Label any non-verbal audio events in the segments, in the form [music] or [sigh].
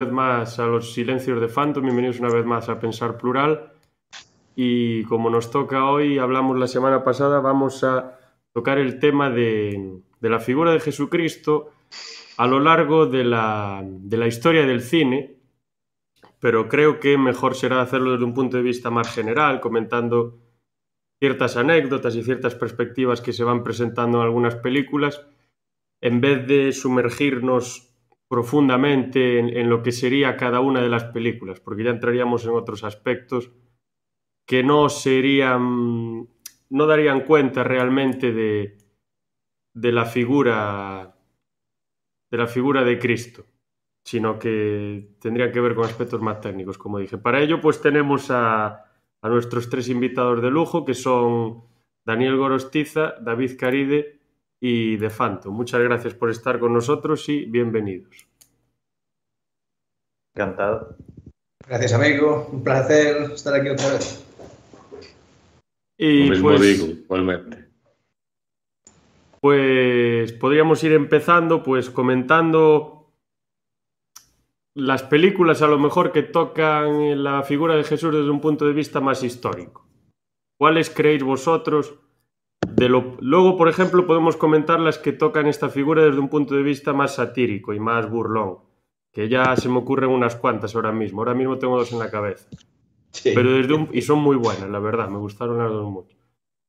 vez más a los silencios de Phantom, bienvenidos una vez más a Pensar Plural. Y como nos toca hoy, hablamos la semana pasada, vamos a tocar el tema de, la figura de Jesucristo a lo largo de la, de la historia del cine, pero creo que mejor será hacerlo desde un punto de vista más general, comentando ciertas anécdotas y ciertas perspectivas que se van presentando en algunas películas, en vez de sumergirnos profundamente en, lo que sería cada una de las películas, porque ya entraríamos en otros aspectos que no serían, no darían cuenta realmente de, de la figura de la figura de Cristo, sino que tendrían que ver con aspectos más técnicos, como dije. Para ello, pues tenemos a, a nuestros tres invitados de lujo, que son Daniel Gorostiza, David Caride y de Fanto. Muchas gracias por estar con nosotros y bienvenidos. Encantado. Gracias, amigo. Un placer estar aquí otra vez. Y Lo mismo pues, digo, igualmente. Pues podríamos ir empezando pues comentando las películas a lo mejor que tocan la figura de Jesús desde un punto de vista más histórico. ¿Cuáles creéis vosotros luego, por ejemplo, podemos comentar las que tocan esta figura desde un punto de vista más satírico y más burlón, que ya se me ocurren unas cuantas ahora mismo. Ahora mismo tengo dos en la cabeza. Pero desde y son muy buenas, la verdad, me gustaron las dos mucho.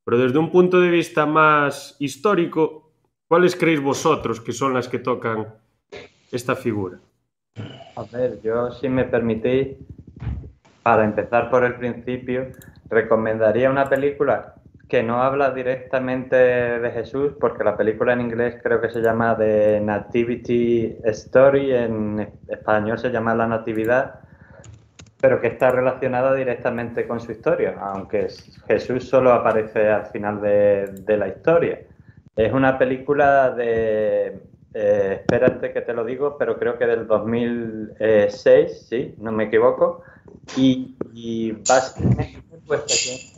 Pero desde un punto de vista más histórico, ¿cuáles creéis vosotros que son las que tocan esta figura? A ver, yo si me permitís, para empezar por el principio, recomendaría una película que no habla directamente de Jesús, porque la película en inglés creo que se llama The Nativity Story, en español se llama La Natividad, pero que está relacionada directamente con su historia, aunque Jesús solo aparece al final de, la historia. Es una película de, eh, espérate que te lo digo, pero creo que del 2006, sí, no me equivoco, y, y básicamente pues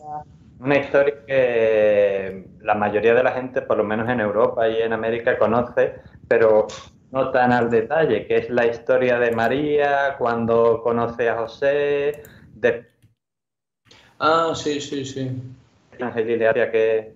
una historia que la mayoría de la gente, por lo menos en Europa y en América, conoce, pero no tan al detalle, que es la historia de María cuando conoce a José. De... Ah, sí, sí, sí. Ángel que,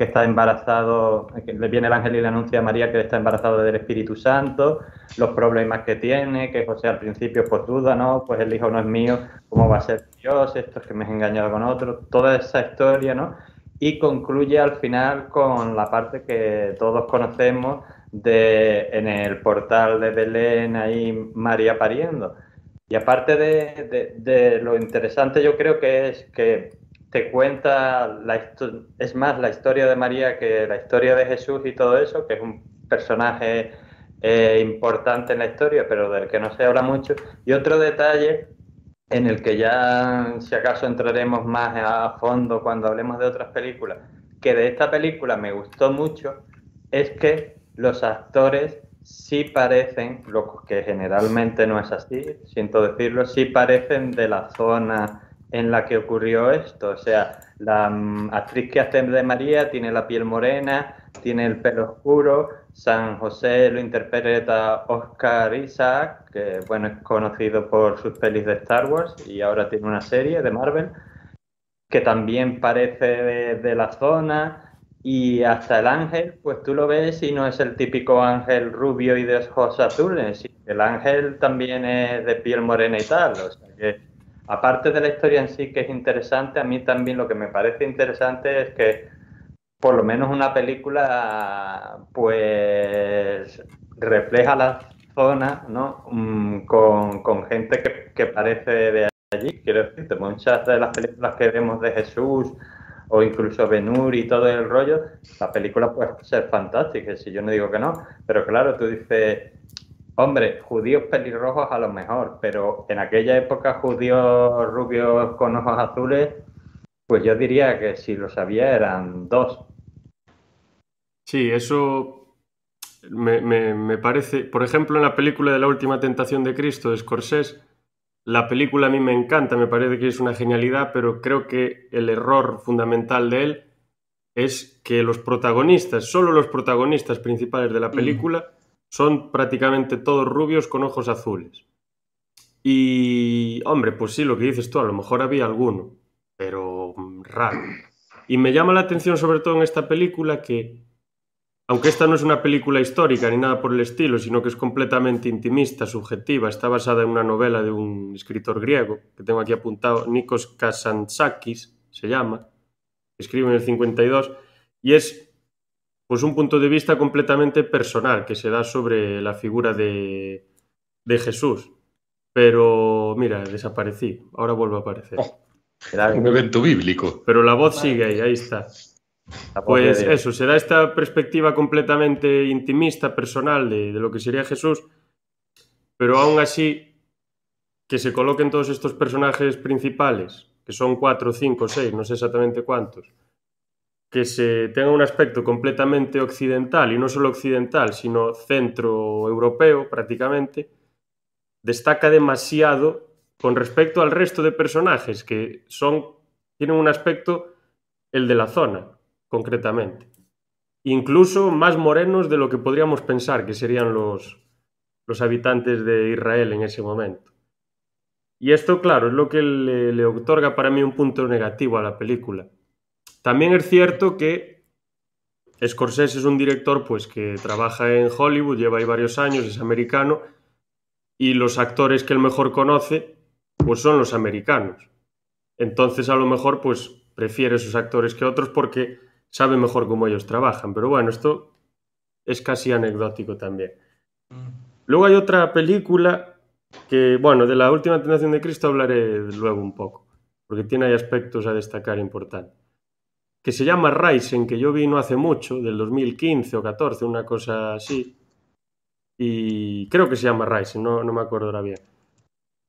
que está embarazado, que le viene el ángel y le anuncia a María que está embarazado del Espíritu Santo, los problemas que tiene, que José al principio pues duda, ¿no? Pues el hijo no es mío, ¿cómo va a ser Dios? Esto es que me he engañado con otro, toda esa historia, ¿no? Y concluye al final con la parte que todos conocemos de en el portal de Belén, ahí María pariendo. Y aparte de, de lo interesante, yo creo que es que te cuenta, la es más la historia de María que la historia de Jesús y todo eso, que es un personaje eh, importante en la historia, pero del que no se habla mucho. Y otro detalle en el que ya, si acaso, entraremos más a fondo cuando hablemos de otras películas, que de esta película me gustó mucho, es que los actores sí parecen, lo que generalmente no es así, siento decirlo, sí parecen de la zona en la que ocurrió esto. O sea, la mm, actriz que hace de María tiene la piel morena, tiene el pelo oscuro. San José lo interpreta Oscar Isaac, que bueno, es conocido por sus pelis de Star Wars y ahora tiene una serie de Marvel, que también parece de, la zona. Y hasta el ángel, pues tú lo ves y no es el típico ángel rubio y de ojos azules. El ángel también es de piel morena y tal. O sea que aparte de la historia en sí que es interesante, a mí también lo que me parece interesante es que por lo menos una película pues refleja la zona ¿no? Mm, con, gente que, parece de allí. Quiero decirte, muchas de las películas que vemos de Jesús o incluso Benur y todo el rollo, la película puede ser fantástica, si yo no digo que no, pero claro, tú dices, Hombre, judíos pelirrojos a lo mejor, pero en aquella época judíos rubios con ojos azules, pues yo diría que si lo sabía eran dos. Sí, eso me, parece, por ejemplo, en la película de la última tentación de Cristo de Scorsese, la película a mí me encanta, me parece que es una genialidad, pero creo que el error fundamental de él es que los protagonistas, solo los protagonistas principales de la mm. película, son prácticamente todos rubios con ojos azules. Y, hombre, pues sí, lo que dices tú, a lo mejor había alguno, pero mm, raro. Y me llama la atención sobre todo en esta película que, aunque esta no es una película histórica ni nada por el estilo, sino que es completamente intimista, subjetiva, está basada en una novela de un escritor griego, que tengo aquí apuntado, Nikos Kazantzakis, se llama, escribe en el 52, y es pues un punto de vista completamente personal que se da sobre la figura de, de Jesús. Pero mira, desaparecí, ahora vuelve a aparecer. Oh, un evento bíblico. Pero la voz sigue ahí, ahí está. Pues eso, se da esta perspectiva completamente intimista, personal de, de, lo que sería Jesús, pero aún así que se coloquen todos estos personajes principales, que son cuatro, cinco, seis, no sé exactamente cuántos, que se tenga un aspecto completamente occidental, y no solo occidental, sino centro europeo prácticamente, destaca demasiado con respecto al resto de personajes que son tienen un aspecto el de la zona, concretamente. Incluso más morenos de lo que podríamos pensar que serían los, los habitantes de Israel en ese momento. Y esto, claro, es lo que le otorga para mí un punto negativo a la película también es cierto que Scorsese es un director pues, que trabaja en Hollywood, lleva ahí varios años, es americano, y los actores que él mejor conoce pues son los americanos. Entonces a lo mejor pues prefiere esos actores que otros porque sabe mejor cómo ellos trabajan. Pero bueno, esto es casi anecdótico también. Luego hay otra película que, bueno, de la última tentación de Cristo hablaré luego un poco, porque tiene ahí aspectos a destacar importantes que se llama Ryzen, que yo vi no hace mucho, del 2015 o 14, una cosa así. Y creo que se llama Ryzen, no, no me acuerdo ahora bien.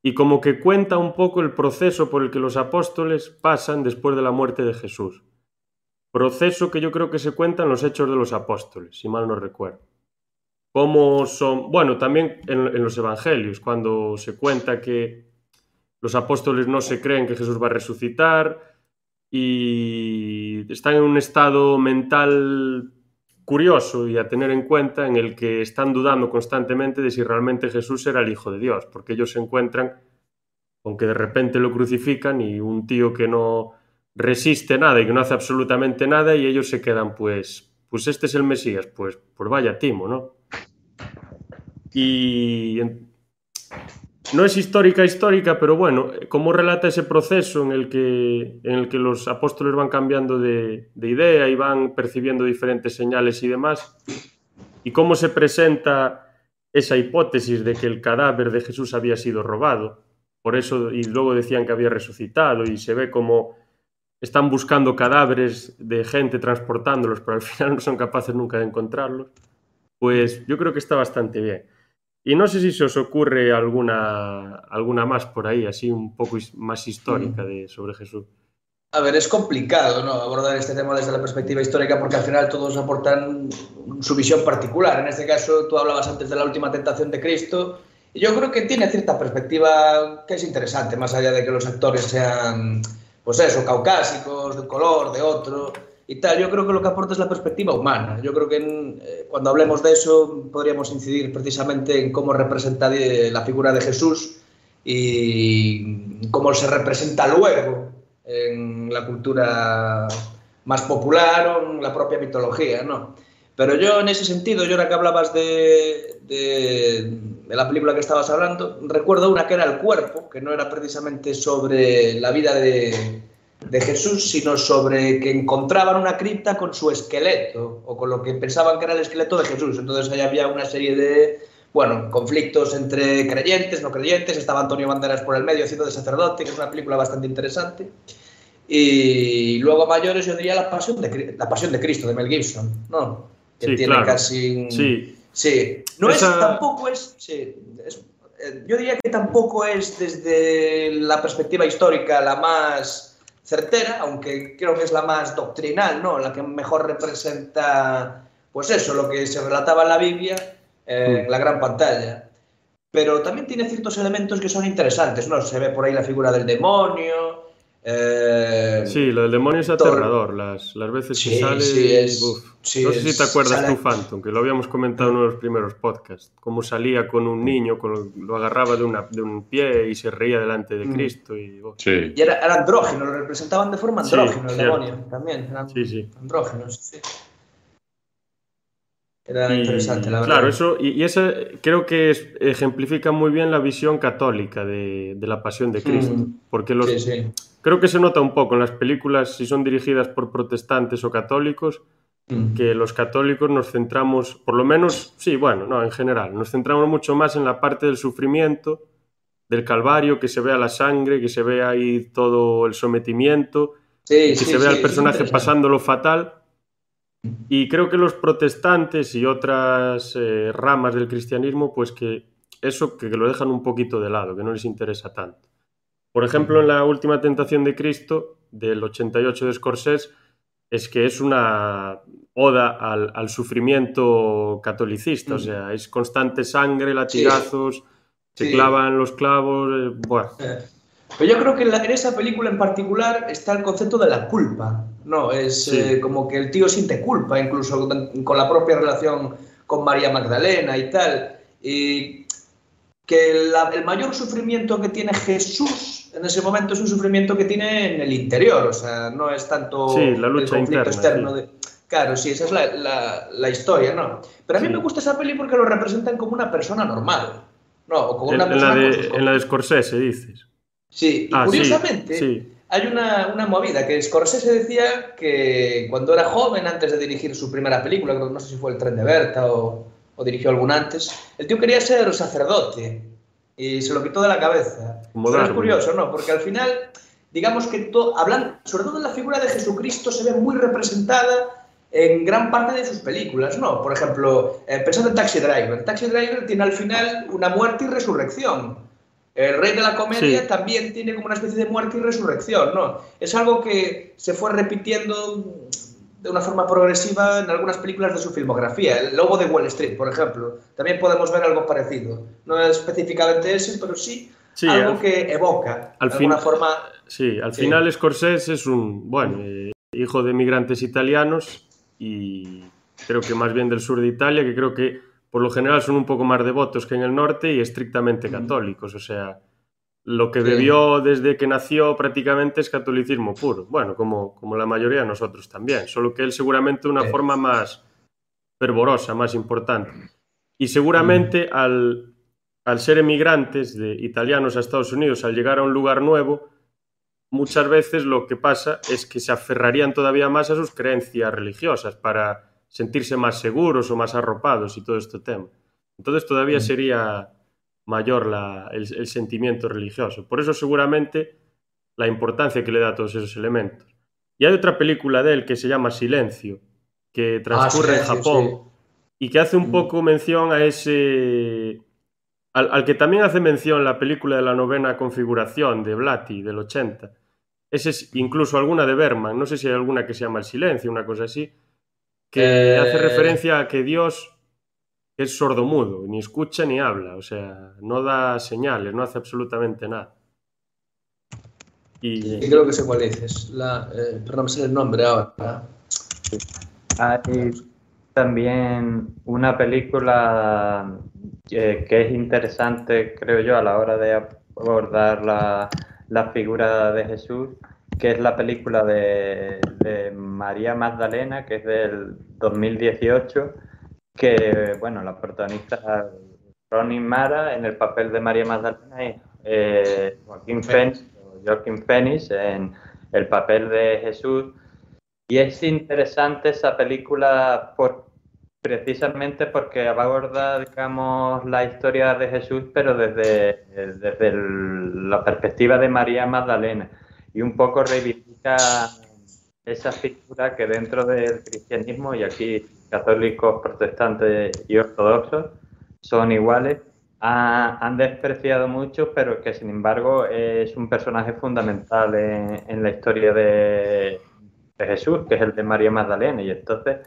Y como que cuenta un poco el proceso por el que los apóstoles pasan después de la muerte de Jesús. Proceso que yo creo que se cuenta en los hechos de los apóstoles, si mal no recuerdo. Cómo son, bueno, también en, en los evangelios, cuando se cuenta que los apóstoles no se creen que Jesús va a resucitar, y están en un estado mental curioso y a tener en cuenta en el que están dudando constantemente de si realmente Jesús era el Hijo de Dios, porque ellos se encuentran con que de repente lo crucifican y un tío que no resiste nada y que no hace absolutamente nada y ellos se quedan pues, pues este es el Mesías, pues, pues vaya timo, ¿no? Y no es histórica histórica, pero bueno, cómo relata ese proceso en el que, en el que los apóstoles van cambiando de, de, idea y van percibiendo diferentes señales y demás, y cómo se presenta esa hipótesis de que el cadáver de Jesús había sido robado, por eso, y luego decían que había resucitado, y se ve como están buscando cadáveres de gente transportándolos, pero al [laughs] final no son capaces nunca de encontrarlos, pues yo creo que está bastante bien. Y no sé si se os ocurre alguna, alguna más por ahí, así un poco más histórica de, sobre Jesús. A ver, es complicado ¿no? abordar este tema desde la perspectiva histórica porque al final todos aportan su visión particular. En este caso, tú hablabas antes de la última tentación de Cristo y yo creo que tiene cierta perspectiva que es interesante, más allá de que los actores sean, pues eso, caucásicos, de un color, de otro y tal. Yo creo que lo que aporta es la perspectiva humana. Yo creo que en, eh, cuando hablemos de eso podríamos incidir precisamente en cómo representa la figura de Jesús y cómo se representa luego en la cultura más popular o en la propia mitología, ¿no? Pero yo en ese sentido, yo ahora que hablabas de, de, de, la película que estabas hablando, recuerdo una que era El cuerpo, que no era precisamente sobre la vida de, de Jesús, sino sobre que encontraban una cripta con su esqueleto o con lo que pensaban que era el esqueleto de Jesús. Entonces ahí había una serie de, bueno, conflictos entre creyentes, no creyentes. Estaba Antonio Banderas por el medio haciendo de sacerdote, que es una película bastante interesante. Y luego a mayores yo diría La Pasión de, la pasión de Cristo, de Mel Gibson, ¿no? Que sí, tiene claro. casi... Sí. Sí. No Esa... es, tampoco es... Sí, es eh, yo diría que tampoco es desde la perspectiva histórica la más certera, aunque creo que es la más doctrinal, ¿no? La que mejor representa, pues eso, lo que se relataba en la Biblia eh, en la gran pantalla. Pero también tiene ciertos elementos que son interesantes, ¿no? Se ve por ahí la figura del demonio, Eh, sí, lo del demonio es aterrador. Las, las veces que sale. no sé si te acuerdas tú, Phantom, que lo habíamos comentado en uno de los primeros podcasts. Cómo salía con un niño, con lo, agarraba de, una, de, un pie y se reía delante de mm. Cristo. Y, sí. y era, andrógeno, lo representaban de forma andrógeno el demonio también. Eran sí, sí. andrógenos. Sí. Era interesante, la verdad. Claro, eso, y, eso creo que ejemplifica muy bien la visión católica de, la pasión de Cristo. Mm. Porque los, creo que se nota un poco en las películas, si son dirigidas por protestantes o católicos, mm. que los católicos nos centramos, por lo menos, sí, bueno, no, en general, nos centramos mucho más en la parte del sufrimiento, del calvario, que se vea la sangre, que se vea ahí todo el sometimiento, que se vea el personaje pasando lo fatal y creo que los protestantes y otras eh, ramas del cristianismo, pues que eso que, lo dejan un poquito de lado, que no les interesa tanto. Por ejemplo, en la última tentación de Cristo, del 88 de Scorsese, es que es una oda al, sufrimiento catolicista, o mm. sea, es constante sangre, latigazos, se clavan los clavos, eh, bueno. [laughs] Pero yo creo que en, esa película en particular está el concepto de la culpa, ¿no? Es eh, como que el tío siente culpa, incluso con, la propia relación con María Magdalena y tal. Y que el mayor sufrimiento que tiene Jesús en ese momento es un sufrimiento que tiene en el interior, o sea, no es tanto la lucha el conflicto externo. De, claro, sí, esa es la, la, historia, ¿no? Pero a mí me gusta esa peli porque lo representan como una persona normal, ¿no? O como una en, la de, en la de Scorsese, dices. Sí, y ah, curiosamente hay una, una, movida que Scorsese decía que cuando era joven, antes de dirigir su primera película, no sé si fue El tren de Berta o, o dirigió alguna antes, el tío quería ser sacerdote y se lo quitó de la cabeza. Pero es curioso, ¿no? Porque al final, digamos que todo, hablan, sobre todo en la figura de Jesucristo, se ve muy representada en gran parte de sus películas, ¿no? Por ejemplo, eh, pensando en Taxi Driver. Taxi Driver tiene al final una muerte y resurrección. El rey de la comedia también tiene como una especie de muerte y resurrección, ¿no? Es algo que se fue repitiendo de una forma progresiva en algunas películas de su filmografía. El Lobo de Wall Street, por ejemplo. También podemos ver algo parecido. No es específicamente ese, pero sí, algo que evoca al de alguna forma. Sí, al final Scorsese es un, bueno, eh, hijo de migrantes italianos y creo que más bien del sur de Italia, que creo que por lo general son un poco más devotos que en el norte y estrictamente católicos. O sea, lo que bebió desde que nació prácticamente es catolicismo puro. Bueno, como, como la mayoría de nosotros también. Solo que él seguramente de una forma más fervorosa, más importante. Y seguramente al, al ser emigrantes de italianos a Estados Unidos, al llegar a un lugar nuevo, muchas veces lo que pasa es que se aferrarían todavía más a sus creencias religiosas para sentirse más seguros o más arropados y todo este tema. Entonces todavía mm. sería mayor el, sentimiento religioso. Por eso seguramente la importancia que le da a todos esos elementos. Y hay otra película de él que se llama Silencio, que ah, transcurre en Japón y que hace un mm. poco mención a ese... Al, al, que también hace mención la película de la novena configuración de Blatty del 80. Ese es incluso alguna de Berman, no sé si hay alguna que se llama El Silencio, una cosa así, que hace eh, referencia a que Dios es sordomudo, ni escucha ni habla, o sea, no da señales, no hace absolutamente nada. Y creo que sé cuál dices, la, eh, pero no sé el nombre ahora. Hay también una película que, es interesante, creo yo, a la hora de abordar la, la figura de Jesús, que es la película de, María Magdalena, que es del 2018, que, bueno, la protagonista Ronnie Mara en el papel de María Magdalena y eh, Joaquín Phoenix en el papel de Jesús. Y es interesante esa película por, precisamente porque aborda, digamos, la historia de Jesús, pero desde, desde la perspectiva de María Magdalena y un poco reivindica esa figura que dentro del cristianismo, y aquí católicos, protestantes y ortodoxos son iguales, han despreciado mucho, pero que sin embargo es un personaje fundamental en, la historia de, Jesús, que es el de María Magdalena. Y entonces,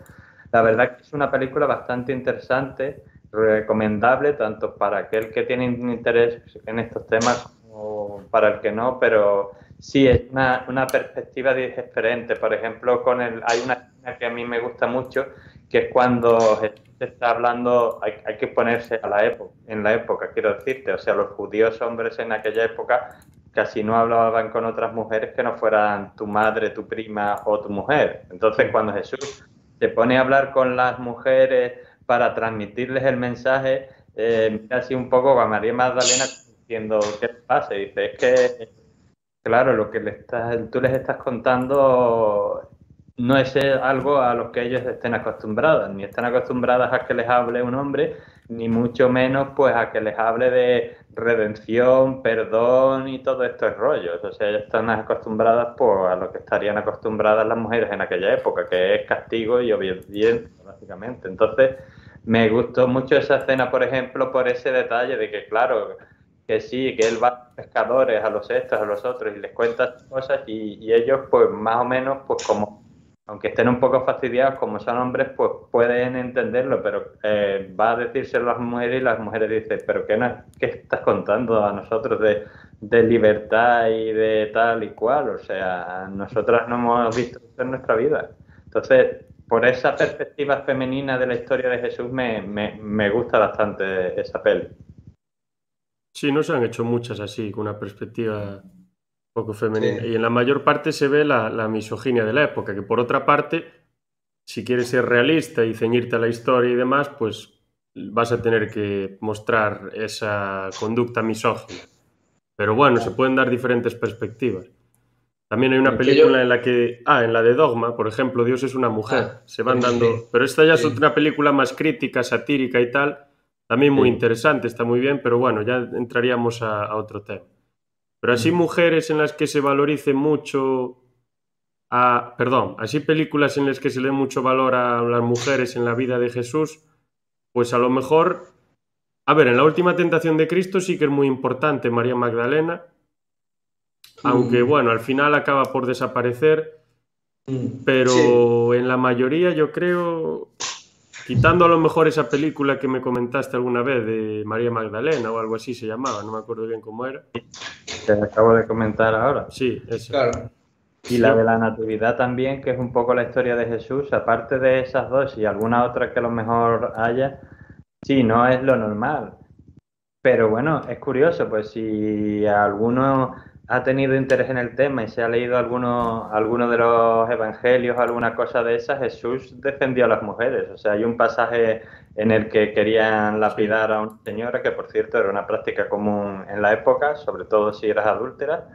la verdad que es una película bastante interesante, recomendable tanto para aquel que tiene interés en estos temas como para el que no, pero sí es una, una perspectiva diferente. Por ejemplo, con el, hay una que a mí me gusta mucho, que es cuando se está hablando, hay, hay que ponerse a la época, en la época, quiero decirte, o sea, los judíos hombres en aquella época casi no hablaban con otras mujeres que no fueran tu madre, tu prima o tu mujer. Entonces, cuando Jesús se pone a hablar con las mujeres para transmitirles el mensaje, eh, casi un poco a María Magdalena diciendo, ¿qué pasa? Dice, es que, claro, lo que le estás, tú les estás contando no es algo a lo que ellos estén acostumbradas, ni están acostumbradas a que les hable un hombre, ni mucho menos pues a que les hable de redención, perdón y todos estos rollos. O sea, ellas están acostumbradas pues, a lo que estarían acostumbradas las mujeres en aquella época, que es castigo y obediencia, básicamente. Entonces, me gustó mucho esa escena, por ejemplo, por ese detalle de que, claro, que sí, que él va a pescadores, a los estos, a los otros, y les cuenta cosas, y, y ellos, pues, más o menos, pues, como aunque estén un poco fastidiados, como son hombres, pues pueden entenderlo, pero eh, va a decírselo a las mujeres y las mujeres dicen, pero ¿qué, no, qué estás contando a nosotros de, de, libertad y de tal y cual? O sea, nosotras no hemos visto eso en nuestra vida. Entonces, por esa perspectiva femenina de la historia de Jesús me, me, me gusta bastante esa peli. Sí, no se han hecho muchas así, con una perspectiva poco femenina. Sí. Y en la mayor parte se ve la, la, misoginia de la época, que por otra parte, si quieres ser realista y ceñirte a la historia y demás, pues vas a tener que mostrar esa conducta misógina. Pero bueno, se pueden dar diferentes perspectivas. También hay una película en la que, ah, en la de Dogma, por ejemplo, Dios es una mujer. Ah, se van dando, pero esta ya sí. es otra película más crítica, satírica y tal. También muy interesante, está muy bien, pero bueno, ya entraríamos a, a otro tema. Pero así mm. mujeres en las que se valorice mucho a, perdón, así películas en las que se le dé mucho valor a las mujeres en la vida de Jesús, pues a lo mejor, a ver, en la última tentación de Cristo sí que es muy importante María Magdalena, mm. aunque bueno, al final acaba por desaparecer, mm. pero sí. en la mayoría yo creo Quitando a lo mejor esa película que me comentaste alguna vez de María Magdalena o algo así se llamaba, no me acuerdo bien cómo era. Te acabo de comentar ahora. Sí, eso. Claro. Y la de la Natividad también, que es un poco la historia de Jesús, aparte de esas dos y alguna otra que a lo mejor haya, sí, no es lo normal. Pero bueno, es curioso, pues si alguno ha tenido interés en el tema y se ha leído alguno, alguno de los evangelios, alguna cosa de esas, Jesús defendió a las mujeres. O sea, hay un pasaje en el que querían lapidar a una señora, que por cierto era una práctica común en la época, sobre todo si eras adúltera,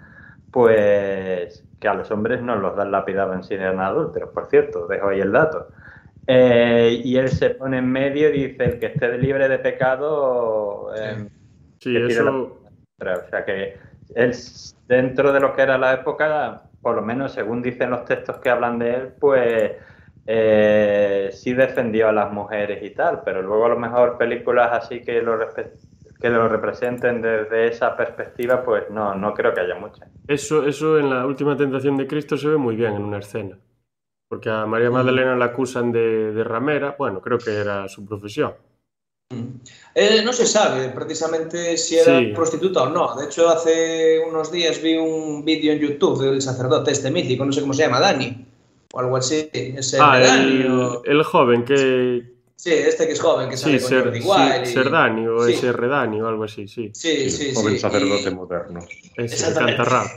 pues que a los hombres no los lapidaban si eran adúlteros, por cierto, dejo ahí el dato. Eh, y él se pone en medio y dice, el que esté libre de pecado... Eh, sí, eso... La... O sea que él, dentro de lo que era la época, por lo menos según dicen los textos que hablan de él, pues eh, sí defendió a las mujeres y tal, pero luego a lo mejor películas así que lo, que lo representen desde esa perspectiva, pues no, no creo que haya muchas. Eso, eso en la última tentación de Cristo se ve muy bien en una escena. Porque a María Magdalena la acusan de, de ramera, bueno, creo que era su profesión. Eh, no se sabe precisamente si era sí. prostituta o no. De hecho, hace unos días vi un vídeo en YouTube del sacerdote este mítico, no sé cómo se llama, Dani, o algo así. Ese ah, Dani, el, o... el, joven que... Sí, este que es joven, que sale sí, con Jordi Wild. Sí, y... Ser Dani o sí. ese Redani o algo así, sí. Sí, sí, sí. Joven sí. sacerdote y... moderno. Ese canta rap.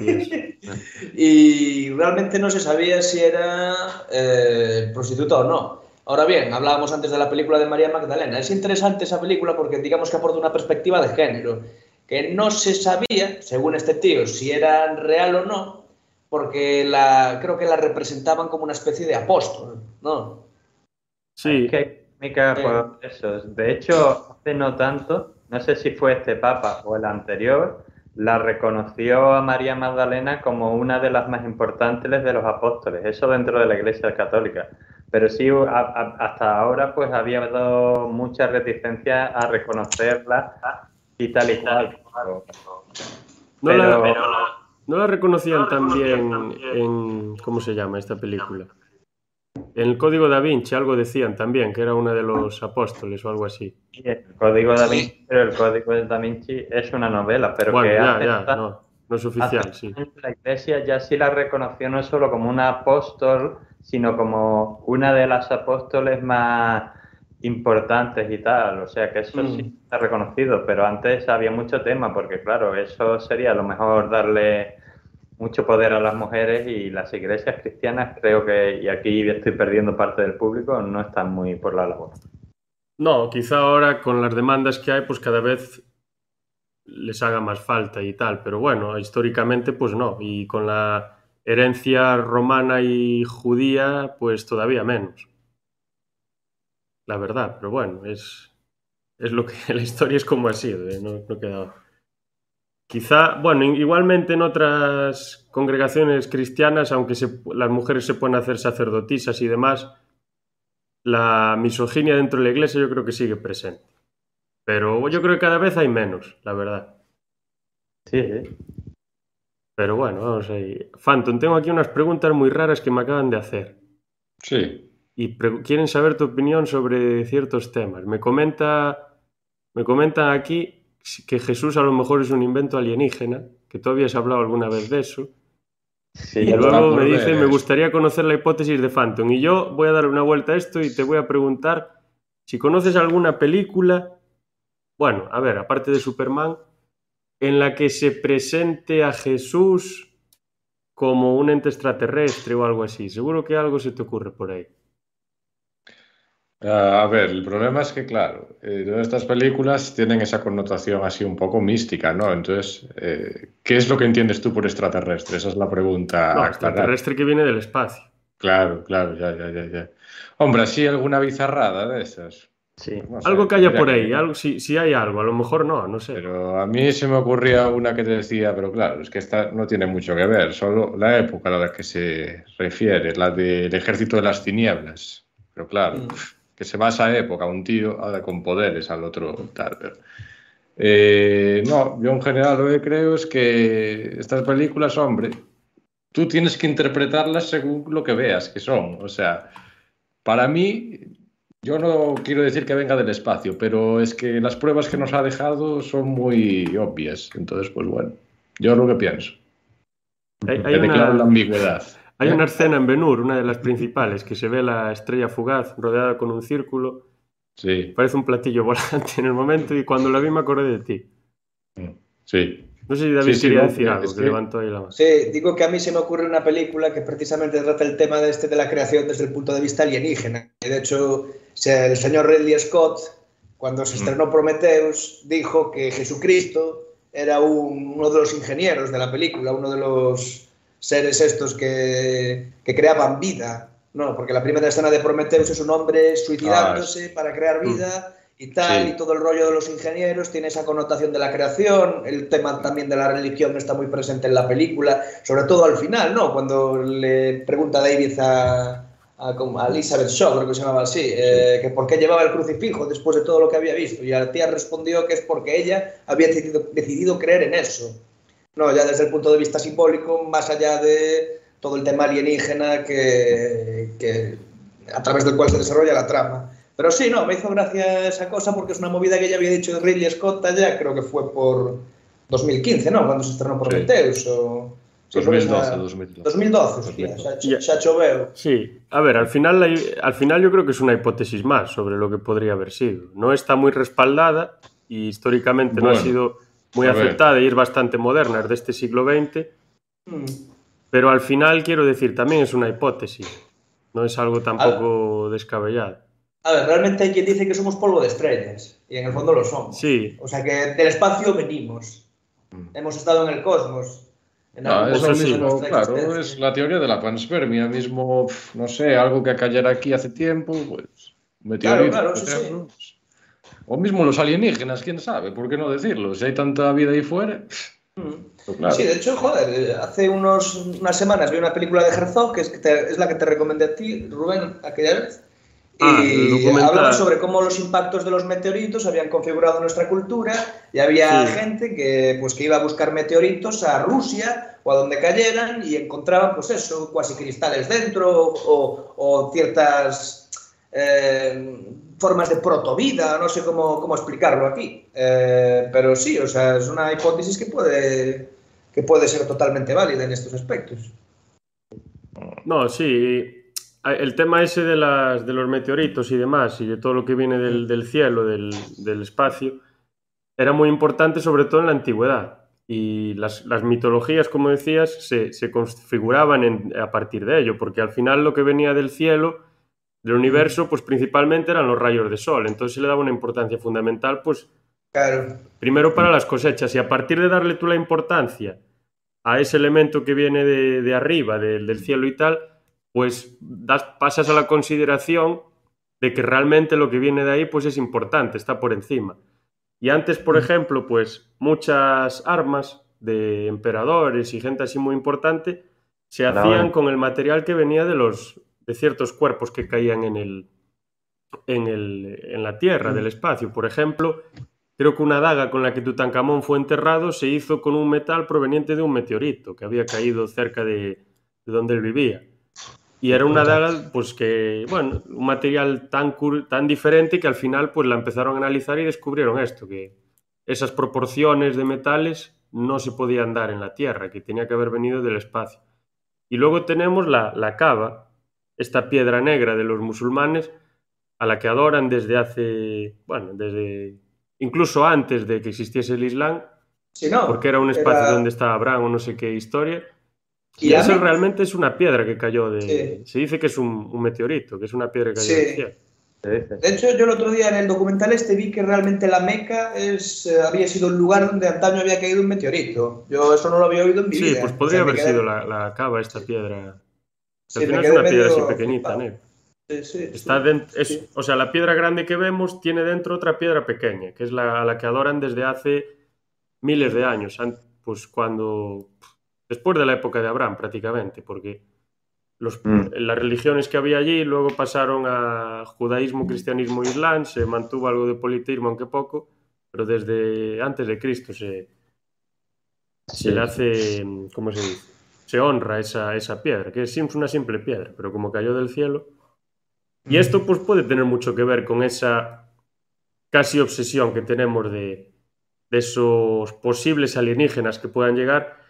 y realmente no se sabía si era eh, prostituta o no. Ahora bien, hablábamos antes de la película de María Magdalena. Es interesante esa película porque digamos que aporta una perspectiva de género, que no se sabía, según este tío, si era real o no, porque la, creo que la representaban como una especie de apóstol, ¿no? Sí. Que por eso. De hecho, hace no tanto, no sé si fue este papa o el anterior, la reconoció a María Magdalena como una de las más importantes de los apóstoles, eso dentro de la Iglesia Católica pero sí a, a, hasta ahora pues había dado mucha reticencia a reconocerla y tal y cual. No, la, pero, no la reconocían también en, ¿cómo se llama esta película? En el Código da Vinci algo decían también, que era una de los apóstoles o algo así. Sí, el Código da Vinci, pero el Código da Vinci es una novela, pero bueno, que ya, ya, no. no es oficial, sí. La iglesia ya sí la reconoció no solo como una apóstol, sino como una de las apóstoles más importantes y tal. O sea que eso sí Mm. está reconocido, pero antes había mucho tema, porque claro, eso sería a lo mejor darle mucho poder a las mujeres y las iglesias cristianas creo que, y aquí estoy perdiendo parte del público, no están muy por la labor. No, quizá ahora con las demandas que hay, pues cada vez les haga más falta y tal, pero bueno, históricamente pues no, y con la herencia romana y judía, pues todavía menos. La verdad, pero bueno, es, es lo que [laughs] la historia es como ha sido, ¿eh? no, no queda. Quizá, bueno, igualmente en otras congregaciones cristianas, aunque las mujeres se pueden hacer sacerdotisas y demás, la misoginia dentro de la iglesia yo creo que sigue presente. Pero yo creo que cada vez hay menos, la verdad. Sí. Pero bueno, vamos ahí. Phantom, tengo aquí unas preguntas muy raras que me acaban de hacer. Sí. Y quieren saber tu opinión sobre ciertos temas. Me comenta, me comentan aquí que Jesús a lo mejor es un invento alienígena, que tú habías hablado alguna vez de eso. Sí, Y ya lo- está luego me dice, me gustaría conocer la hipótesis de Phantom. Y yo voy a dar una vuelta a esto y te voy a preguntar si conoces alguna película, bueno, a ver, aparte de Superman, en la que se presente a Jesús como un ente extraterrestre o algo así. Seguro que algo se te ocurre por ahí. Ah, a ver, el problema es que, claro, eh, todas estas películas tienen esa connotación así un poco mística, ¿no? Entonces, eh, ¿qué es lo que entiendes tú por extraterrestre? Esa es la pregunta. No, extraterrestre que viene del espacio. Claro, claro, ya, ya, ya, ya. Hombre, así alguna bizarrada de esas. Sí. No sé, Algo que haya por que ahí, mirar. algo, si, si hay algo, a lo mejor no, no sé. Pero a mí se me ocurría una que te decía, pero claro, es que esta no tiene mucho que ver, solo la época a la que se refiere, la del ejército de las tinieblas. Pero claro, Mm. que se va a esa época, un tío con poderes al otro tal. pero- Eh, no, yo en general lo que creo es que estas películas, hombre, tú tienes que interpretarlas según lo que veas que son. O sea, para mí, yo no quiero decir que venga del espacio, pero es que las pruebas que nos ha dejado son muy obvias. Entonces, pues bueno, yo es lo que pienso. Hay, Que hay declaro la una, ambigüedad. hay una escena en Benur, una de las principales, que se ve la estrella fugaz rodeada con un círculo. Sí, Parece un platillo volante en el momento y cuando la vi me acordé de ti. sí. No sé si David Sí, sí, quería no, decir algo, que que- levantó ahí la mano. Sí, digo que a mí se me ocurre una película que precisamente trata el tema de, este, de la creación desde el punto de vista alienígena. Y de hecho, el señor Ridley Scott, cuando se estrenó Prometheus, dijo que Jesucristo era un- uno de los ingenieros de la película, uno de los seres estos que, que creaban vida. No, porque la primera escena de Prometheus es un hombre suicidándose para crear vida y tal, Sí. y todo el rollo de los ingenieros tiene esa connotación de la creación, el tema también de la religión está muy presente en la película, sobre todo al final, ¿no? Cuando le pregunta David a, a, como a Elizabeth Shaw, creo que se llamaba así, eh, que por qué llevaba el crucifijo después de todo lo que había visto, y la tía respondió que es porque ella había decidido, decidido creer en eso. No, ya desde el punto de vista simbólico, más allá de todo el tema alienígena que, que a través del cual se desarrolla la trama. Pero sí, no, me hizo gracia esa cosa porque es una movida que ya había dicho Ridley Scott allá, creo que fue por 2015, ¿no? Cuando se estrenó Prometheus o... 2012, esa- 2012. 2012, hostia, 2012. xa, xa choveu. Sí, a ver, al final, al final yo creo que es una hipótesis más sobre lo que podría haber sido. No está muy respaldada y históricamente no ha Bueno, sido muy a ver. aceptada y es bastante moderna, es de este siglo XX, Mm. pero al final quiero decir, también es una hipótesis, no es algo tampoco descabellado. A ver, realmente hay quien dice que somos polvo de estrellas, y en el fondo lo somos. Sí, O sea que del espacio venimos. Mm. Hemos estado en el cosmos. No, algún es lo momento de mismo, claro, es la teoría de la panspermia, mismo, no sé, algo que cayera aquí hace tiempo, pues, meteorito, Claro, claro, por sí, pues, O mismo los alienígenas, quién sabe, ¿por qué no decirlo? Si hay tanta vida ahí fuera, Mm. pues claro. Sí, de hecho, joder, eh, hace unos, unas semanas vi una película de Herzog, que es, que te- es la que te recomendé a ti, Rubén, aquella vez. Ah, Y hablaba sobre cómo los impactos de los meteoritos habían configurado nuestra cultura y había Sí. gente que, pues, que iba a buscar meteoritos a Rusia o a donde cayeran y encontraban, pues eso, cuasi cristales dentro o, o ciertas eh, formas de protovida, no sé cómo, cómo explicarlo aquí. Eh, pero sí, o sea, es una hipótesis que puede, que puede ser totalmente válida en estos aspectos. No, sí. El tema ese de, las, de los meteoritos y demás, y de todo lo que viene del, del cielo, del, del, espacio, era muy importante sobre todo en la antigüedad. Y las, las mitologías, como decías, se, se configuraban en, a partir de ello, porque al final lo que venía del cielo, del universo, pues principalmente eran los rayos de sol. Entonces se le daba una importancia fundamental, pues, claro. primero para las cosechas. Y a partir de darle tú la importancia a ese elemento que viene de, de arriba, de, del cielo y tal, pues das, pasas a la consideración de que realmente lo que viene de ahí pues es importante, está por encima. Y antes, por ejemplo, pues muchas armas de emperadores y gente así muy importante se hacían con el material que venía de los de ciertos cuerpos que caían en el en, el, en la tierra, del espacio. Por ejemplo, Creo que una daga con la que Tutankamón fue enterrado se hizo con un metal proveniente de un meteorito que había caído cerca de, de donde él vivía. Y era una daga, pues que, bueno, un material tan, tan diferente que al final pues la empezaron a analizar y descubrieron esto, que esas proporciones de metales no se podían dar en la Tierra, que tenía que haber venido del espacio. Y luego tenemos la, la cava, esta piedra negra de los musulmanes, a la que adoran desde hace, bueno, desde incluso antes de que existiese el Islam, sí, no, porque era un espacio era... donde estaba Abraham o no sé qué historia. Y eso realmente es una piedra que cayó de... Sí. Se dice que es un, un, meteorito, que es una piedra que cayó Sí. del cielo. De hecho, yo el otro día en el documental este vi que realmente la Meca es, eh, había sido el lugar donde antaño había caído un meteorito. Yo eso no lo había oído en mi Sí, vida. pues podría O sea, me haber quedé- sido la, la cava, esta piedra. Sí, Al final es una piedra así pequeñita. ¿no? Sí, sí, Está sí. dent- es- Sí. O sea, la piedra grande que vemos tiene dentro otra piedra pequeña, que es la, a la que adoran desde hace miles de años, pues cuando... Después de la época de Abraham, prácticamente, porque los, Mm. las religiones que había allí luego pasaron a judaísmo, cristianismo, islam, se mantuvo algo de politeísmo, aunque poco, pero desde antes de Cristo se, se le hace, ¿cómo se dice? Se honra esa, esa piedra, que es una simple piedra, pero como cayó del cielo. Y esto pues puede tener mucho que ver con esa casi obsesión que tenemos de, de esos posibles alienígenas que puedan llegar.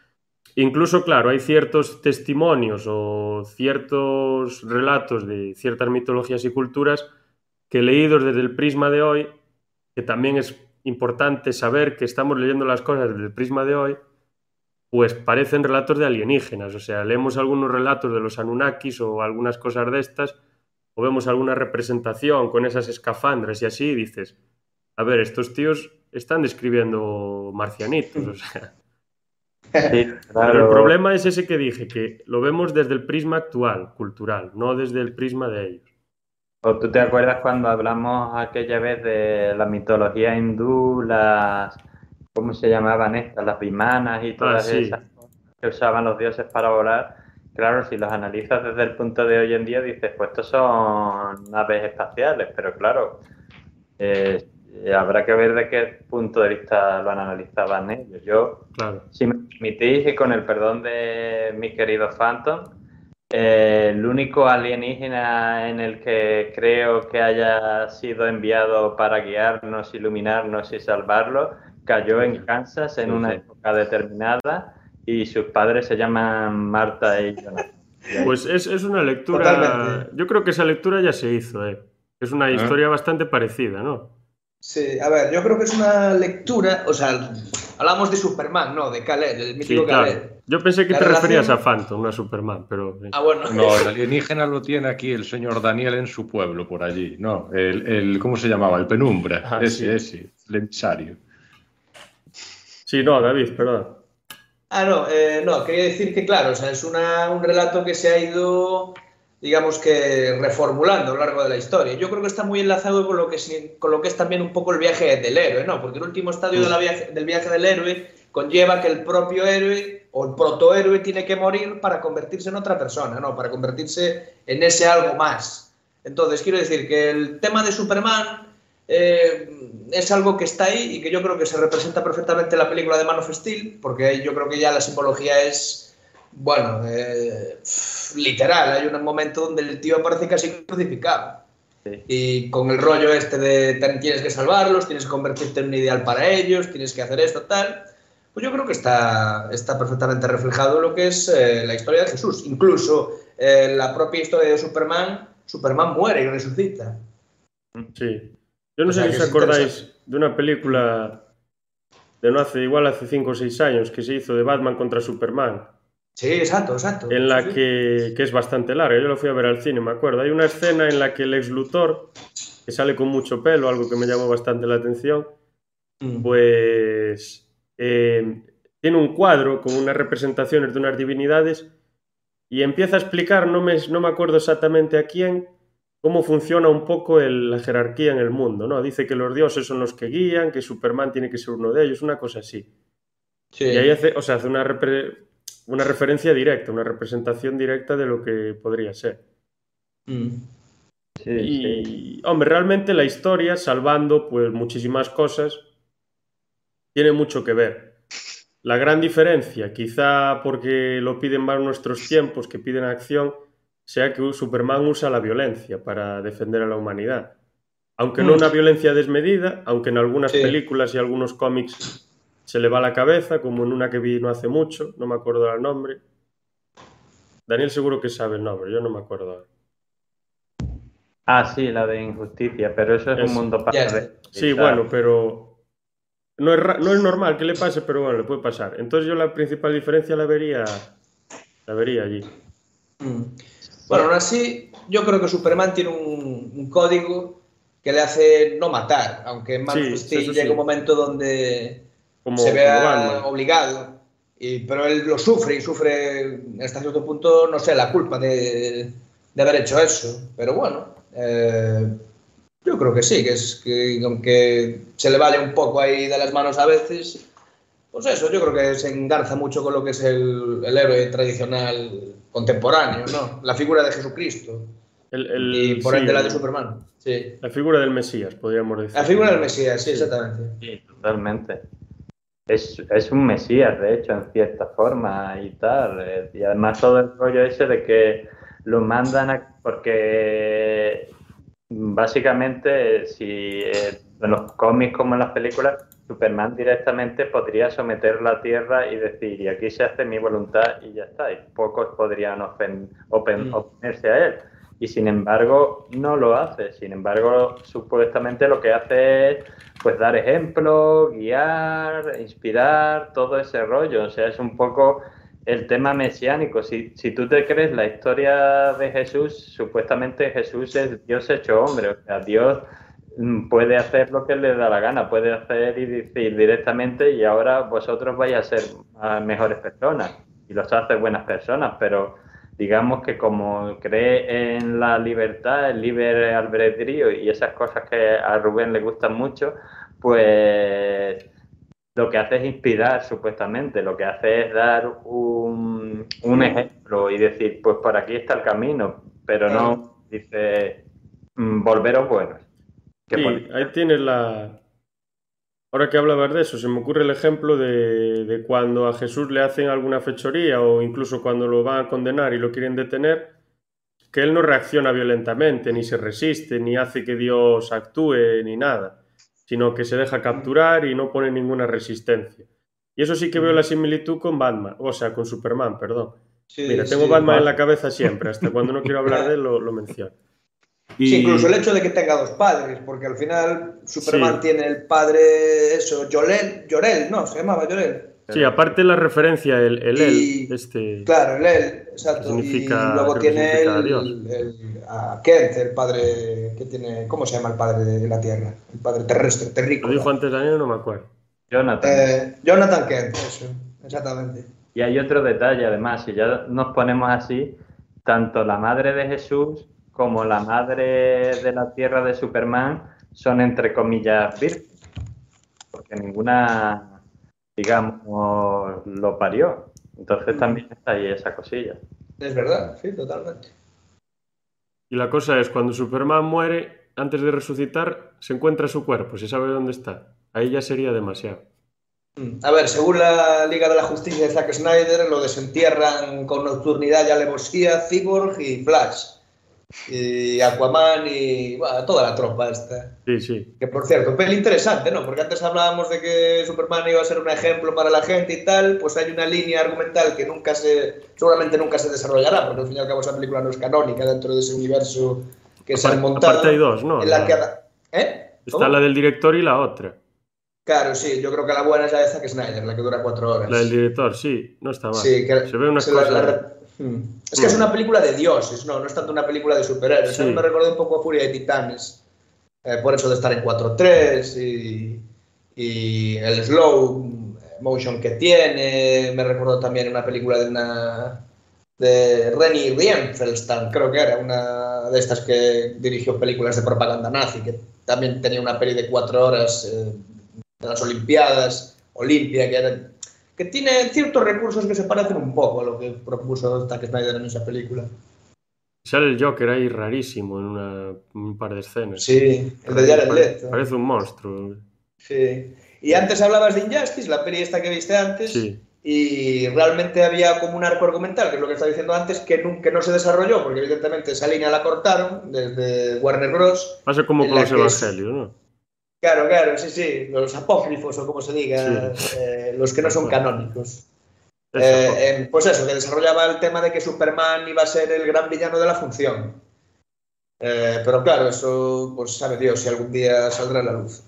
Incluso, claro, hay ciertos testimonios o ciertos relatos de ciertas mitologías y culturas que leídos desde el prisma de hoy, que también es importante saber que estamos leyendo las cosas desde el prisma de hoy, pues parecen relatos de alienígenas. O sea, leemos algunos relatos de los Anunnakis o algunas cosas de estas, o vemos alguna representación con esas escafandras y así, y dices, a ver, estos tíos están describiendo marcianitos, o sea. Sí, claro. Pero el problema es ese que dije, que lo vemos desde el prisma actual, cultural, no desde el prisma de ellos. ¿O tú te acuerdas cuando hablamos aquella vez de la mitología hindú, las, ¿cómo se llamaban estas? Las vimanas y todas Ah, sí. esas cosas que usaban los dioses para volar. Claro, si los analizas desde el punto de hoy en día, dices, pues estos son naves espaciales, pero claro, eh, habrá que ver de qué punto de vista lo han analizaban ellos. Yo, Claro. si me permitís, y con el perdón de mi querido Phantom, eh, el único alienígena en el que creo que haya sido enviado para guiarnos, iluminarnos y salvarlo, cayó en Kansas en una época determinada y sus padres se llaman Marta y Jonathan. [laughs] Pues es, es una lectura. Totalmente. Yo creo que esa lectura ya se hizo, ¿eh? Es una historia bastante parecida, ¿no? Sí, a ver, yo creo que es una lectura, o sea, hablamos de Superman, ¿no? De Kal-El, el Sí, mítico claro. Kal-El. Yo pensé que La te relación- referías a Phantom, no a Superman, pero. Ah, bueno. No, el alienígena lo tiene aquí el señor Daniel en su pueblo, por allí. No, el, el ¿cómo se llamaba? El penumbra. Ah, ese, sí. ese, el emisario. Sí, no, David, perdón. Ah, no, eh, no, quería decir que, claro, o sea, es una, un relato que se ha ido, digamos que, reformulando a lo largo de la historia. Yo creo que está muy enlazado con lo que, es- con lo que es también un poco el viaje del héroe, ¿no? Porque el último estadio de la viaje- del viaje del héroe conlleva que el propio héroe o el protohéroe tiene que morir para convertirse en otra persona, ¿no? Para convertirse en ese algo más. Entonces, quiero decir que el tema de Superman eh, es algo que está ahí y que yo creo que se representa perfectamente en la película de Man of Steel, porque yo creo que ya la simbología es, bueno, eh, literal. Hay un momento donde el tío aparece casi crucificado. Sí. Y con el rollo este de ten- tienes que salvarlos, tienes que convertirte en un ideal para ellos, tienes que hacer esto, tal. pues yo creo que está, está perfectamente reflejado lo que es eh, la historia de Jesús. Incluso eh, la propia historia de Superman, Superman muere y resucita. Sí. Yo no O sé si os acordáis de una película de no hace, igual hace 5 o 6 años, que se hizo de Batman contra Superman, Sí, exacto, exacto. en la Sí, sí. que, que es bastante larga. Yo lo fui a ver al cine, me acuerdo. Hay una escena en la que el ex Luthor, que sale con mucho pelo, algo que me llamó bastante la atención, Mm. pues eh, tiene un cuadro con unas representaciones de unas divinidades y empieza a explicar, no me, no me acuerdo exactamente a quién, cómo funciona un poco el- la jerarquía en el mundo, ¿no? Dice que los dioses son los que guían, que Superman tiene que ser uno de ellos, una cosa así. Sí. Y ahí hace, o sea, hace una, repre- una referencia directa, una representación directa de lo que podría ser. Mm. Sí, sí. Y, hombre, realmente la historia, salvando pues muchísimas cosas, tiene mucho que ver. La gran diferencia, quizá porque lo piden más nuestros tiempos, que piden acción, sea que Superman usa la violencia para defender a la humanidad. Aunque no Mm. una violencia desmedida, aunque en algunas Sí. películas y algunos cómics se le va la cabeza, como en una que vi no hace mucho, no me acuerdo el nombre. Daniel seguro que sabe el nombre, yo no me acuerdo ahora. Ah, sí, la de injusticia, pero eso es un mundo para. Sí, bueno, pero no es, no es normal que le pase, pero bueno, le puede pasar. Entonces yo la principal diferencia la vería, la vería allí. Mm. Bueno, aún así, yo creo que Superman tiene un, un código que le hace no matar, aunque en Man Sí, eso llega sí. un momento donde Como, se vea obligado, y, pero él lo sufre y sufre hasta cierto punto, no sé, la culpa de, de haber hecho eso. Pero bueno, eh, yo creo que sí, que es que aunque se le vale un poco ahí de las manos a veces, pues eso, yo creo que se engarza mucho con lo que es el, el héroe tradicional contemporáneo, ¿no? La figura de Jesucristo El- el- y por sí, ende la de Superman. Sí. la figura del Mesías, podríamos decir. La figura del Mesías, sí, exactamente. Sí, totalmente. Es, es un mesías, de hecho, en cierta forma y tal. eh, Y además todo el rollo ese de que lo mandan a... Porque básicamente si eh, en los cómics como en las películas, Superman directamente podría someter la Tierra y decir, y aquí se hace mi voluntad y ya está. Y pocos podrían open- Mm. oponerse a él. Y sin embargo, no lo hace. Sin embargo, supuestamente lo que hace es pues dar ejemplo, guiar, inspirar, todo ese rollo. O sea, es un poco el tema mesiánico. Si, si tú te crees la historia de Jesús, supuestamente Jesús es Dios hecho hombre. O sea, Dios mm, puede hacer lo que le da la gana, puede hacer y decir directamente y ahora vosotros vais a ser ah, mejores personas y los hace buenas personas, pero digamos que como cree en la libertad, el libre albedrío y esas cosas que a Rubén le gustan mucho, pues lo que hace es inspirar supuestamente, lo que hace es dar un, un ejemplo y decir, pues por aquí está el camino, pero no dice, "Mm, volveros buenos. Sí, ahí tienes la... Ahora que hablabas de eso, se me ocurre el ejemplo de, de cuando a Jesús le hacen alguna fechoría o incluso cuando lo van a condenar y lo quieren detener, que él no reacciona violentamente, ni se resiste, ni hace que Dios actúe, ni nada, sino que se deja capturar y no pone ninguna resistencia. Y eso sí que veo la similitud con Batman, o sea, con Superman, perdón. Sí, Mira, tengo sí. Batman en la cabeza siempre, hasta cuando no quiero hablar de él lo, lo menciono. Sí, incluso el hecho de que tenga dos padres, porque al final Superman Sí. tiene el padre, eso, Llorel, Llorel, no, se llamaba Llorel. Sí, aparte la referencia, el, el Y- él, este... Claro, el él, exacto. significa- y luego tiene el, Dios. el- a Kent, el padre que tiene, ¿cómo se llama el padre de la Tierra? El padre terrestre, Lo terrícola. dijo antes Daniel, no me acuerdo. Jonathan. Eh, Jonathan Kent, eso, exactamente. Y hay otro detalle, además, si ya nos ponemos así, tanto la madre de Jesús como la madre de la tierra de Superman son, entre comillas, vírgenes, porque ninguna, digamos, lo parió. Entonces también está ahí esa cosilla. Es verdad, sí, totalmente. Y la cosa es, cuando Superman muere, antes de resucitar, se encuentra su cuerpo, se sabe dónde está. Ahí ya sería demasiado. Mm. A ver, según la Liga de la Justicia de Zack Snyder, lo desentierran con nocturnidad y alevosía Cyborg y Flash. Y Aquaman y bueno, toda la tropa esta. Sí, sí. Que por cierto, peli interesante, ¿no? Porque antes hablábamos de que Superman iba a ser un ejemplo para la gente y tal, pues hay una línea argumental que nunca se, seguramente nunca se desarrollará, porque al fin y al cabo esa película no es canónica dentro de ese universo que se ha montado. Aparte hay dos, ¿no? En la que, ¿Eh? Está la del director y la otra. Claro, sí, yo creo que la buena es la de Zack Snyder, la que dura cuatro horas. La del director, sí, no está mal. Sí, que se ve la- la- Hmm. Es que es una película de dioses, no, no es tanto una película de superhéroes. Sí. Me recordó un poco a Furia de Titanes, eh, por eso de estar en 4.3 y, y el slow motion que tiene. Me recordó también una película de una de Renny Rienfeldstahl, creo que era una de estas que dirigió películas de propaganda nazi, que también tenía una peli de cuatro horas eh, de las Olimpiadas, Olimpia, que era que tiene ciertos recursos que se parecen un poco a lo que propuso Zack Snyder en esa película. Sale el Joker ahí rarísimo en una- un par de escenas. Sí, el de Jared Parece- Leto. Parece un monstruo. Sí. Y antes hablabas de Injustice, la peli esta que viste antes, Sí. y realmente había como un arco argumental, que es lo que estaba diciendo antes, que, nun- que no se desarrolló, porque evidentemente esa línea la cortaron desde Warner Bros. Pasa como con los evangelios, ¿no? Claro, claro, sí, sí, los apócrifos o como se diga, Sí. eh, los que no son canónicos. Eh, em, pues eso, que desarrollaba el tema de que Superman iba a ser el gran villano de la función. Eh, pero claro, eso, pues sabe Dios si algún día saldrá a la luz.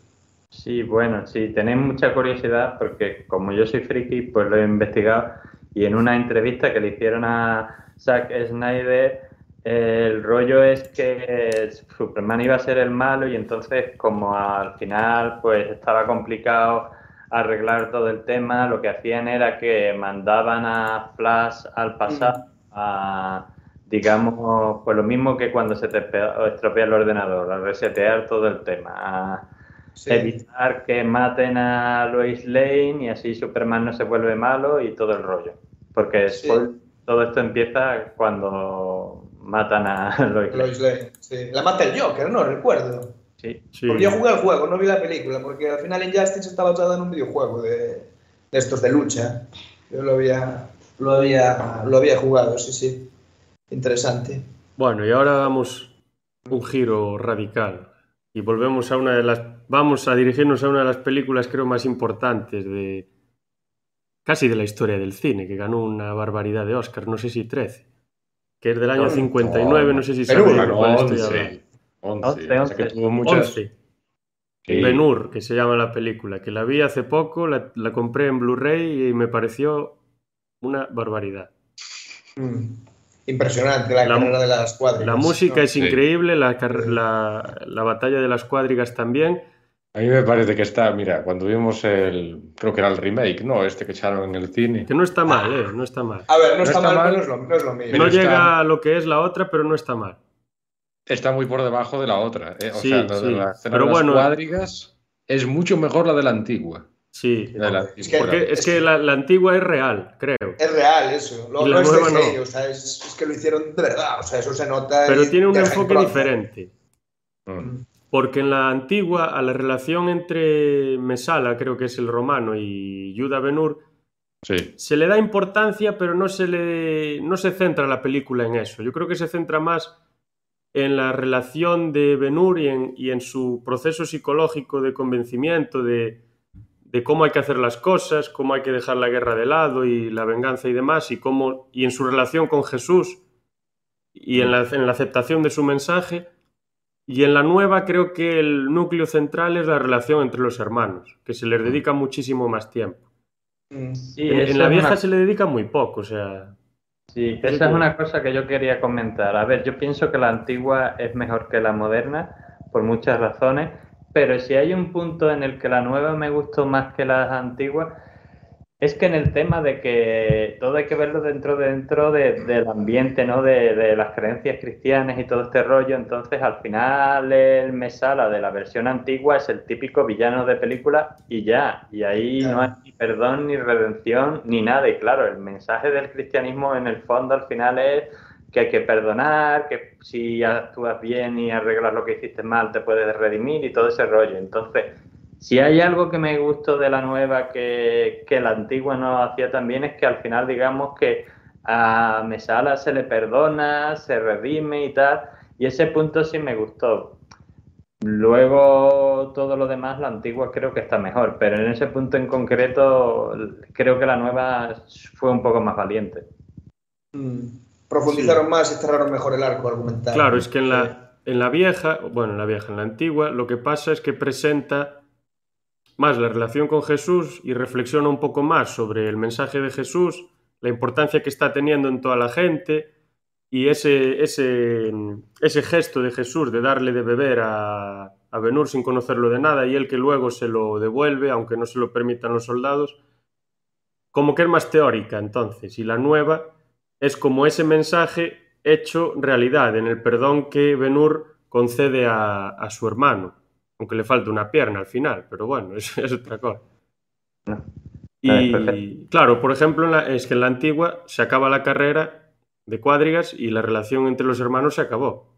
Sí, bueno, sí, tenéis mucha curiosidad porque como yo soy friki, pues lo he investigado y en una entrevista que le hicieron a Zack Snyder, el rollo es que Superman iba a ser el malo y entonces como al final pues estaba complicado arreglar todo el tema, lo que hacían era que mandaban a Flash al pasado a, digamos, pues lo mismo que cuando se te estropea el ordenador, a resetear todo el tema, a Sí. evitar que maten a Lois Lane y así Superman no se vuelve malo y todo el rollo. Porque Sí. todo esto empieza cuando matan a [laughs] Lois Lane. Lois Lane, sí. La mata el Joker, no recuerdo. Sí. sí. Porque yo jugué al juego, no vi la película, porque al final Injustice está basada en un videojuego de, de estos de lucha. Yo lo había, lo había, lo había jugado, sí, sí. Interesante. Bueno, y ahora damos un giro radical y volvemos a una de las vamos a dirigirnos a una de las películas creo más importantes de casi de la historia del cine, que ganó una barbaridad de Oscar, no sé si 13, que es del año No, 59, no sé si sabéis de cuál estoy 11. hablando. 11. Once, O sea once. que tuvo muchas. 11. Sí. Ben-Hur, que se llama la película, que la vi hace poco, la, la compré en Blu-ray y me pareció una barbaridad. Mm. Impresionante la, La- carrera de las cuadras. La música es Sí. increíble, la, la batalla de las cuadrigas también. A mí me parece que está, mira, cuando vimos el, creo que era el remake, ¿no? Este que echaron en el cine. Que no está mal, ¿eh? No está mal. A ver, no, No está, está mal, mal. pero no es lo, no es lo mismo. No Pero está- llega a lo que es la otra, pero no está mal. Está muy por debajo de la otra. ¿eh? O Sí, sea, de sí. la Pero de las bueno. cuadrigas es mucho mejor la de la antigua. Sí. La de la Es que-. Porque es que la, la antigua es real, creo. Es real eso. Lo, Y la no es nueva CGI, no. o sea, es, es que lo hicieron de verdad. O sea, eso se nota. Pero y tiene un enfoque diferente. Mm. Porque en la antigua, a la relación entre Mesala, creo que es el romano, y Yuda Benur, Sí. se le da importancia, pero no se, le, no se centra la película en eso. Yo creo que se centra más en la relación de Benur y en, y en su proceso psicológico de convencimiento de, de cómo hay que hacer las cosas, cómo hay que dejar la guerra de lado y la venganza y demás, y, cómo, y en su relación con Jesús y en la, en la aceptación de su mensaje. Y en la nueva creo que el núcleo central es la relación entre los hermanos, que se les dedica muchísimo más tiempo. Mm. Sí, En, la vieja una- se le dedica muy poco, o sea. Sí, esa es una cosa que yo quería comentar. A ver, yo pienso que la antigua es mejor que la moderna por muchas razones, pero si hay un punto en el que la nueva me gustó más que las antiguas, es que en el tema de que todo hay que verlo dentro dentro de- del ambiente, ¿no? De, de las creencias cristianas y todo este rollo. Entonces, al final, el Mesala de la versión antigua es el típico villano de película y ya. Y ahí no hay ni perdón, ni redención, ni nada. Y claro, el mensaje del cristianismo en el fondo al final es que hay que perdonar, que si actúas bien y arreglas lo que hiciste mal, te puedes redimir y todo ese rollo. Entonces, si hay algo que me gustó de la nueva que, que la antigua no hacía también es que al final digamos que a Mesala se le perdona, se redime y tal, Y ese punto sí me gustó. Luego todo lo demás, la antigua creo que está mejor, pero en ese punto en concreto creo que la nueva fue un poco más valiente. Mm, profundizaron más y cerraron mejor el arco argumental. Claro, es que en la, en la vieja, bueno, en la vieja, en la antigua, lo que pasa es que presenta más la relación con Jesús y reflexiona un poco más sobre el mensaje de Jesús, la importancia que está teniendo en toda la gente y ese, ese, ese gesto de Jesús de darle de beber a, a Benur sin conocerlo de nada y él que luego se lo devuelve, aunque no se lo permitan los soldados, como que es más teórica entonces. Y la nueva es como ese mensaje hecho realidad en el perdón que Benur concede a, a su hermano, aunque le falta una pierna al final, pero bueno, [laughs] es, es otra cosa. Y claro, por ejemplo, la, es que en la antigua se acaba la carrera de cuadrigas y la relación entre los hermanos se acabó.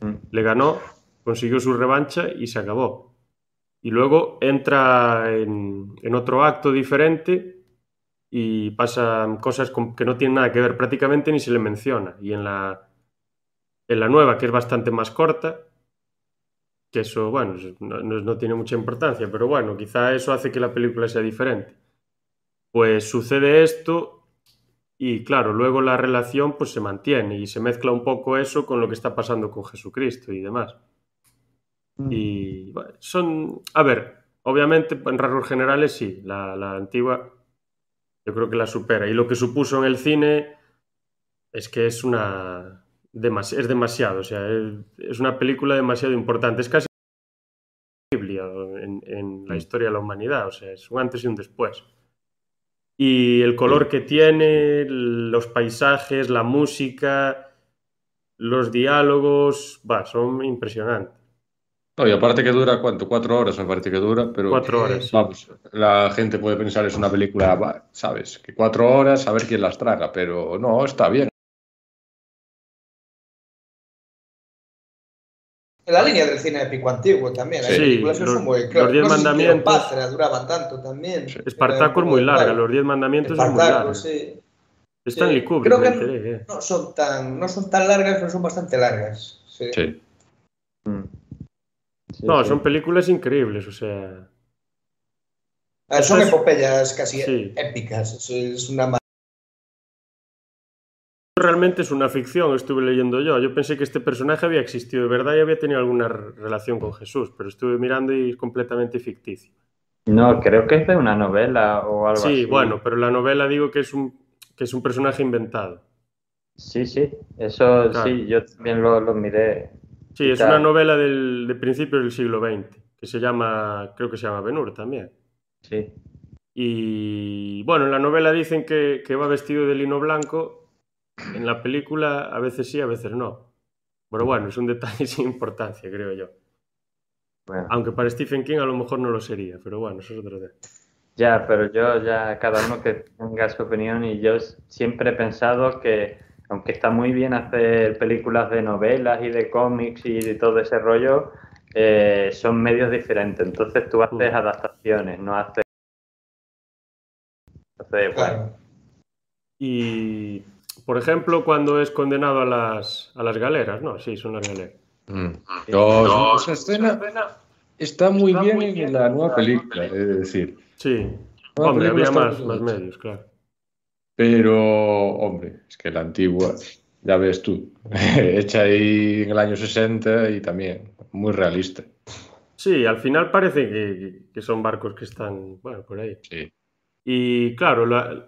Mm. Le ganó, consiguió su revancha y se acabó. Y luego entra en, en otro acto diferente y pasan cosas con- que no tienen nada que ver, prácticamente ni se le menciona. Y en la, en la nueva, que es bastante más corta, que eso, bueno, no, tiene mucha importancia, pero bueno, quizá eso hace que la película sea diferente. Pues sucede esto y claro, luego la relación pues se mantiene y se mezcla un poco eso con lo que está pasando con Jesucristo y demás. Y bueno, son, a ver, obviamente en rasgos generales sí, la, la antigua yo creo que la supera. Y lo que supuso en el cine es que es una, es demasiado, o sea, es, una película demasiado importante, es casi en, en la historia de la humanidad, o sea, es un antes y un después. Y el color que tiene, los paisajes, la música, los diálogos, va, son impresionantes. No, y aparte que dura, ¿cuánto? Cuatro horas me parece que dura, pero Cuatro horas, vamos, la gente puede pensar es una película, ¿sabes? Que cuatro horas, a ver quién las traga, pero no, está bien. En la línea del cine épico antiguo también. Sí, películas los- son muy. los Claro, Diez no sé si Mandamientos. Duraban tanto también. Espartaco es muy larga, los Diez Mandamientos es muy Espartaco, larga. sí. Stanley Sí, Kubrick, creo que- enteré, eh. No son tan, no son tan largas, pero son bastante largas. Sí. Sí. Mm. Sí, No, sí. son películas increíbles, o sea. Ah, son epopeyas casi Sí. épicas. Es, es una Realmente es una ficción, estuve leyendo yo. Yo pensé que este personaje había existido de verdad y había tenido alguna relación con Jesús, pero estuve mirando y es completamente ficticio. No, creo que es de una novela o algo así. Sí, bueno, pero la novela digo que es un, que es un personaje inventado. Sí, sí, eso Claro. sí, yo también lo, lo miré. Sí, es Claro. una novela del, de principios del siglo XX, que se llama, creo que se llama Ben-Hur también. Sí. Y bueno, en la novela dicen que, que va vestido de lino blanco, en la película a veces sí, a veces no. Pero bueno, es un detalle [laughs] sin importancia, creo yo. Bueno, Aunque para Stephen King a lo mejor no lo sería, pero bueno, eso es otro tema. ya, pero yo ya cada uno que tenga su opinión y yo siempre he pensado que aunque está muy bien hacer películas de novelas y de cómics y de todo ese rollo, eh, son medios diferentes. Entonces tú haces adaptaciones, no haces... Entonces, bueno. Y, por ejemplo, cuando es condenado a las, a las galeras, ¿no? Sí, son las galeras. Mm. No, esa escena está muy bien en la nueva película, es decir. Sí. Hombre, había más, medios, claro. Pero, hombre, es que la antigua, ya ves tú, [laughs] hecha ahí en el año 60 y también muy realista. Sí, al final parece que, que son barcos que están, bueno, por ahí. Sí. Y claro, la,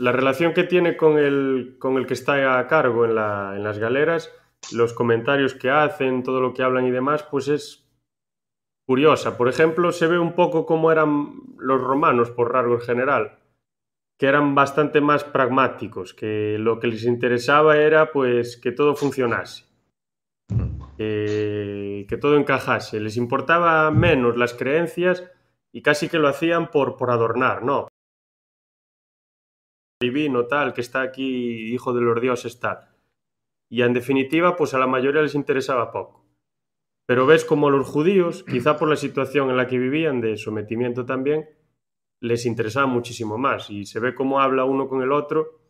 la relación que tiene con el, con el que está a cargo en, la, en las galeras, los comentarios que hacen, todo lo que hablan y demás, pues es curiosa. Por ejemplo, se ve un poco cómo eran los romanos, por rasgo en general, que eran bastante más pragmáticos, que lo que les interesaba era pues que todo funcionase, que, que todo encajase. Les importaba menos las creencias y casi que lo hacían por, por adornar, ¿no? Divino tal, que está aquí, hijo de los dioses tal. Y en definitiva, pues a la mayoría les interesaba poco. Pero ves como a los judíos, [clears throat] quizá por la situación en la que vivían, de sometimiento también, les interesaba muchísimo más. Y se ve cómo habla uno con el otro.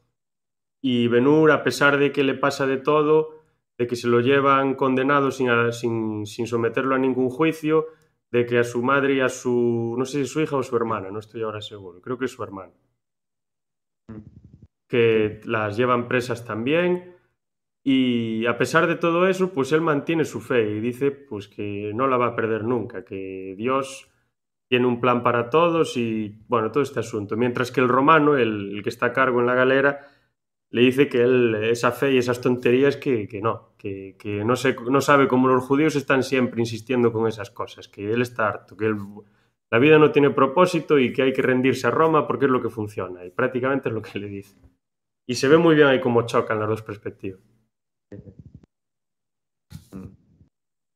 Y Benur, a pesar de que le pasa de todo, de que se lo llevan condenado sin, sin, sin someterlo a ningún juicio, de que a su madre y a su, no sé si su hija o su hermana, no estoy ahora seguro, creo que es su hermana, que las llevan presas también. Y a pesar de todo eso, pues él mantiene su fe y dice pues que no la va a perder nunca, que Dios tiene un plan para todos y bueno, todo este asunto. Mientras que el romano, el, que está a cargo en la galera, le dice que él, esa fe y esas tonterías que, que no, que, que no, sé, no sabe cómo los judíos están siempre insistiendo con esas cosas, que él está harto, que él- la vida no tiene propósito y que hay que rendirse a Roma porque es lo que funciona. Y prácticamente es lo que le dice. Y se ve muy bien ahí cómo chocan las dos perspectivas.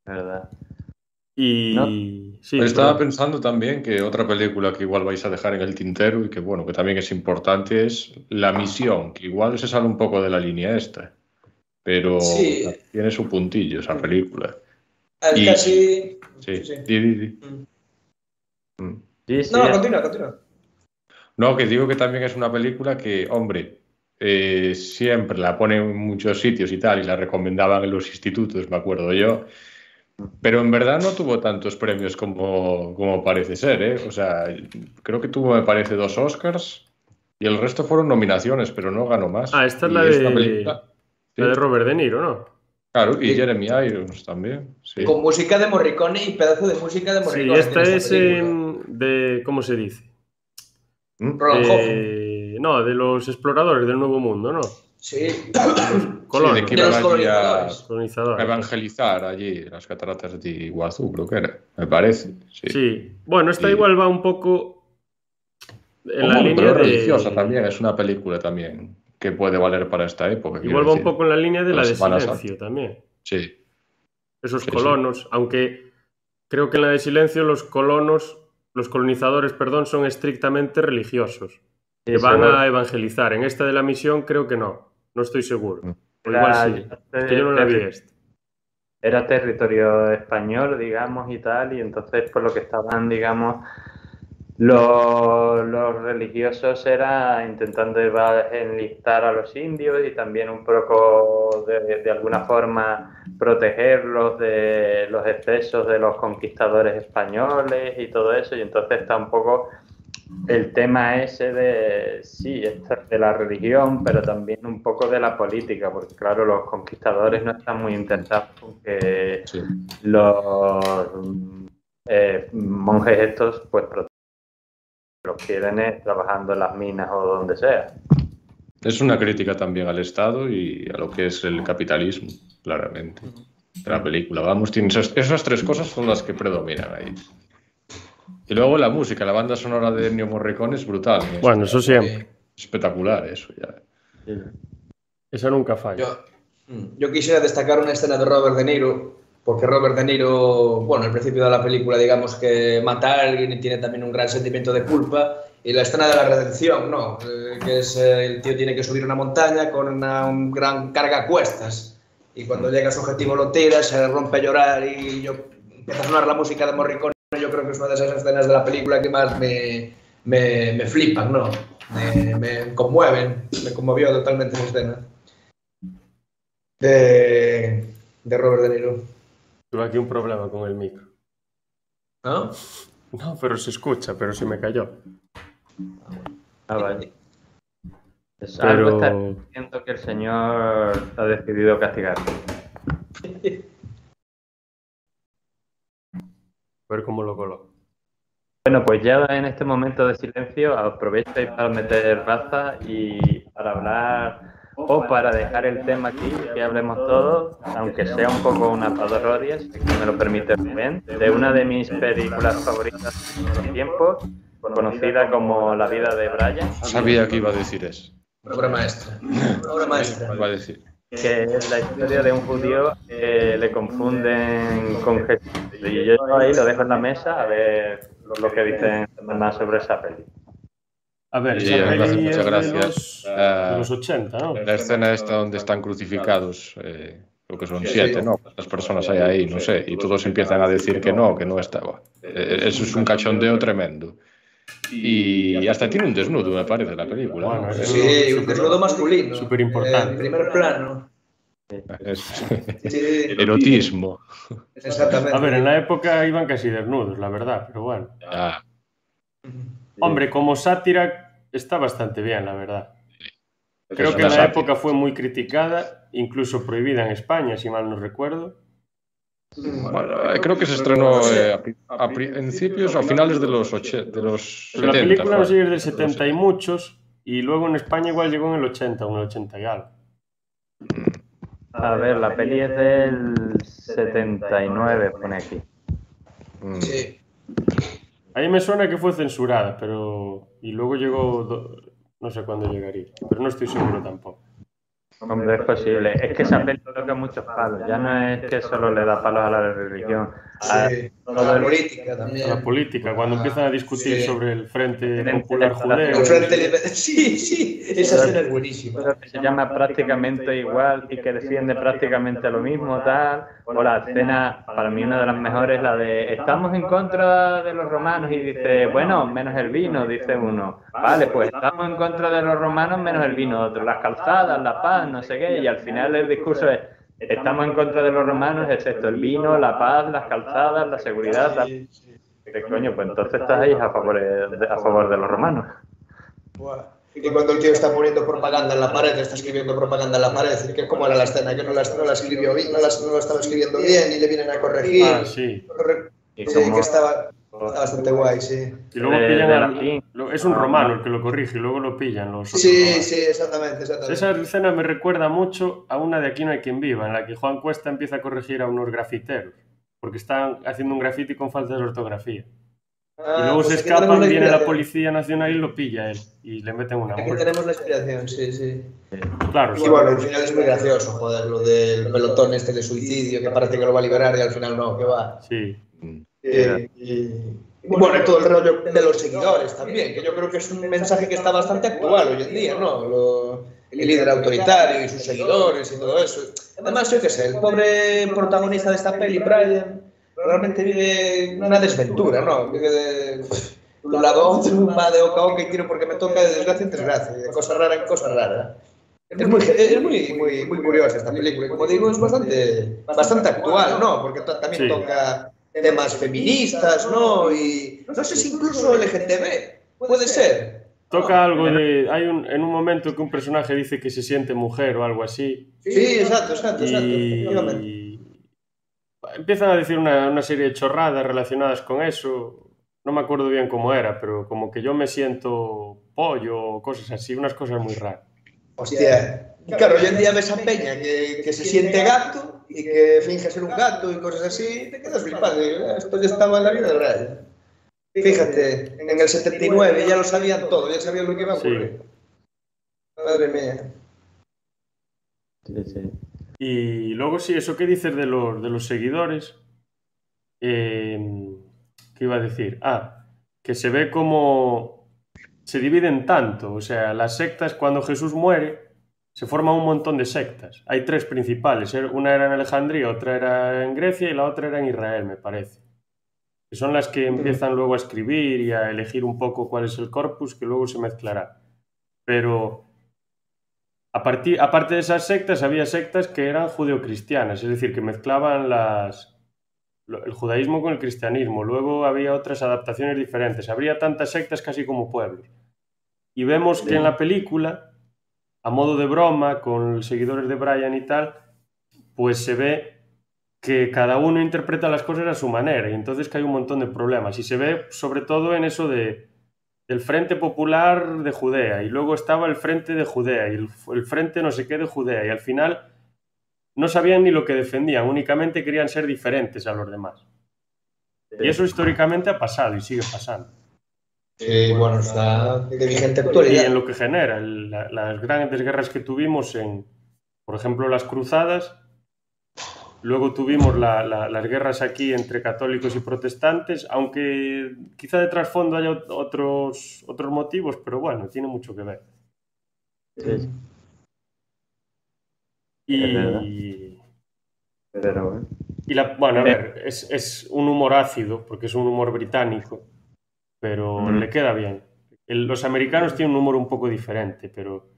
¿Verdad? Y No. sí, Estaba pero- pensando también que otra película que igual vais a dejar en el tintero y que bueno, que también es importante es La Misión, que igual se sale un poco de la línea esta, pero Sí. tiene su puntillo esa película. Y- casi. Sí, Sí, sí. di, di, di. Mm. Mm. Sí, sí, No, es- continúa, continúa. No, que digo que también es una película que, hombre, eh, siempre la ponen en muchos sitios y tal, y la recomendaban en los institutos, me acuerdo yo. Pero en verdad no tuvo tantos premios como, como parece ser, ¿eh? O sea, creo que tuvo, me parece, dos Oscars y el resto fueron nominaciones, pero no ganó más. Ah, esta es la esta de- película- sí, la de Robert De Niro, ¿no? claro, y Sí. Jeremy Irons también. Sí. Con música de Morricone y pedazo de música de Sí, Morricone. esta tiene es. De, ¿cómo se dice? ¿Mm? Eh, no, de los exploradores del Nuevo Mundo, ¿no? Sí. [coughs] Colonos, de que iban allí a colonizadores. a colonizadores. evangelizar allí las cataratas de Iguazú, creo que era, me parece. Sí. Sí. Bueno, esta Y- igual va un poco en la línea de... religiosa también, es una película también que puede valer para esta época. Igual va un poco en la línea de la La de Silencio también. Sí, Esos Sí, sí. colonos, aunque creo que en la de Silencio los colonos, los colonizadores, perdón, son estrictamente religiosos, que van a evangelizar. En esta de la misión creo que no, no estoy seguro. Mm. Igual sí, es que yo no la vi esta. era territorio español, digamos, y tal, y entonces por lo que estaban, digamos, los, los religiosos era intentando enlistar a los indios y también un poco de, de alguna forma protegerlos de los excesos de los conquistadores españoles y todo eso, y entonces está un poco el tema ese de, sí, de la religión, pero también un poco de la política, porque claro, los conquistadores no están muy interesados con que sí. los eh, monjes estos pues. Los quieren es trabajando en las minas o donde sea. Es una crítica también al Estado y a lo que es el capitalismo, claramente. De la película, vamos, tiene esas, esas tres cosas son las que predominan ahí. Y luego la música, la banda sonora de Ennio Morricone es brutal. es Bueno, eso siempre. espectacular eso ya. Esa nunca falla. Yo, yo quisiera destacar una escena de Robert De Niro, porque Robert De Niro, bueno, al principio de la película, digamos que mata a alguien y tiene también un gran sentimiento de culpa. Y la escena de la redención, ¿no? Eh, que es eh, el tío tiene que subir una montaña con una un gran carga a cuestas. Y cuando llega a su objetivo lo tira, se rompe a llorar y yo empieza a sonar la música de Morricone. Yo creo que es una de esas escenas de la película que más me, me, me flipan, ¿no? Me, me conmueven. Me conmovió totalmente esa escena de, de Robert De Niro. Tuve aquí un problema con el micro. ¿No? No, pero se escucha, pero se me cayó. Ah, vale. Es Pero- Algo está diciendo que el señor ha decidido castigar. A ver cómo lo coloco. Bueno, pues ya en este momento de silencio aprovecháis para meter baza y para hablar o para dejar el tema aquí, que hablemos todos, aunque sea un poco una parodia, si me lo permite Rubén, de una de mis películas favoritas de los tiempos, conocida como La vida de Brian, Sabía que iba a decir eso. Obra maestra. [laughs] Obra maestra. Iba a decir. que es la historia de un judío que le confunden con Jesús. Y yo ahí lo dejo en la mesa a ver lo que dicen más sobre esa peli. A ver, Sí, esa me hace peli mucha es de gracia. los, Ah, de los 80, ¿no? La escena esta donde están crucificados, eh, lo que son siete. ¿no? Las personas hay ahí, no sé, y todos empiezan a decir que no, que no estaba. Eh, eso es un cachondeo tremendo. Y hasta tiene un desnudo, me parece, la película. ¿no? Bueno, Eh, Sí, un desnudo masculino. Superimportante. En primer plano. Sí, [laughs] erotismo. exactamente. A ver, en la época iban casi desnudos, la verdad, pero bueno. Ah, Hombre, como sátira está bastante bien, la verdad. Creo que en la época fue muy criticada, incluso prohibida en España, si mal no recuerdo. Bueno, eh, creo que se estrenó eh, a, pri- a principios o a finales de los, oche- de los Pero la 70. película no sé es del 70 y muchos, y luego en España igual llegó en el 80 o en el 80 y algo. A ver, la peli es del 79, pone aquí. Mm. Sí. A mí me suena que fue censurada, pero... Y luego llegó... do- No sé cuándo llegaría, pero no estoy seguro tampoco. Hombre, es posible. Es que esa peli toca muchos palos. Ya no es que solo le da palos a la religión. A La el- política A también. la política, cuando empiezan a discutir Sí. sobre el Frente Frente Popular. Judeo. El Frente Sí, sí, esa escena es buenísima. Se llama prácticamente igual y que defiende prácticamente lo mismo, tal. O la escena, para mí una de las mejores, la de estamos en contra de los romanos y dice, bueno, menos el vino, dice uno. Vale, pues estamos en contra de los romanos menos el vino, otro, las calzadas, la paz, no sé qué, y al final el discurso es, estamos en contra de los romanos excepto el vino, la paz, las calzadas, la seguridad, tal. Sí, sí. Dice, Coño, pues entonces estás ahí a favor de, a favor de los romanos. Y cuando el tío está poniendo propaganda en la pared, está escribiendo propaganda en la pared, y que cómo era la escena, que no la, no la escribió bien, no la, no la estaba escribiendo bien y le vienen a corregir. Ah, sí. Corre- Y Sí, como- que estaba, estaba bastante guay, sí. Y luego De- pillan lo- Es un romano el que lo corrige y luego lo pillan los otros Sí, romanos. sí, exactamente, exactamente. Esa escena me recuerda mucho a una de Aquí no hay quien viva, en la que Juan Cuesta empieza a corregir a unos grafiteros, porque están haciendo un grafiti con falta de ortografía. Ah, y luego pues se escapan, la viene la. Policía Nacional y lo pilla él, y le meten una Aquí tenemos la inspiración, sí, sí. Claro, Y sí. bueno, al final es muy gracioso, joder, lo del pelotón este de suicidio, que parece que lo va a liberar y al final no, que va. Sí. Eh, y, bueno, todo el rollo de los seguidores también, que yo creo que es un mensaje que está bastante actual hoy en día, ¿no? Lo- el líder autoritario y sus seguidores y todo eso. Además, yo qué sé, el pobre protagonista de esta peli, Brian, realmente vive una desventura, ¿no? Vive de, un lado a otro, va de oca a oca y tiro porque me toca de desgracia en desgracia, de cosa rara en cosa rara. Es muy, es muy, muy, muy curiosa esta película como digo, es bastante, bastante actual, ¿no? Porque también Sí. toca temas feministas, ¿no? Y no sé si incluso LGTB, puede ser. Toca algo de... Hay un, en un momento que un personaje dice que se siente mujer o algo así, Sí, exacto, exacto, exacto. y, empiezan a decir una, una serie de chorradas relacionadas con eso. No me acuerdo bien cómo era, pero como que yo me siento pollo o cosas así, unas cosas muy raras. Hostia. Y claro, hoy en día ves a Peña que, que se siente gato y que finge ser un gato y cosas así, y te quedas "Ah, Esto ya estaba en la vida real. Fíjate, en el 79 ya lo sabían todo, ya sabían lo que iba a Sí. ocurrir. Madre mía. Sí, sí. Y luego sí, eso que dices de los, de los seguidores, eh, ¿qué iba a decir? Ah, que se ve como se dividen tanto, o sea, las sectas cuando Jesús muere, se forman un montón de sectas. Hay tres principales, eh, una era en Alejandría, otra era en Grecia y la otra era en Israel, me parece. Que son las que empiezan luego a escribir y a elegir un poco cuál es el corpus que luego se mezclará. Pero a partir, aparte de esas sectas, había sectas que eran judeocristianas, es decir, que mezclaban las, el judaísmo con el cristianismo. Luego había otras adaptaciones diferentes. Habría tantas sectas casi como pueblos. Y vemos que en la película, a modo de broma, con los seguidores de Brian y tal, pues se ve que cada uno interpreta las cosas a su manera y entonces que hay un montón de problemas. Y se ve sobre todo en eso de, del Frente Popular de Judea y luego estaba el Frente de Judea y el, el Frente no sé qué de Judea y al final no sabían ni lo que defendían, únicamente querían ser diferentes a los demás. Y eso históricamente ha pasado y sigue pasando. Sí, bueno, está de vigente Y actualidad. en lo que genera la- las grandes guerras que tuvimos en, por ejemplo, las cruzadas, luego tuvimos la- la- las guerras aquí entre católicos y protestantes, aunque quizá de trasfondo haya ot- otros, otros motivos, pero bueno, tiene mucho que ver. Sí, verdad. Y, Pero y la, bueno, a ver, es, es un humor ácido, porque es un humor británico, pero Mm. le queda bien. El- los americanos tienen un humor un poco diferente, pero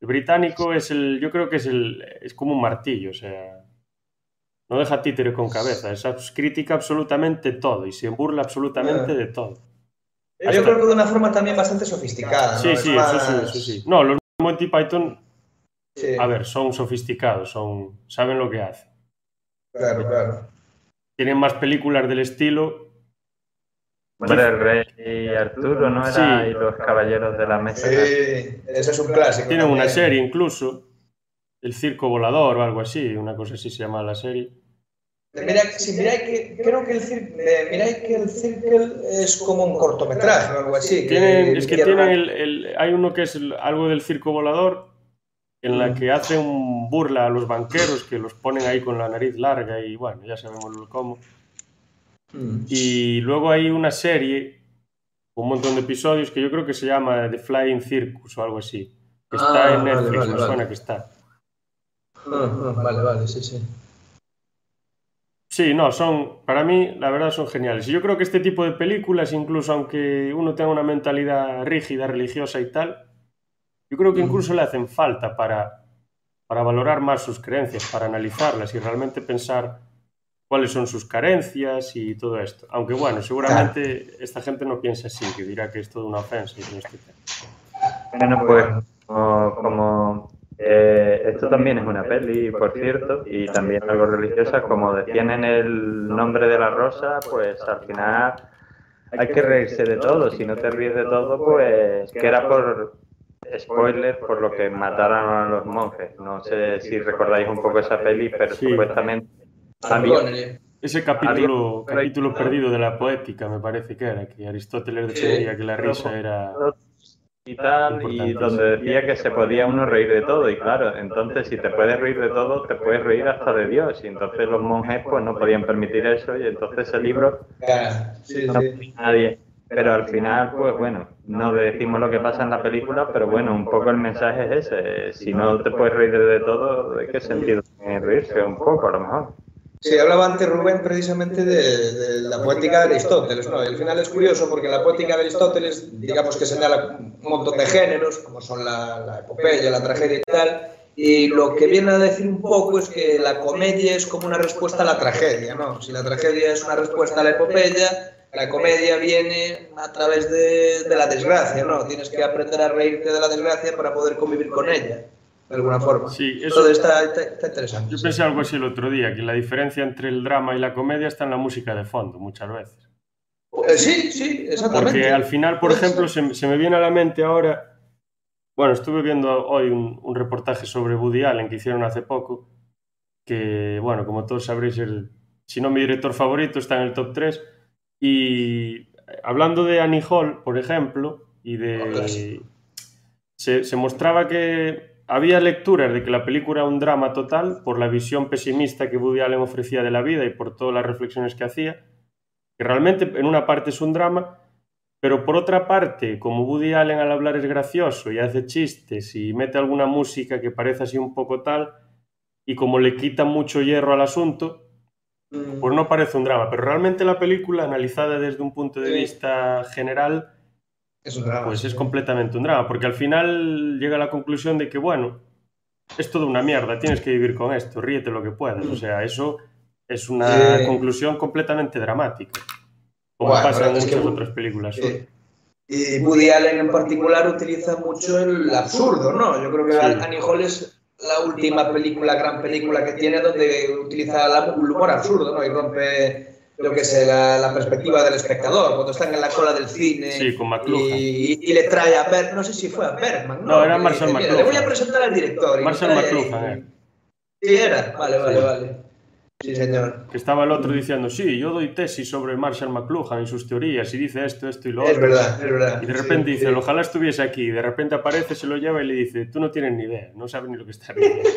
El británico es el, yo creo que es el, es como un martillo, o sea, no deja títere con cabeza, es critica absolutamente todo y se burla absolutamente de todo. Yo Hasta- creo que de una forma también bastante sofisticada. Sí, ¿no? Es sí, más- eso sí, eso sí. No, los Monty Python, Sí, a ver, son sofisticados, son, saben lo que hacen. Claro, claro. Tienen más películas del estilo. Hombre, el rey Arturo, ¿no? Era, Sí. Y los caballeros de la mesa. Sí, ese es un clásico. Tienen una serie incluso, El Circo Volador o algo así, una cosa así se llama la serie. Mira, sí, mira que, creo que el eh, mira que el Circle es como un cortometraje o algo así. Tienen, es que tienen el, el- hay uno que es el- algo del Circo Volador en la Mm. que hace un burla a los banqueros que los ponen ahí con la nariz larga y bueno, ya sabemos cómo. Mm. Y luego hay una serie, un montón de episodios que yo creo que se llama The Flying Circus o algo así. que Está Ah, en Netflix, vale, me vale. suena que está. Ah, ah, vale, vale, sí, sí. Sí, no, son, para mí, la verdad, son geniales. Y yo creo que este tipo de películas, incluso aunque uno tenga una mentalidad rígida, religiosa y tal, yo creo que Mm. incluso le hacen falta para, para valorar más sus creencias, para analizarlas y realmente pensar cuáles son sus carencias y todo esto. Aunque bueno, seguramente esta gente no piensa así, que dirá que es toda una ofensa y todo este tema. Bueno, pues como, como, eh, esto también es una peli, por cierto, y también algo religiosa, como decían en el nombre de la rosa, pues al final hay que reírse de todo. Si no te ríes de todo, pues que era por spoiler por lo que mataron a los monjes. No sé si recordáis un poco esa peli, pero Sí. supuestamente había, Connery. Ese capítulo, Había- capítulo perdido de la poética, me parece que era, que Aristóteles defendía que la risa era... y tal, y donde decía que se podía uno reír de todo, y claro, entonces si te puedes reír de todo, te puedes reír hasta de Dios, y entonces los monjes pues no podían permitir eso, y entonces el libro sí, no sí. nadie. Pero al final, pues bueno, no decimos lo que pasa en la película, pero bueno, un poco el mensaje es ese, si no te puedes reír de todo, ¿de qué sentido tiene reírse? Un poco, a lo mejor. Sí, hablaba antes Rubén precisamente de, la poética de Aristóteles, ¿no? Al final es curioso porque la poética de Aristóteles, digamos que señala un montón de géneros, como son la, la epopeya, la tragedia y tal, y lo que viene a decir un poco es que la comedia es como una respuesta a la tragedia, ¿no? Si la tragedia es una respuesta a la epopeya, la comedia viene a través de, de la desgracia, ¿no? Tienes que aprender a reírte de la desgracia para poder convivir con ella, de alguna forma. Sí, eso- está, está- está interesante. Yo sí. pensé algo así el otro día, que la diferencia entre el drama y la comedia está en la música de fondo, muchas veces. Eh, Sí, sí, exactamente. Porque al final, por Puede ejemplo, se, se me viene a la mente ahora, bueno, estuve viendo hoy un, un reportaje sobre Woody Allen que hicieron hace poco, que, bueno, como todos sabréis, el, si no mi director favorito está en el top 3, y hablando de Annie Hall, por ejemplo, y de... Se, se mostraba que había lecturas de que la película era un drama total por la visión pesimista que Woody Allen ofrecía de la vida y por todas las reflexiones que hacía, que realmente en una parte es un drama, pero por otra parte, como Woody Allen al hablar es gracioso y hace chistes y mete alguna música que parece así un poco tal, y como le quita mucho hierro al asunto, pues no parece un drama. Pero realmente la película, analizada desde un punto de Sí. vista general, es un drama. pues es completamente un drama, porque al final llega a la conclusión de que, bueno, es todo una mierda, tienes que vivir con esto, ríete lo que puedas. O sea, eso es una Sí. conclusión completamente dramática, como Bueno, pasa en que muchas otras películas. Sí. Y Woody Allen en particular utiliza mucho el absurdo, ¿no? Yo creo que Sí. Annie Hall es la última película, gran película que tiene donde utiliza el humor absurdo, ¿no? Y rompe, yo que sé, la, la perspectiva del espectador, cuando están en la cola del cine. Sí, con McLuhan. Y, y le trae a Bergman, no sé si fue a Bergman, ¿no? No, era dice, "Mira, McLuhan. Le voy a presentar al director. trae- McLuhan, eh. Sí, era. Vale, vale, Sí. vale. Sí, señor. Que estaba el otro diciendo, sí, yo doy tesis sobre Marshall McLuhan y sus teorías, y dice esto, esto y lo Es otro. verdad, es verdad. Y de repente Sí, dice, sí. ojalá estuviese aquí. Y de repente aparece, se lo lleva y le dice, tú no tienes ni idea, no sabes ni lo que está diciendo.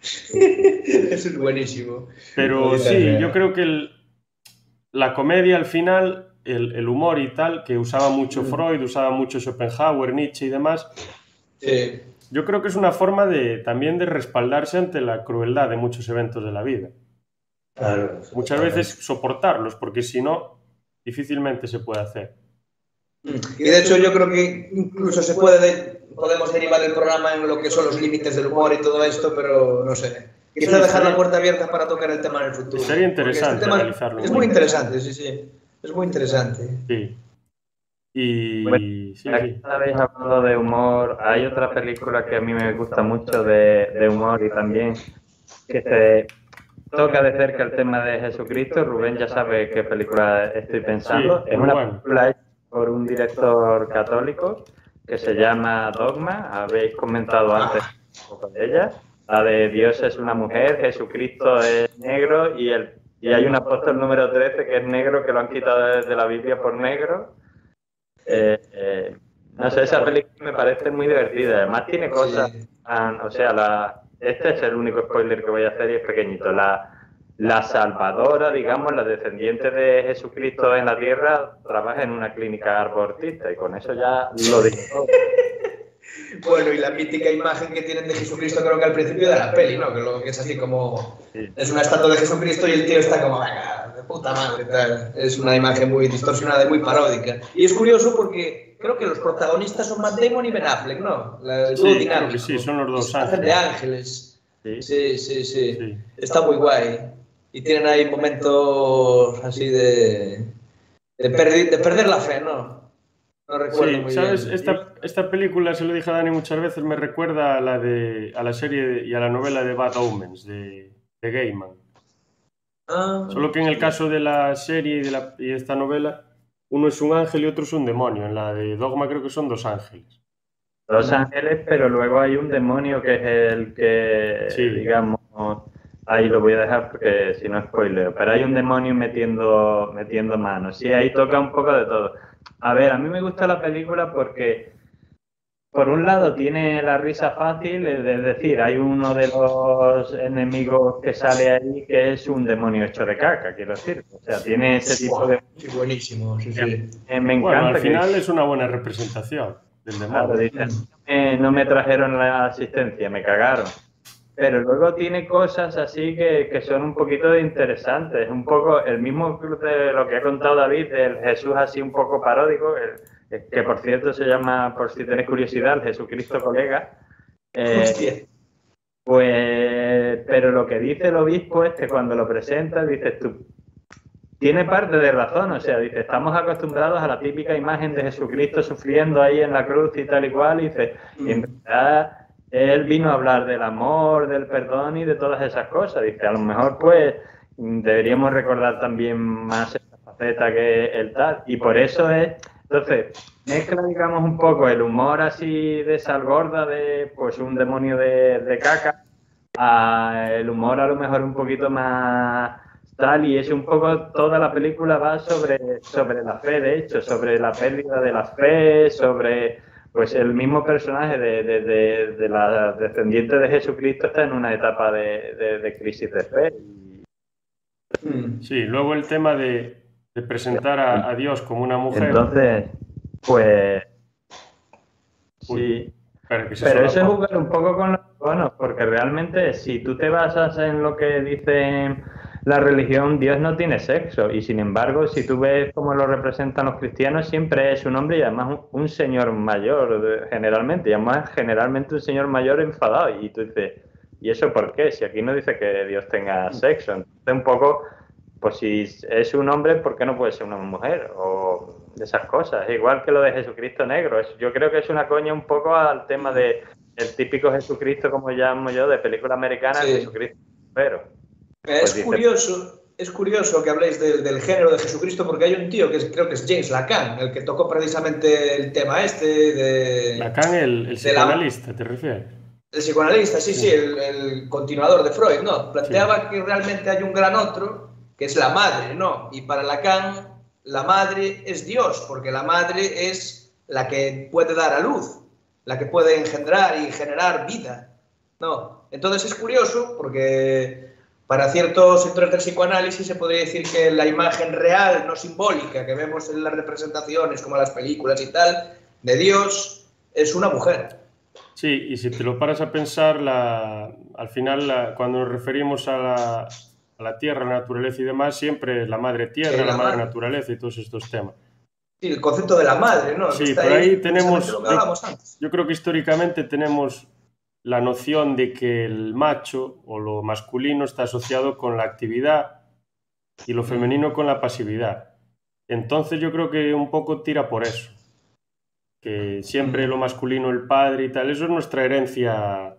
[laughs] Eso es buenísimo. Pero sí. yo creo que el- la comedia al final, el, el humor y tal, que usaba mucho. Freud, usaba mucho Schopenhauer, Nietzsche y demás, Sí. yo creo que es una forma de también de respaldarse ante la crueldad de muchos eventos de la vida. Claro. Muchas veces soportarlos, porque si no, difícilmente se puede hacer. Y de hecho yo creo que incluso se puede de- podemos derivar el programa en lo que son los límites del humor y todo esto, pero no sé. Quizá dejar la puerta abierta para tocar el tema en el futuro. Sería interesante este tema analizarlo. Es muy interesante, sí, sí. Es muy interesante. Sí. Y Bueno, sí, sí. Aquí habéis hablado de humor. Hay otra película que a mí me gusta mucho de, de humor y también que se toca de cerca el tema de Jesucristo. Rubén ya sabe qué película estoy pensando. Sí, es una bueno. película hecha por un director católico que se llama Dogma. Habéis comentado antes un poco de ella. La de Dios es una mujer, Jesucristo es negro y, el, y hay un apóstol número 13 que es negro que lo han quitado de la Biblia por negro. Eh, eh, no sé, esa película me parece muy divertida. Además tiene cosas, Sí. tan- o sea, la, este es el único spoiler que voy a hacer y es pequeñito. La, la salvadora, digamos, la descendiente de Jesucristo en la tierra, trabaja en una clínica abortista y con eso ya lo digo todo. [laughs] Bueno, y la mítica imagen que tienen de Jesucristo creo que al principio de la peli, ¿no? Que, lo, que es así como... Es una estatua de Jesucristo y el tío está como, venga, de puta madre, tal. Es una imagen muy distorsionada y muy paródica. Y es curioso porque creo que los protagonistas son Matt Damon y Ben Affleck, ¿no? La, Sí, dinámico. que sí, son los dos de ángeles. Sí. Sí, sí, sí, Sí. Está muy guay. Y tienen ahí momentos así de... De perder la fe, ¿no? No recuerdo Sí, muy sabes, bien. esta, esta película, se lo dije a Dani muchas veces, me recuerda a la, de, a la serie de- y a la novela de Bad Omens, de, de Gaiman. Ah. Solo que en el caso de la serie y de, la, y de esta novela, uno es un ángel y otro es un demonio. En la de Dogma creo que son dos ángeles. Dos ángeles, pero luego hay un demonio que es el que, Sí. digamos, ahí lo voy a dejar porque si no spoiler, pero hay un demonio metiendo, metiendo manos. Sí, ahí toca un poco de todo. A ver, a mí me gusta la película porque, por un lado, tiene la risa fácil, es decir, hay uno de los enemigos que sale ahí que es un demonio hecho de caca, quiero decir. O sea, tiene ese tipo de... Sí, buenísimo, sí, sí. eh, me Bueno, encanta al que- final es una buena representación del Claro, demonio. dicen, "Eh, no me trajeron la asistencia, me cagaron. Pero luego tiene cosas así que, que son un poquito interesantes, un poco el mismo de lo que ha contado David, del Jesús así un poco paródico, el- que por cierto se llama, por si tenéis curiosidad, el Jesucristo colega. Eh, pues, pero lo que dice el obispo es que cuando lo presenta, dices tú, tiene parte de razón, o sea, dice, estamos acostumbrados a la típica imagen de Jesucristo sufriendo ahí en la cruz y tal y cual, y dice, y en realidad él vino a hablar del amor, del perdón y de todas esas cosas, dice, a lo mejor pues deberíamos recordar también más esa faceta que el tal, y por eso es, entonces, mezcla, digamos, un poco el humor así de sal gorda de, pues, un demonio de, de caca, a el humor a lo mejor un poquito más tal y es un poco toda la película va sobre sobre la fe de hecho sobre la pérdida de la fe sobre pues el mismo personaje de, de, de- de la descendiente de Jesucristo está en una etapa de, de- de crisis de fe y Mm. Sí, luego el tema de, de presentar a, a Dios como una mujer. entonces pues Uy, sí espera, que se Pero eso es jugar un poco con los bonos, porque realmente si tú te basas en lo que dice la religión, Dios no tiene sexo. Y sin embargo, si tú ves cómo lo representan los cristianos, siempre es un hombre y además un, un señor mayor, generalmente. Y además, generalmente un señor mayor enfadado. Y tú dices, ¿y eso por qué? Si aquí no dice que Dios tenga sexo. Entonces, un poco, pues si es un hombre, ¿por qué no puede ser una mujer? O de esas cosas. Igual que lo de Jesucristo negro. Yo creo que es una coña un poco al tema de el típico Jesucristo, como llamo yo, de película americana, Sí. Jesucristo pero Es Pues dice- curioso, es curioso que habléis del, del género de Jesucristo porque hay un tío que es- creo que es James Lacan, el que tocó precisamente el tema este de Lacan, el, el de la- psicoanalista, ¿te refieres? el psicoanalista, sí, sí, el, el continuador de Freud, ¿no? Planteaba que realmente hay un gran otro, que es la madre, ¿no? Y para Lacan, la madre es Dios, porque la madre es la que puede dar a luz, la que puede engendrar y generar vida, ¿no? Entonces es curioso porque para ciertos sectores del psicoanálisis se podría decir que la imagen real, no simbólica, que vemos en las representaciones como las películas y tal, de Dios, es una mujer. Sí, y si te lo paras a pensar, la, al final, la- cuando nos referimos a la, a la tierra, la naturaleza y demás, siempre es la madre tierra, Sí, la, madre madre. naturaleza y todos estos temas. Sí, el concepto de la madre, ¿no? Sí, Está por ahí tenemos- que hablábamos antes. Yo creo que históricamente tenemos la noción de que el macho o lo masculino está asociado con la actividad y lo femenino con la pasividad. Entonces yo creo que un poco tira por eso. Que siempre lo masculino, el padre y tal, eso es nuestra herencia.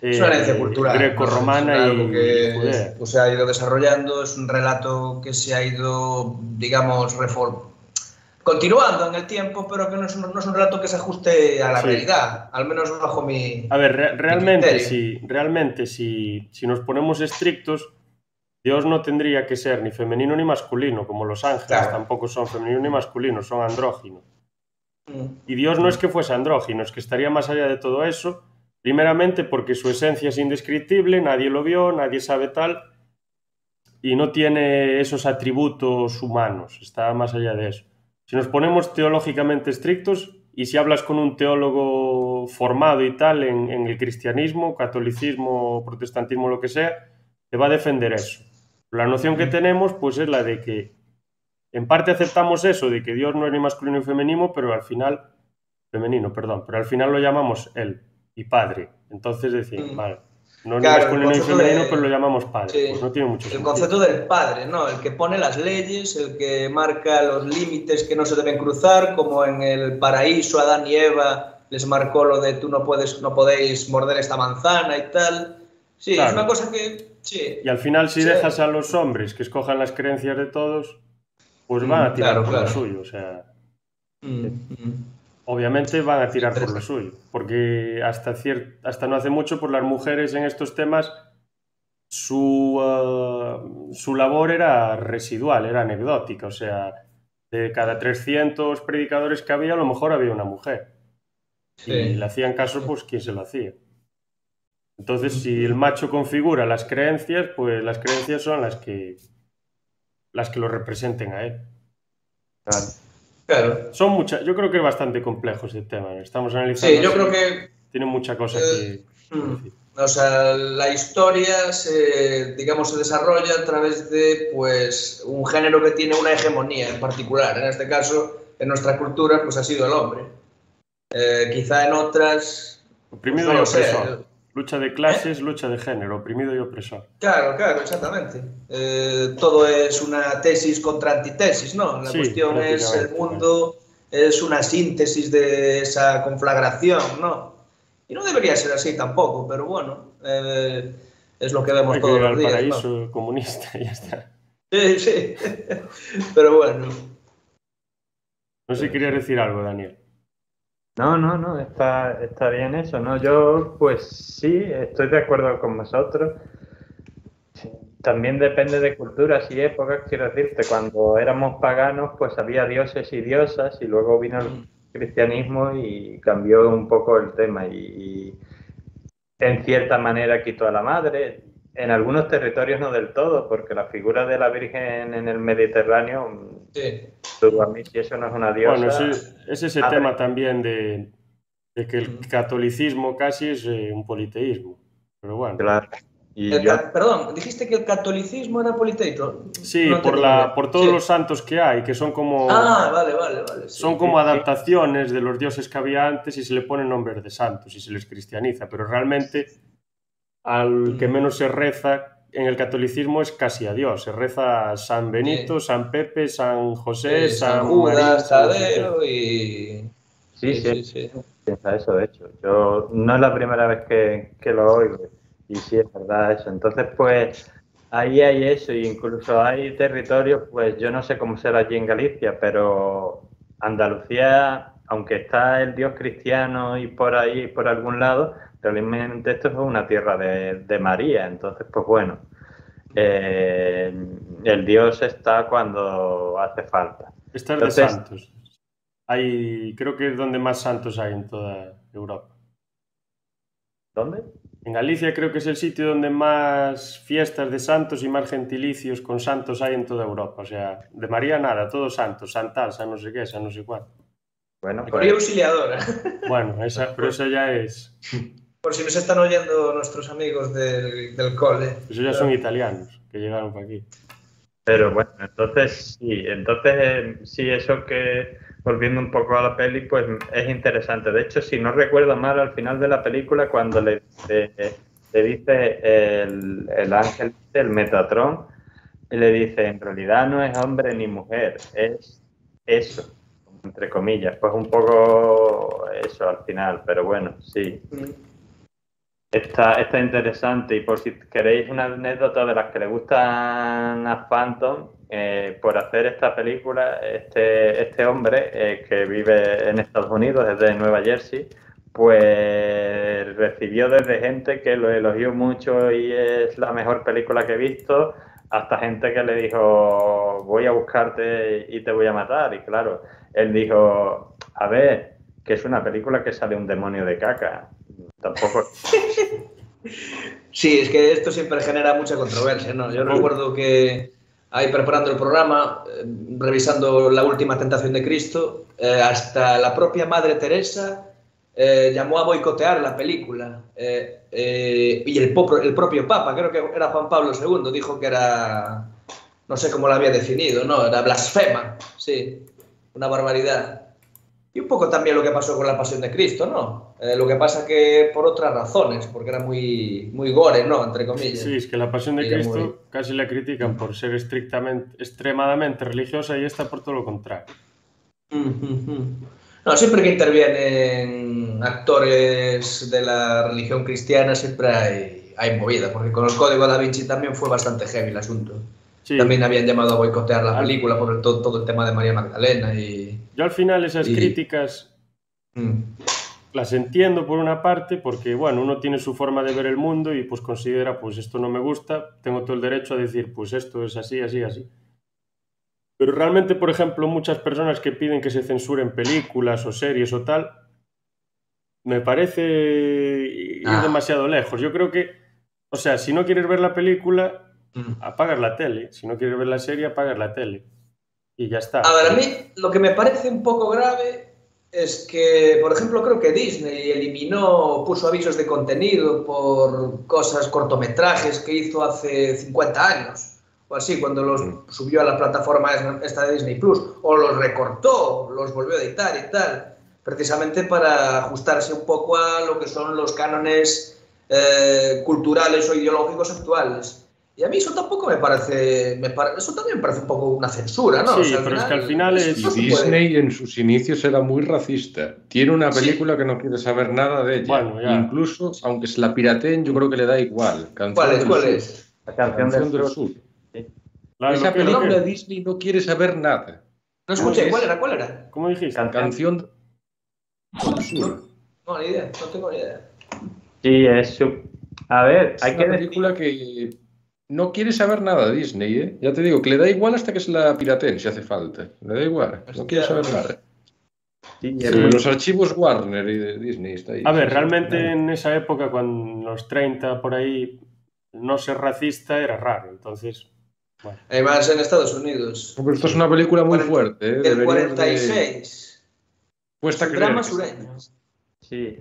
Es una herencia eh, cultural. Greco-romana y que pues, se ha ido desarrollando, es un relato que se ha ido, digamos, reform... continuando en el tiempo, pero que no es, un, no es un relato que se ajuste a la Sí. realidad, al menos bajo mi... A ver, re- realmente, si, realmente si, si nos ponemos estrictos, Dios no tendría que ser ni femenino ni masculino, como los ángeles Claro. tampoco son femenino ni masculino, son andróginos. Mm, Y Dios no es que fuese andrógino, es que estaría más allá de todo eso, primeramente porque su esencia es indescriptible, nadie lo vio, nadie sabe tal, y no tiene esos atributos humanos, está más allá de eso. Si nos ponemos teológicamente estrictos, y si hablas con un teólogo formado y tal en, en el cristianismo, catolicismo, protestantismo, lo que sea, te va a defender eso. La noción que tenemos, pues es la de que en parte aceptamos eso, de que Dios no es ni masculino ni femenino, pero al final, femenino, perdón, pero al final lo llamamos Él y Padre. Entonces decir, Mm. vale, no Claro, masculino ni concepto femenino, de- pero lo llamamos Padre. Sí. Pues no tiene mucho El concepto del padre, ¿no? El que pone las leyes, el que marca los límites que no se deben cruzar, como en el paraíso Adán y Eva les marcó lo de tú no puedes, no podéis morder esta manzana y tal. Sí, Claro. es una cosa que sí. Y al final, si Sí. dejas a los hombres que escojan las creencias de todos, pues van a Mm, tirar claro, por lo suyo. O sea, Mm, mm. Obviamente van a tirar por lo suyo. Porque hasta, hasta no hace mucho, pues las mujeres en estos temas, su, ah, su labor era residual, era anecdótica. O sea, de cada 300 predicadores que había, a lo mejor había una mujer. Sí. Y le hacían caso, pues quien se lo hacía. Entonces, si el macho configura las creencias, pues las creencias son las que las que lo representen a él. Claro. Claro. Son muchas, yo creo que es bastante complejo ese tema. Estamos analizando. Sí, yo creo que tiene mucha cosa que. Eh, Mm. O sea, la historia se, digamos, se desarrolla a través de pues, un género que tiene una hegemonía en particular. En este caso, en nuestra cultura, pues ha sido el hombre. Eh, quizá en otras... Oprimido no y opresor. Lucha de clases, lucha de género, oprimido y opresor. Claro, claro, exactamente. Eh, todo es una tesis contra antitesis, ¿no? La Sí, cuestión es el mundo, es una síntesis de esa conflagración, ¿no? Y no debería ser así tampoco, pero bueno, eh, es lo que vemos Hay que todos llegar los días. paraíso ¿no? comunista y [laughs] ya está. Sí, sí. [laughs] pero bueno. No sé, quería decir algo, Daniel. No, no, no, está, está bien eso, ¿no? Yo, pues sí, estoy de acuerdo con vosotros. También depende de culturas y épocas, quiero decirte, cuando éramos paganos, pues había dioses y diosas, y luego vino el cristianismo y cambió un poco el tema, y, y en cierta manera quitó a la madre. En algunos territorios no del todo, porque la figura de la Virgen en el Mediterráneo, Sí. eso no es una diosa. Bueno, ese- es ese Madre. tema también de, de que el catolicismo casi es eh, un politeísmo. Pero bueno. Claro. Y El yo- ca- Perdón, dijiste que el catolicismo era politeíto. Sí, No por, la, por todos Sí. los santos que hay, que son como, Ah, vale, vale, vale. sí. son como sí, sí. adaptaciones de los dioses que había antes y se le ponen nombres de santos y se les cristianiza, pero realmente al que menos se reza en el catolicismo es casi a Dios. Se reza San Benito, San Pepe, San José, Sí, San, San Judas. Tadeo y... Sí, sí, sí. piensa eso, de hecho. Yo no es la primera vez que, que lo oigo. Y sí, es verdad eso. Entonces, pues, ahí hay eso. E incluso hay territorios, pues yo no sé cómo será allí en Galicia, pero Andalucía, aunque está el Dios cristiano y por ahí, por algún lado, realmente esto es una tierra de, de María. Entonces, pues bueno, eh, el Dios está cuando hace falta. Estas de Entonces- santos. Hay, creo que es donde más santos hay en toda Europa. ¿Dónde? En Galicia creo que es el sitio donde más fiestas de santos y más gentilicios con santos hay en toda Europa. O sea, de María nada, todos santos, Santal, San no sé qué, San no sé cuál. Bueno, María pues Auxiliadora. Bueno, esa, pero esa ya es. [laughs] Por si nos están oyendo nuestros amigos del, del cole. Eso ya son italianos que llegaron para aquí. Pero bueno, entonces sí, entonces sí, eso que volviendo un poco a la peli, pues es interesante. De hecho, si no recuerdo mal, al final de la película, cuando le, le, dice el, el ángel, el Metatron, le dice, en realidad no es hombre ni mujer, es eso, entre comillas. Pues un poco eso al final, pero bueno, sí. Está, está interesante y por si queréis una anécdota de las que le gustan a Phantom, eh, por hacer esta película, este, este hombre eh, que vive en Estados Unidos, desde Nueva Jersey, pues recibió desde gente que lo elogió mucho y es la mejor película que he visto, hasta gente que le dijo, voy a buscarte y te voy a matar. Y claro, él dijo, a ver, que es una película que sale un demonio de caca. Tampoco. Sí, es que esto siempre genera mucha controversia, ¿no? Yo recuerdo que ahí preparando el programa, eh, revisando la última tentación de Cristo, eh, hasta la propia Madre Teresa eh, llamó a boicotear la película. Y el, el, propio Papa, creo que era Juan Pablo II, dijo que era, no sé cómo lo había definido, ¿no? Era blasfema, sí, una barbaridad. Y un poco también lo que pasó con la Pasión de Cristo, ¿no? lo que pasa que por otras razones, porque era muy, muy gore, ¿no? Entre comillas. Sí, es que la Pasión de Cristo muy... casi la critican por ser estrictamente, extremadamente religiosa y esta por todo lo contrario. Mm -hmm. No, siempre que intervienen actores de la religión cristiana siempre hay, hay movida, porque con el Código da Vinci también fue bastante heavy el asunto. Sí. También habían llamado a boicotear la película por el, todo, todo, el tema de María Magdalena y... Yo al final esas y... críticas mm. las entiendo por una parte porque, bueno, uno tiene su forma de ver el mundo y pues considera, pues esto no me gusta, tengo todo el derecho a decir, pues esto es así, así, así. Pero realmente, por ejemplo, muchas personas que piden que se censuren películas o series o tal, me parece ir ah. demasiado lejos. Yo creo que, o sea, si no quieres ver la película, mm. apagas la tele. Si no quieres ver la serie, apagas la tele. Y ya está. A ver, a mí lo que me parece un poco grave es que, por ejemplo, creo que Disney eliminó, puso avisos de contenido por cosas, cortometrajes que hizo hace 50 años o así, cuando los subió a la plataforma esta de Disney Plus, o los recortó, los volvió a editar y tal, precisamente para ajustarse un poco a lo que son los cánones eh, culturales o ideológicos actuales. Y a mí eso tampoco me parece, me pare, eso también me parece un poco una censura, ¿no? Sí, o sea, pero final, es que al final es... Y Disney en sus inicios era muy racista. Tiene una película sí. que no quiere saber nada de ella. Bueno, ya. Incluso, aunque se la pirateen, yo creo que le da igual. Canción ¿Cuál es? ¿Cuál sur. es? La canción, canción del, del sur. sur. Claro, Esa película de Disney no quiere saber nada. No escuché, ¿cuál era? ¿Cuál era? ¿Cómo dijiste? Canción del sur. No, ni idea, no tengo ni idea. Sí, es. A ver, es hay una que película decir... que no quiere saber nada de Disney, ¿eh? Ya te digo, que le da igual hasta que se la pirateen si hace falta. Le da igual, no quiere saber nada. Sí, sí. Los archivos Warner y de Disney está ahí. A ver, realmente en esa época, cuando los 30 por ahí, no ser racista era raro, entonces bueno. Además en Estados Unidos. Pero esto es una película muy 40, fuerte. ¿eh? El 46. De... Cuesta creer. Drama sureño. Sí.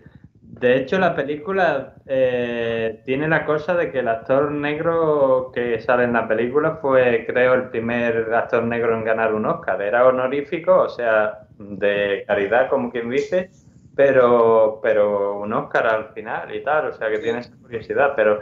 De hecho, la película eh, tiene la cosa de que el actor negro que sale en la película fue, creo, el primer actor negro en ganar un Oscar. Era honorífico, o sea, de caridad, como quien dice, pero, pero un Oscar al final y tal. O sea, que tiene esa curiosidad. Pero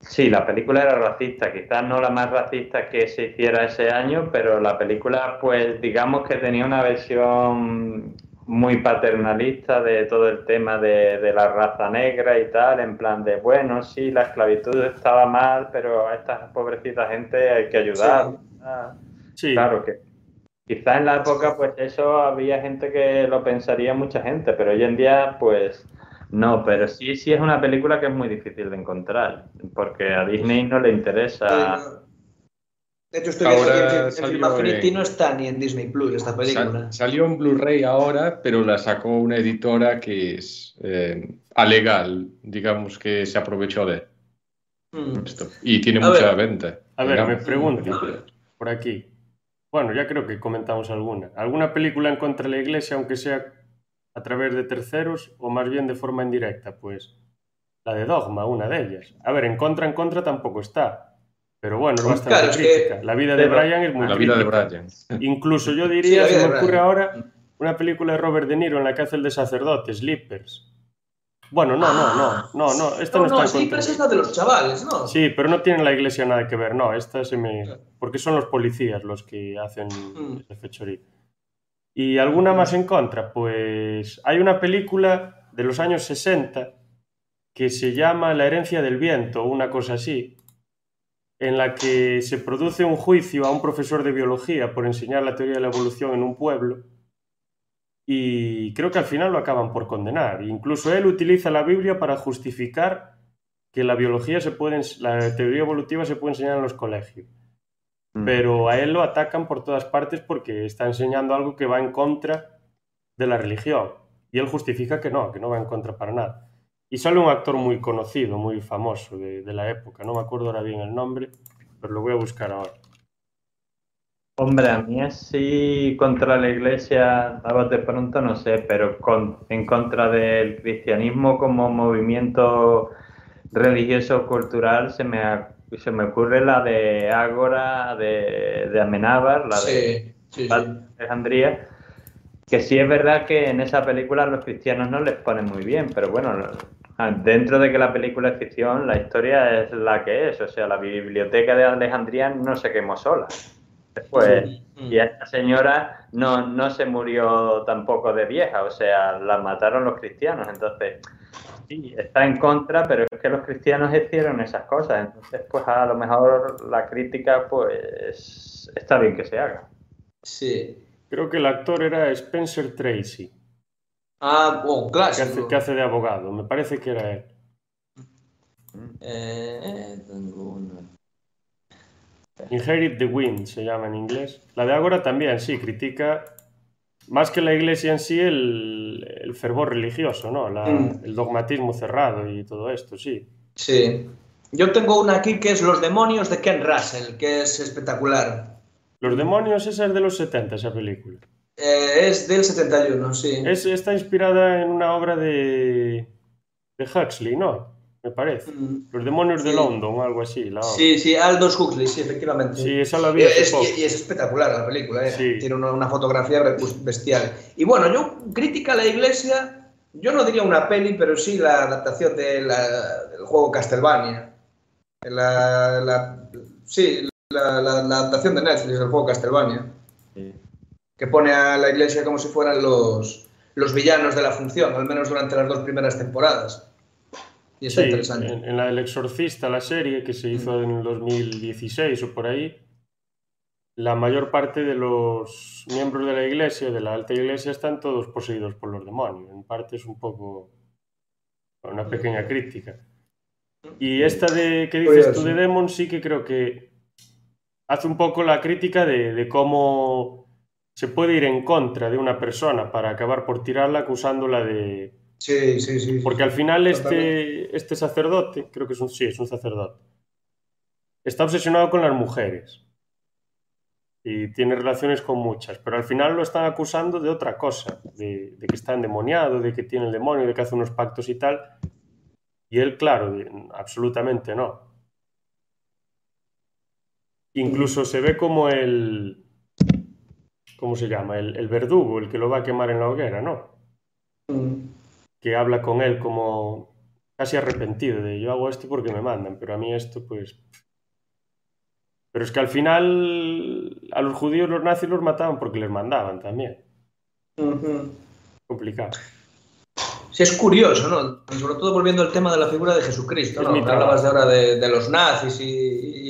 Sí, la película era racista, quizás no la más racista que se hiciera ese año, pero la película, pues digamos que tenía una versión muy paternalista de todo el tema de, de, la raza negra y tal, en plan de, bueno, sí, la esclavitud estaba mal, pero a esta pobrecita gente hay que ayudar. Sí. sí. Claro que quizás en la época, pues eso había gente que lo pensaría mucha gente, pero hoy en día, pues no, pero sí, sí es una película que es muy difícil de encontrar, porque a Disney no le interesa. De hecho, estoy viendo que en, no está ni en Disney Plus esta película. Sal, salió en Blu-ray ahora, pero la sacó una editora que es eh, alegal, digamos que se aprovechó de mm. esto. Y tiene a mucha ver, venta. A ver, digamos. me pregunto por aquí. Bueno, ya creo que comentamos alguna. ¿Alguna película en contra de la iglesia, aunque sea a través de terceros o más bien de forma indirecta? Pues la de Dogma, una de ellas. A ver, en contra, en contra tampoco está. Pero bueno, es bastante Claro, es que- crítica. La vida de Brian es muy La vida de crítica. Brian. [laughs] Incluso yo diría, se me ocurre Brian. ahora, una película de Robert De Niro en la que hace el de sacerdote, Slippers. Bueno, no, no, no, no, no, esta no, no, no, está contra. es la de los chavales, ¿no? Sí, pero no tiene la iglesia nada que ver, no, esta se me... Porque son los policías los que hacen Mm. ese fechorí. ¿Y alguna más en contra? Pues hay una película de los años 60 que se llama La herencia del viento, o una cosa así, en la que se produce un juicio a un profesor de biología por enseñar la teoría de la evolución en un pueblo y creo que al final lo acaban por condenar. Incluso él utiliza la Biblia para justificar que la biología se puede, la teoría evolutiva se puede enseñar en los colegios. Mm. Pero a él lo atacan por todas partes porque está enseñando algo que va en contra de la religión. Y él justifica que no, que no va en contra para nada. Y sale un actor muy conocido, muy famoso de, de la época. No me acuerdo ahora bien el nombre, pero lo voy a buscar ahora. Hombre, a mí así contra la iglesia, a bote pronto no sé, pero con- en contra del cristianismo como movimiento religioso cultural se me, ha- se me ocurre la de Ágora, de, de Amenábar, la de Sí, sí, sí. Alejandría, que sí es verdad que en esa película los cristianos no les ponen muy bien, pero bueno, no- ah, dentro de que la película es ficción, la historia es la que es, o sea, la biblioteca de Alejandría no se quemó sola. Después, y esta señora no, no se murió tampoco de vieja, o sea, la mataron los cristianos, entonces sí, está en contra, pero es que los cristianos hicieron esas cosas, entonces pues a lo mejor la crítica pues está bien que se haga. Sí. Creo que el actor era Spencer Tracy, Ah, oh, un que hace, clásico. que hace de abogado. Me parece que era él. Eh, eh, tengo una- Inherit the Wind se llama en inglés. La de Ágora también, sí, critica más que la iglesia en sí el, el fervor religioso, ¿no? La- Mm. El dogmatismo cerrado y todo esto, sí. Sí. Yo tengo una aquí que es Los demonios de Ken Russell, que es espectacular. Los demonios, esa es de los 70, esa película. Eh, es del 71, sí. Es, está inspirada en una obra de, de Huxley, ¿no? Me parece. Mm. Los demonios de. London algo así, la obra. Sí, sí, Aldous Huxley, sí, efectivamente. Sí, esa la vi Y hace es, poco. y- y es espectacular la película, ¿eh? Sí. tiene una, una fotografía bestial. Y bueno, yo, crítica a la iglesia, yo no diría una peli, pero sí la adaptación de la- del juego Castlevania. La, la- sí, la, la- la adaptación de Netflix del juego Castlevania, que pone a la iglesia como si fueran los, los villanos de la función, al menos durante las dos primeras temporadas. Y está Sí, interesante. en, en la del Exorcista, la serie que se hizo en el 2016 o por ahí, la mayor parte de los miembros de la iglesia, de la alta iglesia, están todos poseídos por los demonios. En parte es un poco una pequeña crítica. Y esta de que dices tú de Demon sí que creo que hace un poco la crítica de, de cómo se puede ir en contra de una persona para acabar por tirarla acusándola de, Sí, sí, sí. porque al final Totalmente. este, este sacerdote, creo que es un, sí, es un sacerdote, está obsesionado con las mujeres y tiene relaciones con muchas, pero al final lo están acusando de otra cosa, de, de que está endemoniado, de que tiene el demonio, de que hace unos pactos y tal. Y él, claro, absolutamente no. Incluso se ve como el... ¿Cómo se llama? El, el verdugo, el que lo va a quemar en la hoguera, ¿no? Mm. que habla con él como casi arrepentido de yo hago esto porque me mandan, pero a mí esto pues... Pero es que al final a los judíos los nazis los mataban porque les mandaban también. Complicado. Sí, es curioso, ¿no? Sobre todo volviendo al tema de la figura de Jesucristo, Es ¿no? Que hablabas de ahora de, de los nazis y,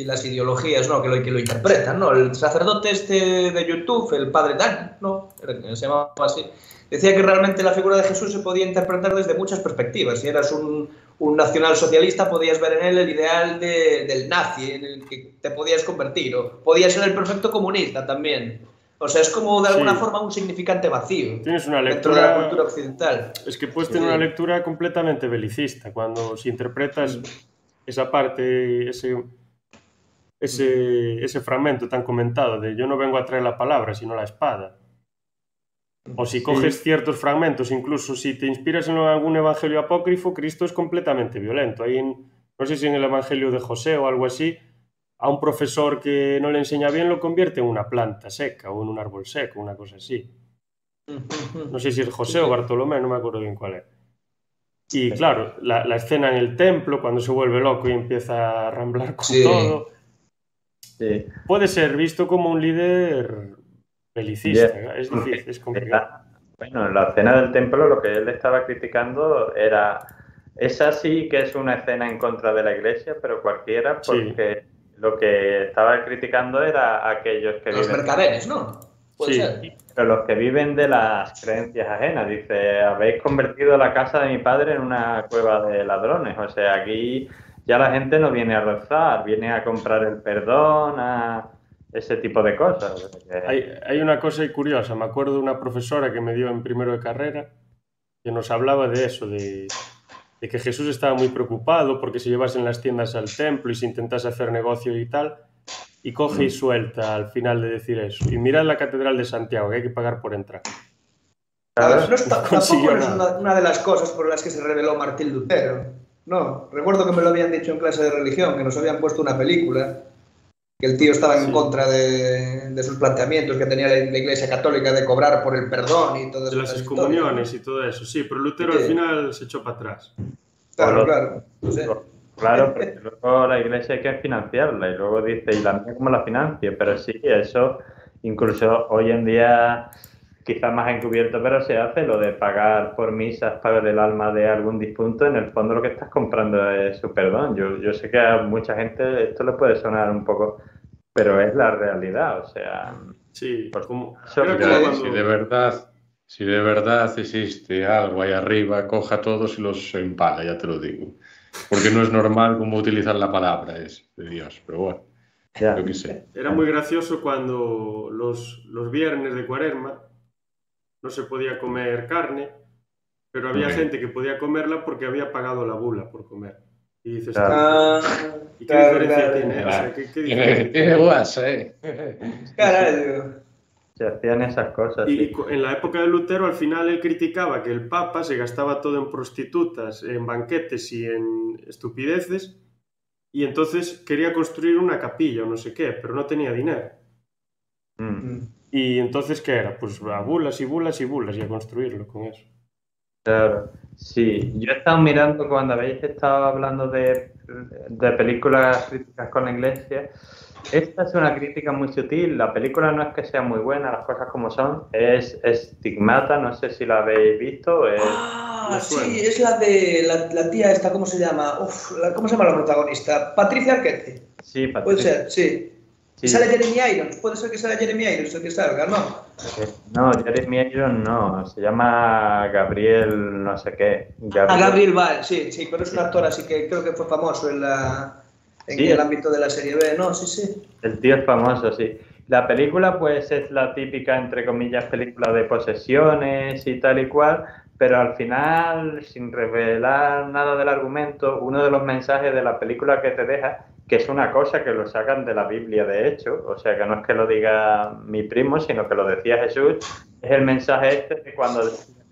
y las ideologías, ¿no? Que lo, que lo interpretan, ¿no? El sacerdote este de YouTube, el padre Dan, ¿no? Se llamaba así. Decía que realmente la figura de Jesús se podía interpretar desde muchas perspectivas. Si eras un, un nacionalsocialista, podías ver en él el ideal de- del nazi, en el que te podías convertir. O podías ser el perfecto comunista también. O sea, es como de alguna Sí. forma un significante vacío Tienes una dentro de la lectura... cultura occidental. Es que puedes Sí, tener una lectura completamente belicista cuando si interpretas esa parte, ese, ese, ese fragmento tan comentado de yo no vengo a traer la palabra, sino la espada. O si coges ciertos fragmentos, incluso si te inspiras en algún evangelio apócrifo, Cristo es completamente violento. Ahí en- no sé si en el evangelio de José o algo así, a un profesor que no le enseña bien lo convierte en una planta seca o en un árbol seco, una cosa así. No sé si es José o Bartolomé, no me acuerdo bien cuál es. Y claro, la, la escena en el templo, cuando se vuelve loco y empieza a ramblar con Sí. todo, Sí. puede ser visto como un líder belicista. Bien. Es difícil, es complicado. Bueno, en la escena del templo lo que él estaba criticando era, esa sí que es una escena en contra de la iglesia, pero cualquiera, Sí. Lo que estaba criticando era aquellos que Los viven, mercaderes, ¿no? Puede Sí. ser. pero los que viven de las creencias ajenas. Dice, habéis convertido la casa de mi padre en una cueva de ladrones. O sea, aquí ya la gente no viene a rezar, viene a comprar el perdón, a ese tipo de cosas. Hay, hay una cosa curiosa. Me acuerdo de una profesora que me dio en primero de carrera que nos hablaba de eso, de, de que Jesús estaba muy preocupado porque se llevasen las tiendas al templo y se intentase hacer negocio y tal. Y coge y suelta al final de decir eso. Y mirad la Catedral de Santiago, que hay que pagar por entrar. Ver, no está- tampoco es una, una de las cosas por las que se reveló Martín Lutero. No, recuerdo que me lo habían dicho en clase de religión, que nos habían puesto una película, que el tío estaba en Sí. contra de, de sus planteamientos que tenía la, la Iglesia Católica de cobrar por el perdón y todas De las excomuniones y todo eso. Sí, pero Lutero Sí. al final se echó para atrás. Claro, claro. No sé. Claro, porque [laughs] luego la iglesia hay que financiarla y luego dice, ¿y la mía cómo la financio? Pero sí, eso incluso hoy en día quizás más encubierto, pero se hace lo de pagar por misas para el alma de algún difunto. En el fondo lo que estás comprando es su perdón. Yo, yo sé que a mucha gente esto le puede sonar un poco, pero es la realidad. O sea, Sí, Por- como, como si cuando- de verdad, si de verdad existe algo ahí arriba, coja a todos y los empala, ya te lo digo. Porque no es normal como utilizar la palabra es de Dios, pero bueno, ya. yo qué sé. Era muy gracioso cuando los, los viernes de cuaresma no se podía comer carne, pero había gente que podía comerla porque había pagado la bula por comer. Y dices, Claro. Ah, ¿y qué claro, diferencia claro. tiene? O sea, ¿qué, diferencia tiene guasa, ¿eh? Caray, Se hacían esas cosas. Y sí. en la época de Lutero, al final él criticaba que el Papa se gastaba todo en prostitutas, en banquetes y en estupideces, y entonces quería construir una capilla o no sé qué, pero no tenía dinero. Mm. Y entonces, ¿qué era? Pues a bulas y bulas y bulas y a construirlo con eso. Claro, sí. Yo he estado mirando cuando habéis estado hablando de, de películas críticas con la iglesia. Esta es una crítica muy sutil. La película no es que sea muy buena, las cosas como son. Es Estigmata, no sé si la habéis visto. es- Ah, sí, es la de la, la tía esta, ¿cómo se llama? Uf, la- ¿Cómo se llama la protagonista? Patricia Arquette. sí, Puede Patricia. ser, sí. Sí. Sale Jeremy Irons, puede ser que sea Jeremy Irons el que salga, ¿no? No, Jeremy Irons no. Se llama Gabriel no sé qué. Ah, Gabriel Val, sí, sí, pero es un actor así que creo que fue famoso en, la, en Sí. el ámbito de la serie B, ¿no? Sí, sí. El tío es famoso, sí. La película, pues, es la típica, entre comillas, película de posesiones y tal y cual, pero al final, sin revelar nada del argumento, uno de los mensajes de la película que te deja, que es una cosa que lo sacan de la Biblia, de hecho, o sea, que no es que lo diga mi primo, sino que lo decía Jesús, es el mensaje este de cuando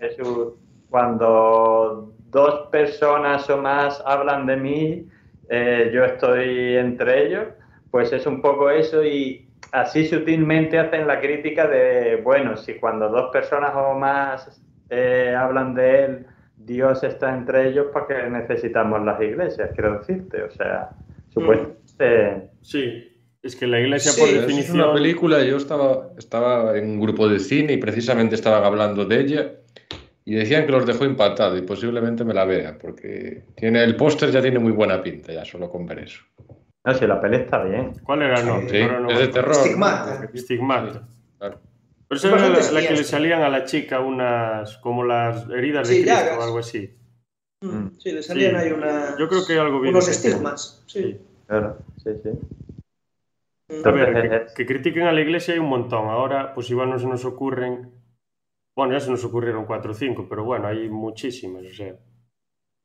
Jesús, cuando dos personas o más hablan de mí, eh, yo estoy entre ellos, pues es un poco eso y así sutilmente hacen la crítica de, bueno, si cuando dos personas o más eh, hablan de él, Dios está entre ellos, ¿para qué necesitamos las iglesias? Quiero decirte, o sea, supuestamente... Sí, es que la iglesia Sí, por es Es una definición... película, yo estaba, estaba en un grupo de cine y precisamente estaban hablando de ella y decían que los dejó impactados y posiblemente me la vea porque tiene el póster ya tiene muy buena pinta ya solo con ver eso. No, si la peli está bien. ¿Cuál era el nombre? Sí, no es de terror. Estigmata. Estigmata. Claro. Pero esa era la, la que le salían a la chica unas... como las heridas de Sí, Cristo llagas. o algo así. Mm, Sí, le salían Sí. ahí una, Yo creo que algo vi unos estigmas. Sí. Claro, sí, sí. A ver, Entonces, que, que critiquen a la iglesia hay un montón. Ahora, pues igual no se nos ocurren. Bueno, ya se nos ocurrieron cuatro o cinco, pero bueno, hay muchísimas. O sea,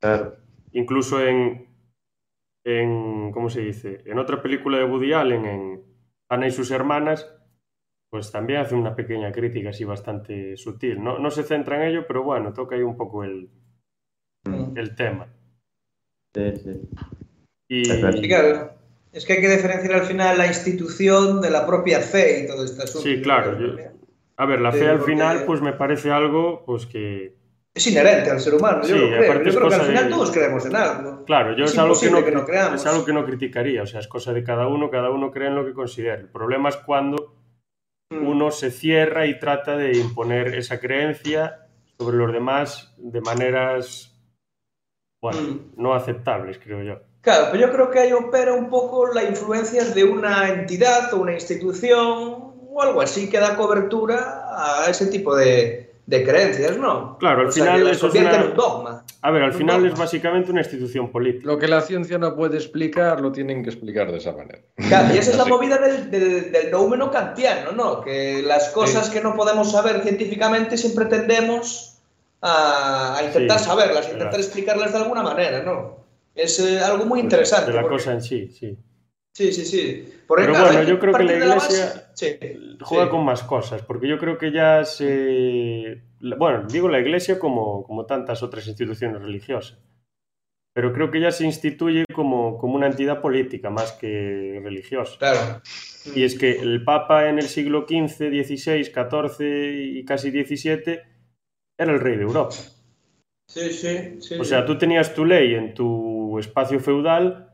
Claro. incluso en, en. ¿Cómo se dice? En otra película de Woody Allen, en Ana y sus hermanas, pues también hace una pequeña crítica así bastante sutil. No, no se centra en ello, pero bueno, toca ahí un poco el, Mm. El tema. Sí, sí. Y, Es claro, que hay que diferenciar al final la institución de la propia fe y todo este asunto. Sí, claro. Yo, a ver, la Sí, fe al final pues me parece algo pues que... Es inherente al ser humano, yo Sí, lo creo. aparte Yo creo que al final de- todos creemos en algo. Claro, yo Es es, algo que no, que no creamos. es algo que no criticaría, o sea, es cosa de cada uno, cada uno cree en lo que considere. El problema es cuando Mm. uno se cierra y trata de imponer esa creencia sobre los demás de maneras, bueno, Mm. no aceptables, creo yo. Claro, pero yo creo que ahí opera un poco la influencia de una entidad o una institución o algo así que da cobertura a ese tipo de, de creencias, ¿no? Claro, al O sea, final las eso es una- en un dogma. A ver, al Un final dogma. es básicamente una institución política. Lo que la ciencia no puede explicar, lo tienen que explicar de esa manera. Claro, y esa es la [laughs] movida del, del, del noumeno kantiano, ¿no? Que las cosas que no podemos saber científicamente siempre tendemos a, a intentar Sí, saberlas, a intentar claro. explicarlas de alguna manera, ¿no? Es eh, algo muy interesante. De la porque- cosa en sí, sí. Sí, sí, sí. Porque, Pero bueno, yo creo que la Iglesia base- Sí, juega sí. con más cosas, porque yo creo que ya se... Bueno, digo la Iglesia como, como tantas otras instituciones religiosas, pero creo que ya se instituye como, como una entidad política más que religiosa. Claro. Y es que el Papa en el siglo XV, XVI, XIV y casi XVII era el rey de Europa. Sí, sí, sí. O sea, tú tenías tu ley en tu espacio feudal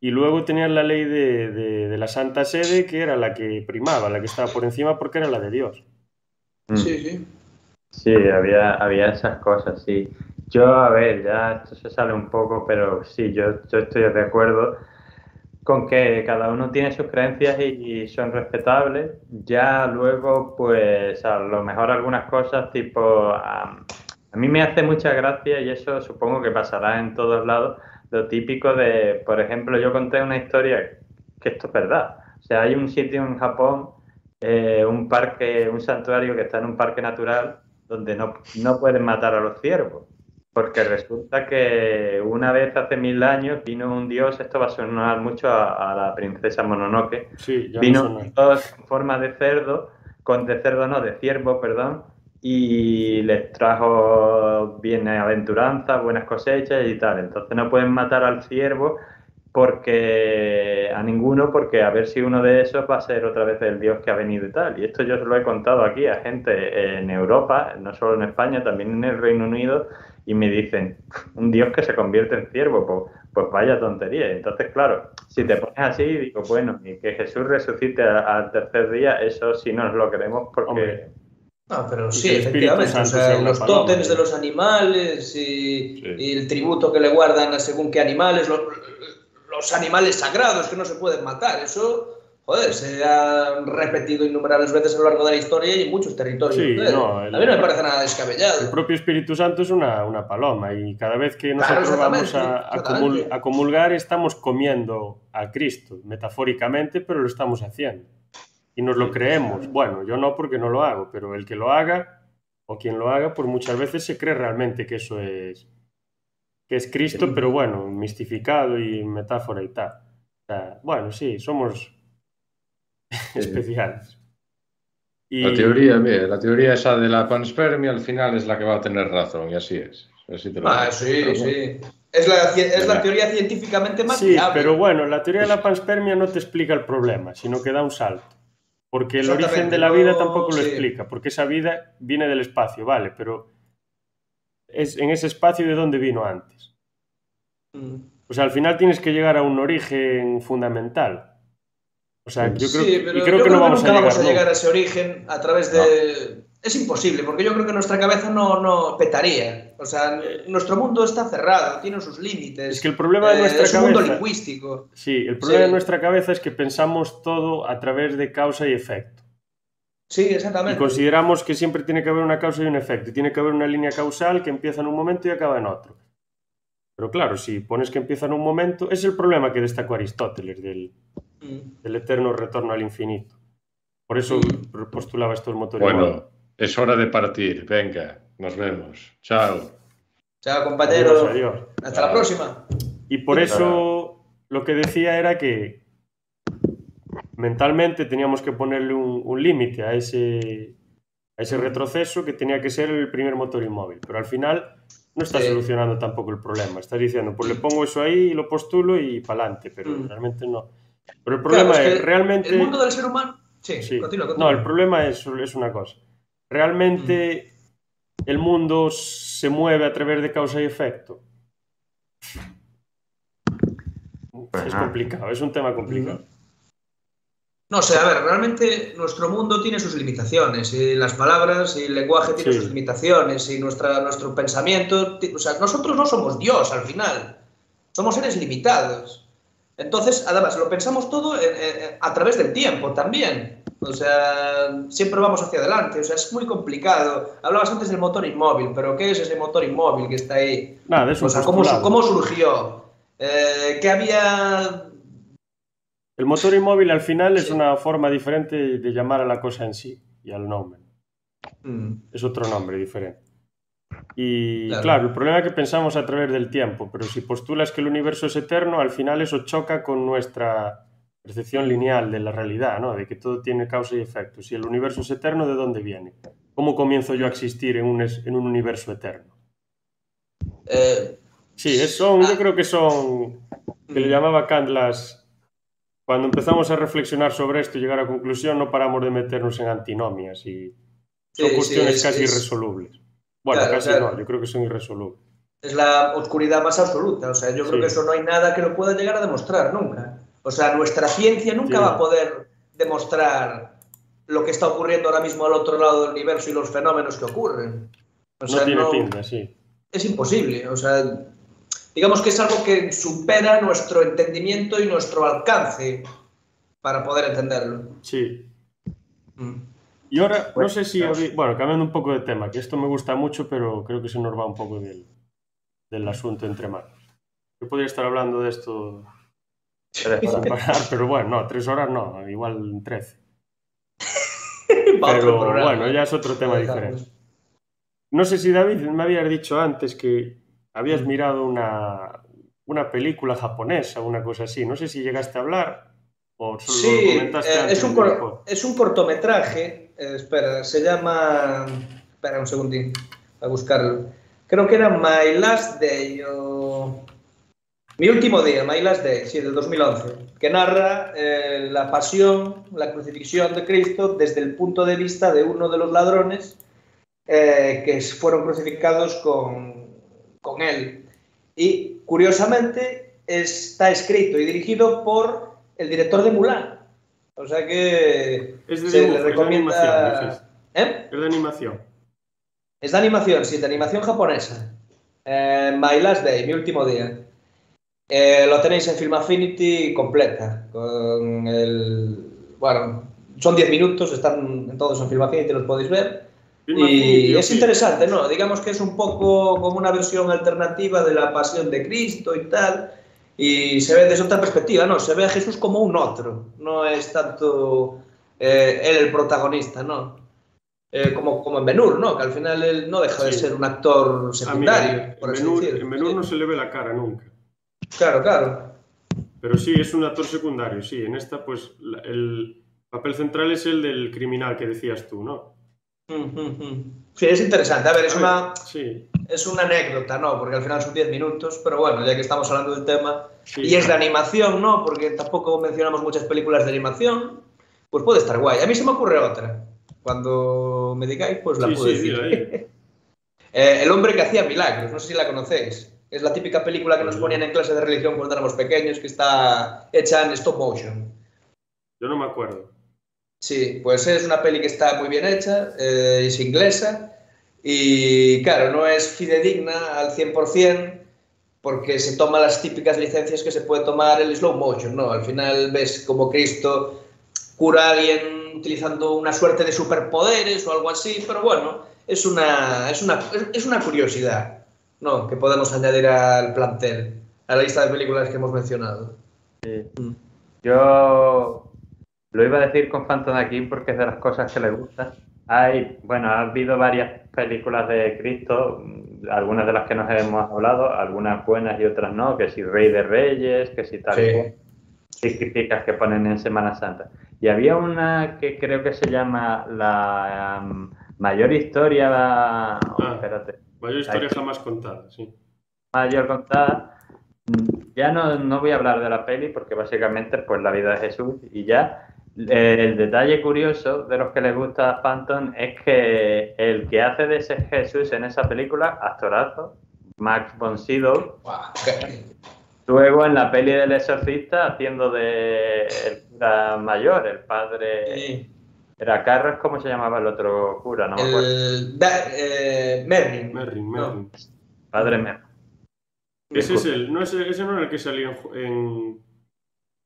y luego tenías la ley de, de- de la Santa Sede, que era la que primaba, la que estaba por encima porque era la de Dios. Mm. Sí, sí. Sí, había, había esas cosas, sí. Yo, a ver, ya esto se sale un poco, pero sí, yo, yo estoy de acuerdo con que cada uno tiene sus creencias y, son respetables. Ya luego, pues, a lo mejor algunas cosas, tipo, a, a mí me hace mucha gracia y eso supongo que pasará en todos lados, lo típico de, por ejemplo, yo conté una historia que esto es verdad. O sea, hay un sitio en Japón, eh, un parque, un santuario que está en un parque natural donde no, no pueden matar a los ciervos. Porque resulta que una vez hace mil años vino un dios, esto va a sonar mucho a, a la princesa Mononoke, Sí, ya vino no un dios en forma de cerdo, con de cerdo no, de ciervo, perdón, y les trajo bienaventuranza, buenas cosechas y tal. Entonces no pueden matar al ciervo porque a ninguno, porque a ver si uno de esos va a ser otra vez el dios que ha venido y tal. Y esto yo se lo he contado aquí a gente en Europa, no solo en España, también en el Reino Unido, y me dicen, un dios que se convierte en ciervo, pues, pues vaya tontería. Entonces, claro, si te pones así, digo, bueno, y que Jesús resucite al tercer día, eso sí nos lo creemos porque... Hombre. No, pero Y sí, efectivamente. O sea, los tótems de los animales y, Sí. y el tributo que le guardan a según qué animales, lo- los, animales sagrados que no se pueden matar, eso, joder, se ha repetido innumerables veces a lo largo de la historia y en muchos territorios. Sí, no, el- a mí no me parece nada El descabellado. propio Espíritu Santo es una, una paloma y cada vez que Claro, nosotros vamos a, comul- a comulgar estamos comiendo a Cristo, metafóricamente, pero lo estamos haciendo. Y nos lo creemos. Bueno, yo no porque no lo hago, pero el que lo haga o quien lo haga, pues muchas veces se cree realmente que eso es, que es Cristo, pero bueno, mistificado y metáfora y tal. O sea, bueno, sí, somos [laughs] especiales. Y- La teoría, mira, la teoría esa de la panspermia al final es la que va a tener razón, y así es. Así te lo Ah, sí, Pero sí. Es la, es la teoría científicamente más Sí, viable. pero bueno, la teoría de la panspermia no te explica el problema, sino que da un salto. Porque el origen de la vida tampoco lo sí. explica, porque esa vida viene del espacio, vale, pero es en ese espacio de dónde vino antes. Mm. O sea, al final tienes que llegar a un origen fundamental. O sea, yo creo, sí, que- pero y creo yo que no vamos nunca a llegar. vamos a llegar a ese origen a través de... Es imposible, porque yo creo que nuestra cabeza no, no petaría. O sea, nuestro mundo está cerrado, tiene sus límites. Es que el problema de Eh, nuestra es un mundo cabeza- lingüístico. Sí, el problema Sí. de nuestra cabeza es que pensamos todo a través de causa y efecto. Sí, Y exactamente. consideramos que siempre tiene que haber una causa y un efecto. y Tiene que haber una línea causal que empieza en un momento y acaba en otro. Pero claro, si pones que empieza en un momento, es el problema que destacó Aristóteles del, Mm. del eterno retorno al infinito. Por eso Mm. postulaba esto el motor. Bueno, es hora de partir. Venga, nos vemos. Chao. Chao, Adiós, compañero. adiós. Hasta la próxima. Y por eso lo que decía era que mentalmente teníamos que ponerle un, un límite a ese, a ese retroceso que tenía que ser el primer motor inmóvil. Pero al final no está Sí. solucionando tampoco el problema. Estás diciendo, pues le pongo eso ahí y lo postulo y para adelante, pero Mm. realmente no. Pero el problema Claro, es, que realmente... El mundo del ser humano. Sí, Sí. continúa, continúa. No, el problema es, es una cosa. ¿Realmente el mundo se mueve a través de causa y efecto? Pues es complicado, es un tema complicado. No sé, a ver, realmente nuestro mundo tiene sus limitaciones, y las palabras y el lenguaje tienen Sí. sus limitaciones, y nuestra, nuestro pensamiento, o sea, nosotros no somos Dios al final, somos seres limitados. Entonces, además, lo pensamos todo en- en- a través del tiempo también. O sea, siempre vamos hacia adelante, o sea, es muy complicado. Hablabas antes del motor inmóvil, pero ¿qué es ese motor inmóvil que está ahí? Nada, es un O sea, ¿cómo, cómo surgió? Eh, ¿Qué había El motor inmóvil al final es una forma diferente de llamar a la cosa en sí y al nombre. Mm, Es otro nombre diferente. Y Claro. claro. el problema es que pensamos a través del tiempo, pero si postulas que el universo es eterno, al final eso choca con nuestra percepción lineal de la realidad, ¿no? De que todo tiene causa y efecto. Si el universo es eterno, ¿de dónde viene? ¿Cómo comienzo yo a existir en un, es- en un universo eterno? eh, Sí, son, yo creo que son, que le llamaba Kant las... Cuando empezamos a reflexionar sobre esto y llegar a conclusión, no paramos de meternos en antinomias y son Sí, sí, cuestiones es- casi es- irresolubles. Bueno, Claro, casi claro. no, yo creo que son irresolubles. es la oscuridad más absoluta. O sea, yo creo que eso no hay nada que lo pueda llegar a demostrar nunca. O sea, nuestra ciencia nunca va a poder demostrar lo que está ocurriendo ahora mismo al otro lado del universo y los fenómenos que ocurren. O no sea, tiene no- pinta, sí. es imposible. O sea, digamos que es algo que supera nuestro entendimiento y nuestro alcance para poder entenderlo. Sí. Mm. Y ahora, no Pues, sé si... Bueno, cambiando un poco de tema, que esto me gusta mucho, pero creo que se nos va un poco del, del asunto entre manos. Yo podría estar hablando de esto [laughs] parar, pero bueno, no, tres horas no, igual trece. [laughs] Pero bueno, ya es otro tema diferente. No sé si David me habías dicho antes que habías Mm. mirado una, una película japonesa, una cosa así. No sé si llegaste a hablar o solo lo Sí, comentaste eh, antes. es, un cor- es un cortometraje. eh, espera, se llama. Espera un segundín, a buscarlo. Creo que era My Last Day o. Mi último día, My Last Day, sí, del 2011, que narra eh, la pasión, la crucifixión de Cristo desde el punto de vista de uno de los ladrones eh, que fueron crucificados con, con él. Y curiosamente está escrito y dirigido por el director de Mulan. O sea que Es de se dibujo, le es de recomienda. ¿Eh? Es de animación. Es de animación, sí, de animación japonesa. Eh, My Last Day, mi último día. Eh, lo tenéis en Film Affinity completa. Con el. Bueno, son 10 minutos, están todos en Film Affinity, los podéis ver. Y es interesante, ¿no? Digamos que es un poco como una versión alternativa de la pasión de Cristo y tal. Y se ve desde otra perspectiva, ¿no? Se ve a Jesús como un otro. No es tanto eh, él el protagonista, ¿no? Eh, como, como en Benur, ¿no? Que al final él no deja de ser un actor secundario, por en así Benur, en Benur Sí. no se le ve la cara nunca. Claro, claro. Pero sí, es un actor secundario, sí. En esta, pues, el papel central es el del criminal que decías tú, ¿no? Sí, es interesante. A ver, es A una, Sí, es una anécdota, ¿no? Porque al final son 10 minutos, pero bueno, ya que estamos hablando del tema, sí. y es de animación, ¿no? Porque tampoco mencionamos muchas películas de animación, pues puede estar guay. A mí se me ocurre otra. Cuando me digáis, pues la Sí, puedo sí, decir. [laughs] Eh, el hombre que hacía milagros, no sé si la conocéis. Es la típica película que nos ponían en clase de religión cuando éramos pequeños, que está hecha en stop motion. Yo no me acuerdo. Sí, pues es una peli que está muy bien hecha, eh, es inglesa y claro, no es fidedigna al 100% porque se toma las típicas licencias que se puede tomar el slow motion, ¿no? Al final ves como Cristo cura a alguien utilizando una suerte de superpoderes o algo así, pero bueno, es una, es una, es una curiosidad, ¿no? Que podemos añadir al plantel, a la lista de películas que hemos mencionado. Yo lo iba a decir con Phantom aquí porque es de las cosas que le gusta. Hay, bueno, ha habido varias películas de Cristo, mm, algunas de las que nos hemos hablado, algunas buenas y otras no, que si Rey de Reyes, que si tal Sí. cual, típicas que ponen en Semana Santa. Y había una que creo que se llama la am, mayor historia, oh, Ah. espérate, Mayor historia Ahí. jamás contada, sí. mayor contada, mm, ya no, no voy a hablar de la peli porque básicamente pues la vida de Jesús y ya. El detalle curioso de los que les gusta Phantom es que el que hace de ese Jesús en esa película, actorazo, Max von Sydow, luego en la peli del exorcista haciendo de el cura mayor, el padre... Sí. Era Carlos, ¿cómo se llamaba el otro cura? No me acuerdo. El da- eh, Merrin. Merrin, No. Merrin. Padre Mer. Ese es el, no, ese, ese no era el que salía en,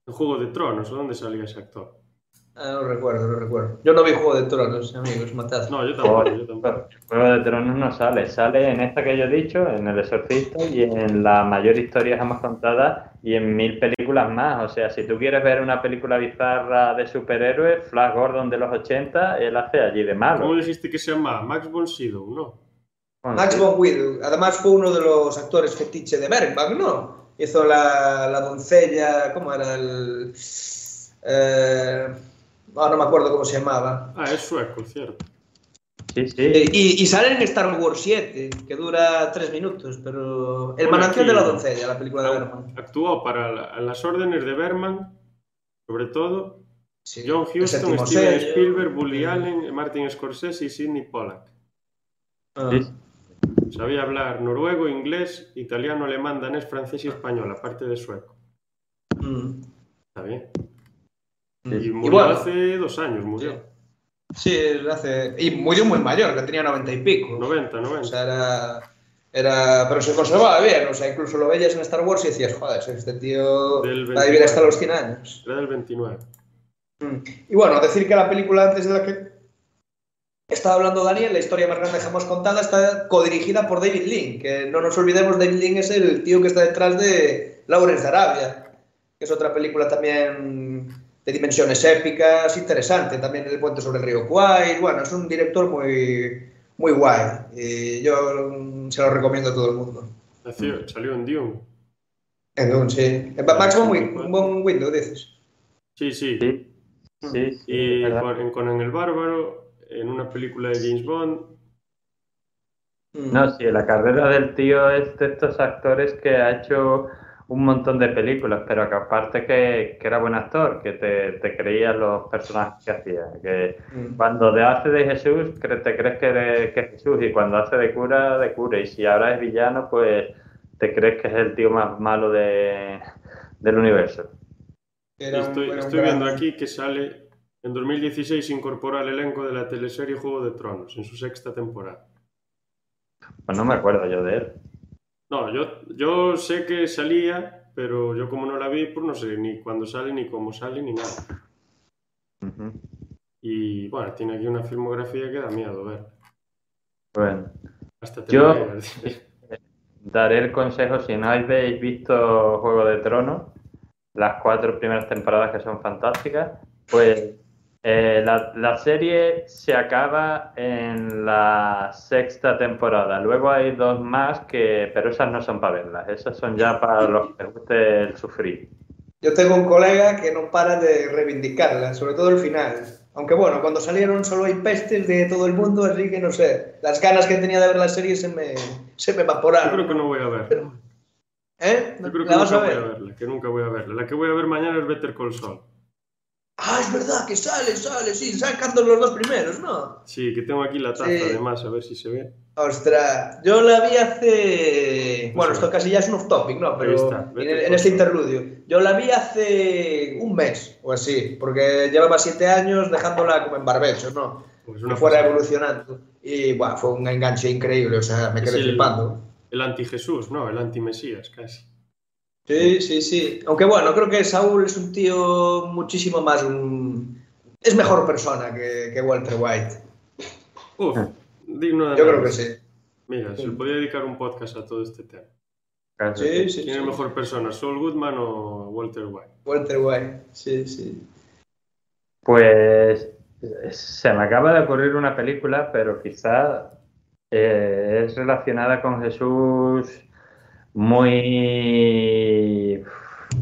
en Juego de Tronos, ¿o dónde salía ese actor? Ah, no recuerdo, no recuerdo. Yo no vi Juego de Tronos, amigos, matad. No, yo tampoco, yo tampoco. Juego de Tronos no sale, sale en esta que yo he dicho, en El Exorcista y en la mayor historia jamás contada y en mil películas más. O sea, si tú quieres ver una película bizarra de superhéroes, Flash Gordon de los 80, él hace allí de ¿Cómo malo. dijiste que se llama? Max von Sydow, ¿no? Max von Sydow. Además fue uno de los actores fetiche de Bergman, ¿no? Hizo la, la doncella, ¿cómo era el...? Eh, ah, no me acuerdo cómo se llamaba. Ah, es sueco, cierto. Sí, sí. Eh, Y, y sale en Star Wars 7, que dura tres minutos, pero... El Bueno, manantial de la doncella, la película de Bergman. Actuó para la- las órdenes de Berman, sobre todo, Sí. John Huston, Steven sello. Spielberg, Woody Allen, Martin Scorsese y Sidney Pollack. Ah. Sí. Sabía hablar noruego, inglés, italiano, alemán, danés, francés y español, aparte de sueco. Mm. Está bien. Mm. Y Y murió bueno, hace dos años, murió. Sí, hace... Y murió muy mayor, que tenía 90 y pico. 90, O 90. sea, era, era... Pero se conservaba bien, o sea, incluso lo veías en Star Wars y decías, joder, este tío va a vivir 29. hasta los 100 años. Era del 29. Mm. Y bueno, decir que la película antes de la que estaba hablando Daniel, la historia más grande jamás contada, está codirigida por David Lean, que no nos olvidemos, David Lean es el tío que está detrás de Lawrence de Arabia, que es otra película también de dimensiones épicas, interesante, también El puente sobre el río Kwai, bueno, es un director muy, muy guay, y yo mm, se lo recomiendo a todo el mundo. Nació, salió en Dune. En Dune, sí. En Max von Win- Window, dices. Sí, sí. Sí, sí, sí, Y en Conan el Bárbaro, en una película de James Bond. Mm. No, sí, la carrera del tío es de estos actores que ha hecho un montón de películas, pero que aparte que, que era buen actor, que te, te creías los personajes que hacía. Que Mm. cuando te hace de Jesús, cre- te crees que, eres- que es Jesús, y cuando hace de cura, de cura. Y si ahora es villano, pues te crees que es el tío más malo de, del universo. Era un- estoy un estoy viendo gran- aquí que sale. En 2016 se incorpora al elenco de la teleserie Juego de Tronos, en su sexta temporada. Pues no me acuerdo yo de él. No, yo, yo sé que salía, pero yo como no la vi, pues no sé ni cuándo sale, ni cómo sale, ni nada. Y bueno, tiene aquí una filmografía que da miedo ver. Bueno. Hasta te Yo-. Daré el consejo, si no habéis visto Juego de Tronos, las cuatro primeras temporadas que son fantásticas, pues eh, la, la serie se acaba en la sexta temporada. Luego hay dos más, que, pero esas no son para verlas, esas son ya para los que les guste el sufrir. Yo tengo un colega que no para de reivindicarla, sobre todo el final. Aunque bueno, cuando salieron solo hay pestes de todo el mundo, así que no sé. Las ganas que tenía de ver la serie se me, se me Yo evaporaron. creo que no voy a verla. ¿Eh? Yo creo que ¿La vas voy a ver? verla, que nunca voy a verla. La que voy a ver mañana es Better Call Saul. Ah, es verdad que sale, sale, sí, sacando los dos primeros, ¿no? Sí, que tengo aquí la taza, Sí. además, a ver si se ve. Ostras, yo la vi hace. Bueno, esto casi ya es un off topic, ¿no? Pero está, en, este interludio. Yo la vi hace un mes o así, porque llevaba siete años dejándola como en barbecho, ¿no? Pues una fuera pasada. evolucionando. Y bueno, fue un enganche increíble, o sea, me Es quedé el- flipando. El anti-Jesús, no, el anti-Mesías, casi. Sí, sí, sí. Aunque bueno, creo que Saúl es un tío muchísimo más. un- Es mejor persona que, que Walter White. Uf, digno de Yo creo que sí. Mira, se le podría dedicar un podcast a todo este tema. Sí, sí, ¿Quién es sí. mejor persona, Saul Goodman o Walter White? Walter White, sí, sí. Pues se me acaba de ocurrir una película, pero quizá eh, es relacionada con Jesús muy,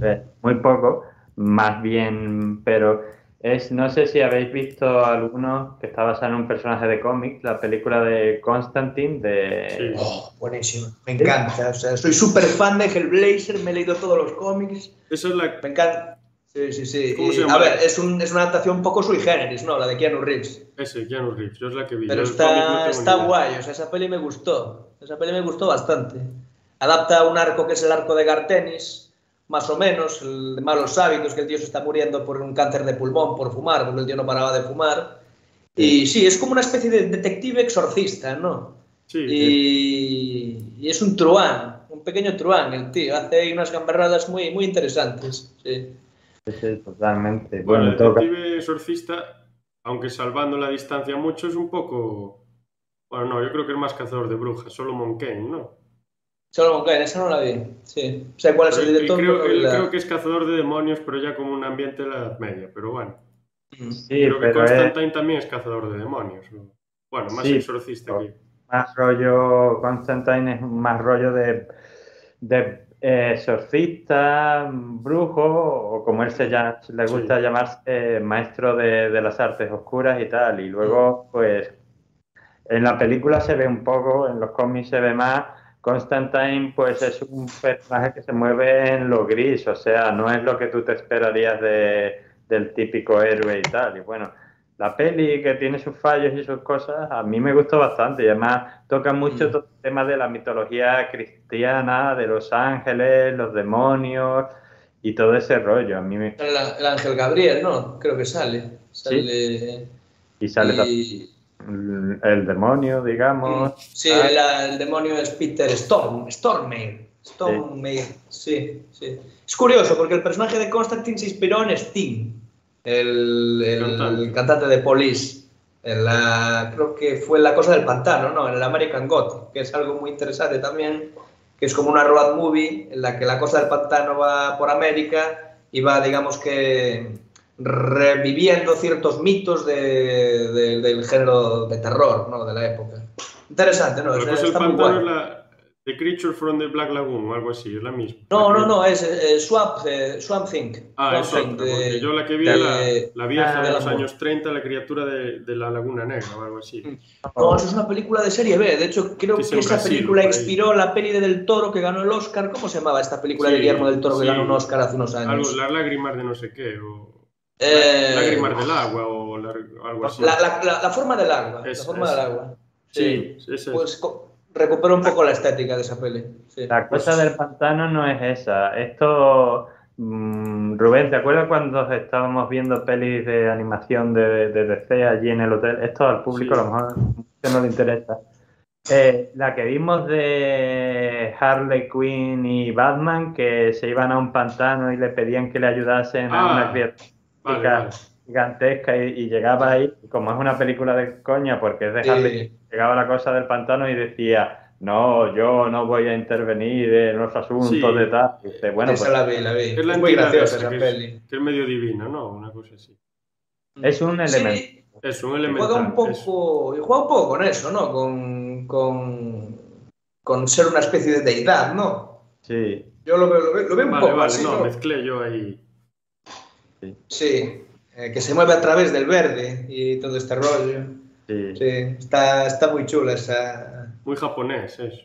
eh, muy poco, más bien, pero Es, no sé si habéis visto alguno que está basado en un personaje de cómic, la película de Constantine, de... Sí. Oh, buenísimo. Me encanta. O sea, soy súper fan de Hellblazer, me he leído todos los cómics. Esa es la. Me encanta. Sí, sí, sí. ¿Cómo se Y, llama? a ver, es, un, es una adaptación un poco sui generis, ¿no? La de Keanu Reeves. Ese, Keanu Reeves, yo es la que vi. Pero no está, está guay, o sea, esa peli me gustó. Esa peli me gustó bastante. Adapta un arco que es el arco de Gartenis, más o menos, el de malos hábitos, que el tío se está muriendo por un cáncer de pulmón, por fumar, porque el tío no paraba de fumar. Y sí, es como una especie de detective exorcista, ¿no? Sí, Y, y es un truán, un pequeño truán el tío. Hace ahí unas gamberradas muy, muy interesantes. Sí. Sí, totalmente. Bueno, Bueno, el toca. detective exorcista, aunque salvando la distancia mucho, es un poco. Bueno, no, yo creo que es más cazador de brujas, Solomon Kane, ¿no? Solomon Kane, esa no la vi. Sí. O sea, ¿cuál es el él, director? creo, él la- creo que es cazador de demonios, pero ya como un ambiente de la Edad Media, pero bueno. Mm. Sí, creo que pero es Constantine también es cazador de demonios. ¿no? Bueno, más Sí, exorcista pero- que. más rollo, Constantine es más rollo de, de eh, exorcista, brujo, o como él se llama, le gusta Sí. llamarse, eh, maestro de, de las artes oscuras y tal. Y luego, pues, en la película se ve un poco, en los cómics se ve más. Constantine, pues, es un personaje que se mueve en lo gris, o sea, no es lo que tú te esperarías de, del típico héroe y tal. Y bueno, la peli que tiene sus fallos y sus cosas, a mí me gustó bastante y además toca mucho Mm. todo el tema de la mitología cristiana, de los ángeles, los demonios y todo ese rollo. A mí me... El, el Ángel Gabriel, ¿no? Creo que sale. Sale. Y sale y- también el, demonio, digamos. Sí, Ah, el, el demonio es Peter Storm, Stormare. Stormare, sí, sí. Es curioso porque el personaje de Constantine se inspiró en Sting, el, el- Cantante. el cantante de Police. En la, creo que fue en La Cosa del Pantano, ¿no? En el American Gothic, que es algo muy interesante también, que es como una road movie en la que la Cosa del Pantano va por América y va, digamos que, reviviendo ciertos mitos de- de- del género de terror, ¿no? De la época. Interesante, ¿no? La Es- está muy pantano guay. la. The Creature from the Black Lagoon o algo así, es la misma. No, La no, que- no, es eh, Swamp, eh, Swamp Thing. Ah, Swamp es de- porque yo la que vi de- la, la vieja Ah, de de los años 30, la criatura de, de la Laguna Negra o algo así. No, eso es una película de serie B. De hecho, creo Que que, esa Brasil, película inspiró la peli de Del Toro que ganó el Oscar. ¿Cómo se llamaba esta película de Sí, Guillermo del Toro que sí. ganó un Oscar hace unos Algo, años? las lágrimas de no sé qué, o Eh, lágrimas del agua o la- algo así. la, la- la- la forma del agua. Es- la forma es- del agua. sí, ese es. Pues recuperó un poco la estética de esa peli. Sí. La cosa del pantano no es esa. Esto, mm, Rubén, ¿te acuerdas cuando estábamos viendo pelis de animación de, de DC allí en el hotel? Esto al público Sí. a lo mejor no le interesa. Eh, la que vimos de Harley Quinn y Batman, que se iban a un pantano y le pedían que le ayudasen a Ah, una criatura Vale, vale. gigantesca y, y llegaba ahí, y como es una película de coña, porque es de Sí. Harley llegaba la cosa del pantano y decía, no, yo no voy a intervenir en los asuntos Sí. de tal. Y dice, bueno, esa pues la vi, la vi. Es la Es muy graciosa esa que peli. es, que es medio divina, ¿no? Una cosa así. es un elemento. Sí, Es un y elemento. juega un poco, y juega un poco con eso, ¿no? Con, con, con ser una especie de deidad, ¿no? Sí, Yo lo veo, lo veo, lo veo un Vale, poco vale, así, no, ¿no? mezclé yo ahí. Sí, eh, que se mueve a través del verde y todo este rollo. sí. Sí, está, está muy chula esa. Muy japonés, eso.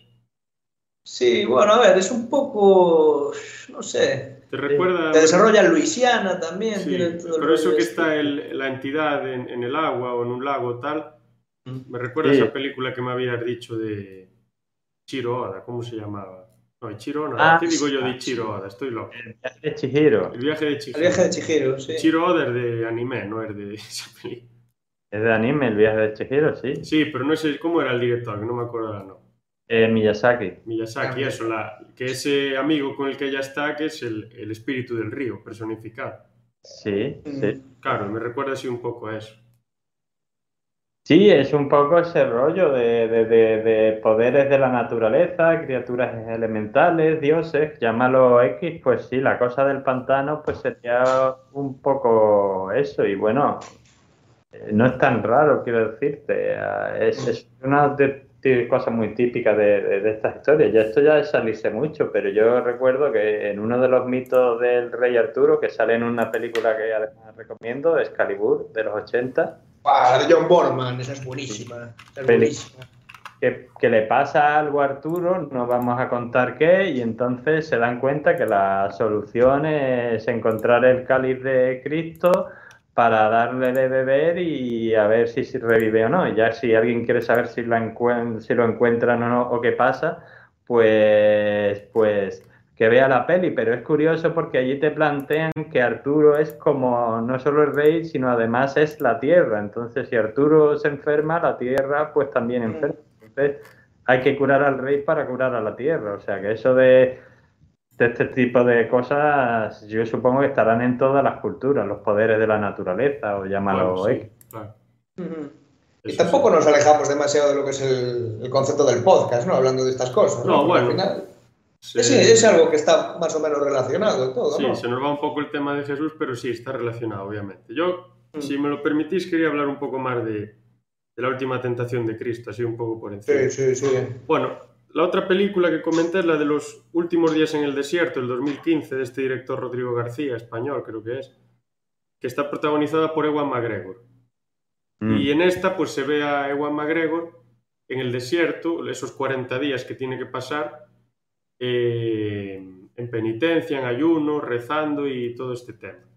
Sí, bueno, a ver, es un poco, no sé, ¿Te recuerda? te desarrolla en Luisiana también. Sí, pero eso que este. está el- la entidad en, en el agua o en un lago tal, me recuerda a Sí. esa película que me habías dicho de Chiro Oda, ¿cómo se llamaba? No, Chiro no, Ah, ¿qué digo yo de sí. Chiro Oda? Estoy loco. El viaje de Chihiro El viaje de El Chihiro. viaje de Chihiro, sí. Chiro Oda es de anime, no es de [laughs] esa película. es de anime, el viaje de Chihiro, sí. Sí, pero no sé cómo era el director, que no me acuerdo ahora, no. Eh, Miyazaki. Miyazaki, Ah, eso, la, que ese amigo con el que ella está, que es el, el espíritu del río personificado. Sí, Mm. sí. Claro, me recuerda así un poco a eso. Sí, es un poco ese rollo de, de- de- de poderes de la naturaleza, criaturas elementales, dioses, llámalo X, pues sí, la cosa del pantano pues sería un poco eso y bueno, eh, no es tan raro, quiero decirte, es, una de cosas muy de, de, estas historias. Ya esto ya salirse mucho, pero yo recuerdo que en uno de los mitos del rey Arturo, que sale en una película que además recomiendo, Excalibur, de los 80. Ah, de John Borman, esa es buenísima. Esa es buenísima. Que, que, le pasa algo a Arturo, no vamos a contar qué, y entonces se dan cuenta que la solución es encontrar el cáliz de Cristo para darle de beber y a ver si, si revive o no. Y ya si alguien quiere saber si lo, si lo encuentran o no o qué pasa, pues, pues que vea la peli. Pero es curioso porque allí te plantean que Arturo es como no solo el rey, sino además es la tierra. Entonces, si Arturo se enferma, la tierra pues también enferma. Entonces, hay que curar al rey para curar a la tierra. O sea, que eso de de este tipo de cosas yo supongo que estarán en todas las culturas, los poderes de la naturaleza o llámalo sí, claro. Y tampoco nos alejamos demasiado de lo que es el, el concepto del podcast, ¿no? Hablando de estas cosas. No, bueno. Al final, Sí, es algo que está más o menos relacionado todo, Sí, ¿no? se nos va un poco el tema de Jesús, pero sí, está relacionado, obviamente. Yo, Mm. si me lo permitís, quería hablar un poco más de, de la última tentación de Cristo, así un poco por encima. Sí, sí, sí. Bueno, la otra película que comenté es la de los últimos días en el desierto, el 2015, de este director Rodrigo García, español creo que es, que está protagonizada por Ewan McGregor. Mm. Y en esta, pues se ve a Ewan McGregor en el desierto, esos 40 días que tiene que pasar, eh, en penitencia, en ayuno, rezando y todo este tema.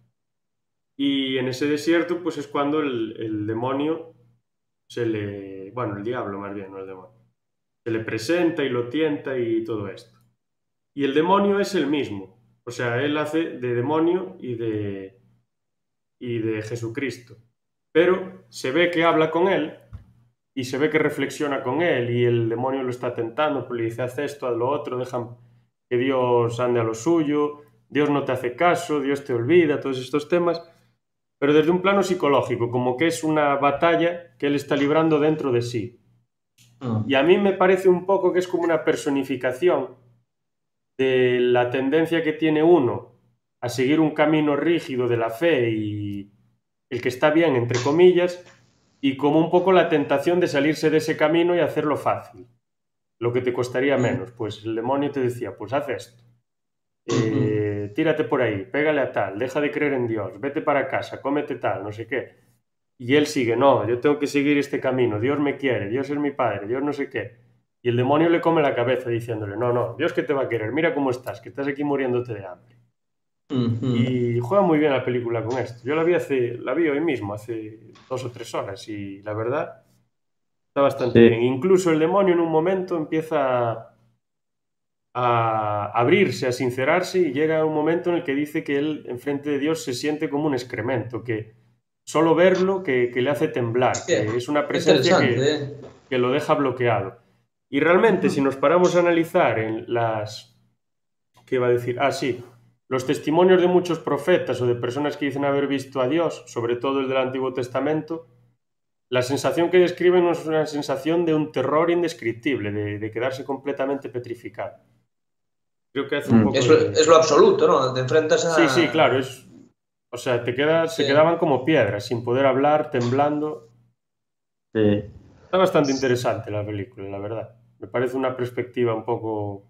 Y en ese desierto, pues es cuando el, el demonio se le. Bueno, el diablo más bien, no el demonio. Se le presenta y lo tienta y todo esto. Y el demonio es el mismo. O sea, él hace de demonio y de. y de Jesucristo pero se ve que habla con él y se ve que reflexiona con él y el demonio lo está tentando, pues le dice, haz esto, haz lo otro, deja que Dios ande a lo suyo, Dios no te hace caso, Dios te olvida, todos estos temas, pero desde un plano psicológico, como que es una batalla que él está librando dentro de sí. Mm. Y a mí me parece un poco que es como una personificación de la tendencia que tiene uno a seguir un camino rígido de la fe y el que está bien, entre comillas, y como un poco la tentación de salirse de ese camino y hacerlo fácil, lo que te costaría menos. Pues el demonio te decía, pues haz esto, Eh, tírate por ahí, pégale a tal, deja de creer en Dios, vete para casa, cómete tal, no sé qué. Y él sigue, no, yo tengo que seguir este camino, Dios me quiere, Dios es mi padre, Dios no sé qué. Y el demonio le come la cabeza diciéndole, no, no, Dios que te va a querer, mira cómo estás, que estás aquí muriéndote de hambre. Y juega muy bien la película con esto. Yo la vi hace, la vi hoy mismo, hace dos o tres horas, y la verdad está bastante Sí. bien. Incluso el demonio en un momento empieza a abrirse, a sincerarse, y llega un momento en el que dice que él, enfrente de Dios, se siente como un excremento, que solo verlo que, que le hace temblar, que es una presencia que, ¿eh? que lo deja bloqueado. Y realmente, si nos paramos a analizar en las... ¿Qué iba a decir? Ah, sí. Los testimonios de muchos profetas o de personas que dicen haber visto a Dios, sobre todo el del Antiguo Testamento, la sensación que describen es una sensación de un terror indescriptible, de, de quedarse completamente petrificado. Creo que hace un Mm. poco Es, lo, de- es lo absoluto, ¿no? Te enfrentas a... Sí, sí, claro. Es... O sea, te quedas, se quedaban como piedras, sin poder hablar, temblando. Sí. Está bastante interesante la película, la verdad. Me parece una perspectiva un poco...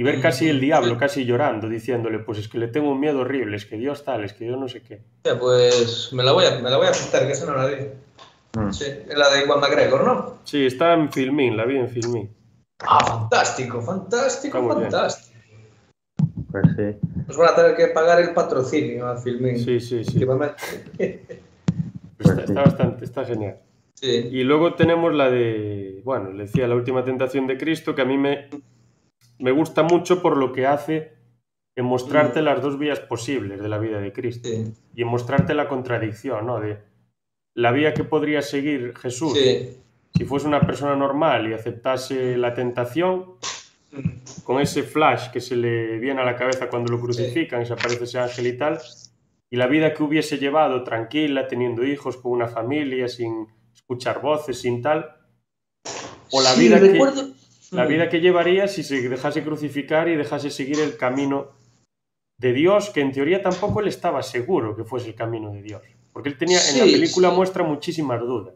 Y ver casi el diablo, casi llorando, diciéndole, pues es que le tengo un miedo horrible, es que Dios tal, es que Dios no sé qué. Pues me la voy a, me la voy a apuntar, que esa no la vi. Mm. Sí, es la de Juan McGregor, ¿no? Sí, está en Filmin, la vi en Filmin. Ah, fantástico, fantástico, muy bien. fantástico. Pues sí. Nos van a tener que pagar el patrocinio a Filmin. Sí, sí, sí. últimamente. [laughs] Está, está bastante, está genial. Sí. Y luego tenemos la de, bueno, le decía, la última tentación de Cristo, que a mí me, me gusta mucho por lo que hace en mostrarte las dos vías posibles de la vida de Cristo. Sí. y en mostrarte la contradicción, ¿no? De la vía que podría seguir Jesús Sí. si fuese una persona normal y aceptase la tentación, con ese flash que se le viene a la cabeza cuando lo crucifican y se aparece ese ángel y tal, y la vida que hubiese llevado tranquila, teniendo hijos, con una familia, sin escuchar voces, sin tal, o la Sí, vida que recuerdo... la Mm. vida que llevaría si se dejase crucificar y dejase seguir el camino de Dios, que en teoría tampoco él estaba seguro que fuese el camino de Dios. Porque él tenía, en la película sí. muestra muchísimas dudas.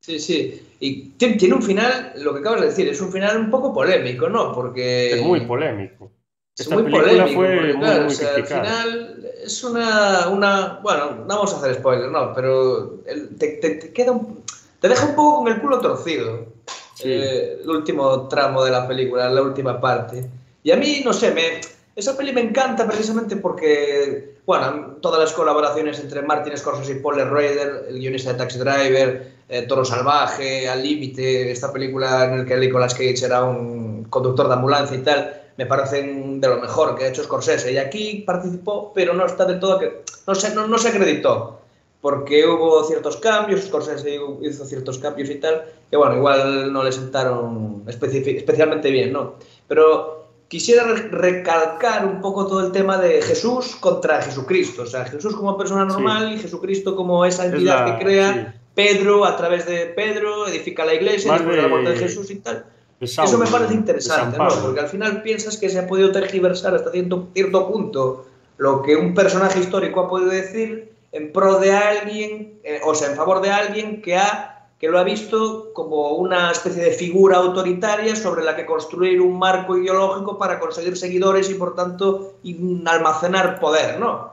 Sí, sí. Y tiene un final, lo que acabas de decir, es un final un poco polémico, ¿no? Porque... Es muy polémico. Es muy polémico, fue porque, claro, o sea, al final es una, una... Bueno, no vamos a hacer spoilers, ¿no? Pero te, te, te, queda un, te deja un poco con el culo torcido sí. eh, el último tramo de la película, la última parte. Y a mí, no sé, me, esa peli me encanta precisamente porque, bueno, todas las colaboraciones entre Martin Scorsese y Paul Schrader, el guionista de Taxi Driver, eh, Toro Salvaje, Al Límite, esta película en la que Nicolas Cage era un conductor de ambulancia y tal, me parecen de lo mejor que ha hecho Scorsese. Y aquí participó, pero no está del todo que no se, no, no se acreditó, porque hubo ciertos cambios, Scorsese hizo ciertos cambios y tal, que bueno, igual no le sentaron especialmente bien, ¿no? Pero quisiera recalcar un poco todo el tema de Jesús contra Jesucristo, o sea, Jesús como persona normal sí. y Jesucristo como esa entidad la, que crea sí. Pedro a través de Pedro, edifica la iglesia, después de la muerte de Jesús y tal. Eso me parece interesante, ¿no? Porque al final piensas que se ha podido tergiversar hasta cierto, cierto punto lo que un personaje histórico ha podido decir en pro de alguien, eh, o sea, en favor de alguien que ha que lo ha visto como una especie de figura autoritaria sobre la que construir un marco ideológico para conseguir seguidores y, por tanto, almacenar poder, ¿no?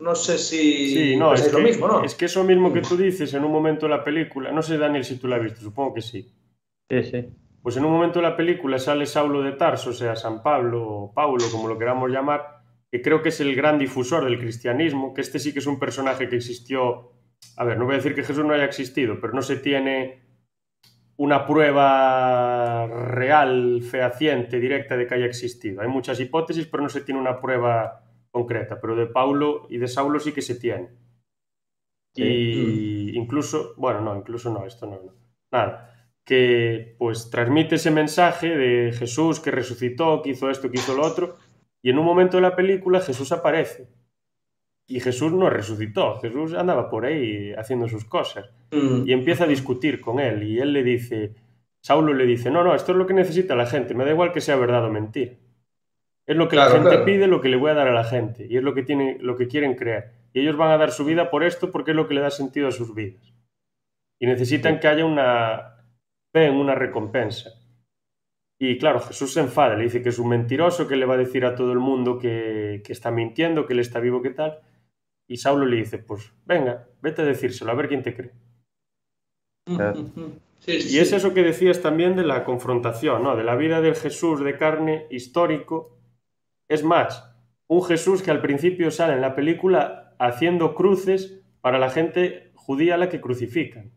No sé si sí, no, es, es que, lo mismo, ¿no? Es que eso mismo que tú dices en un momento de la película, no sé, Daniel, si tú la has visto, supongo que sí. Sí, sí. Pues en un momento de la película sale Saulo de Tarso, o sea, San Pablo o Paulo, como lo queramos llamar, que creo que es el gran difusor del cristianismo, que este sí que es un personaje que existió a ver, no voy a decir que Jesús no haya existido, pero no se tiene una prueba real, fehaciente, directa de que haya existido. Hay muchas hipótesis, pero no se tiene una prueba concreta. Pero de Paulo y de Saulo sí que se tiene. Sí. Y incluso, bueno, no, incluso no, esto no, no. Nada. Que pues transmite ese mensaje de Jesús que resucitó, que hizo esto, que hizo lo otro. Y en un momento de la película Jesús aparece y Jesús no resucitó, Jesús andaba por ahí haciendo sus cosas. Mm. Y empieza a discutir con él y él le dice, Saulo le dice, no, no, esto es lo que necesita la gente, me da igual que sea verdad o mentira. Es lo que claro, la gente claro. pide, lo que le voy a dar a la gente y es lo que, tiene, lo que quieren creer. Y ellos van a dar su vida por esto porque es lo que le da sentido a sus vidas. Y necesitan que haya una fe en una recompensa. Y claro, Jesús se enfada, le dice que es un mentiroso, que le va a decir a todo el mundo que, que está mintiendo, que él está vivo, que tal. Y Saulo le dice, pues venga, vete a decírselo, a ver quién te cree. [laughs] Sí, sí. Y es eso que decías también de la confrontación, ¿no? De la vida del Jesús de carne histórico. Es más, un Jesús que al principio sale en la película haciendo cruces para la gente judía a la que crucifican.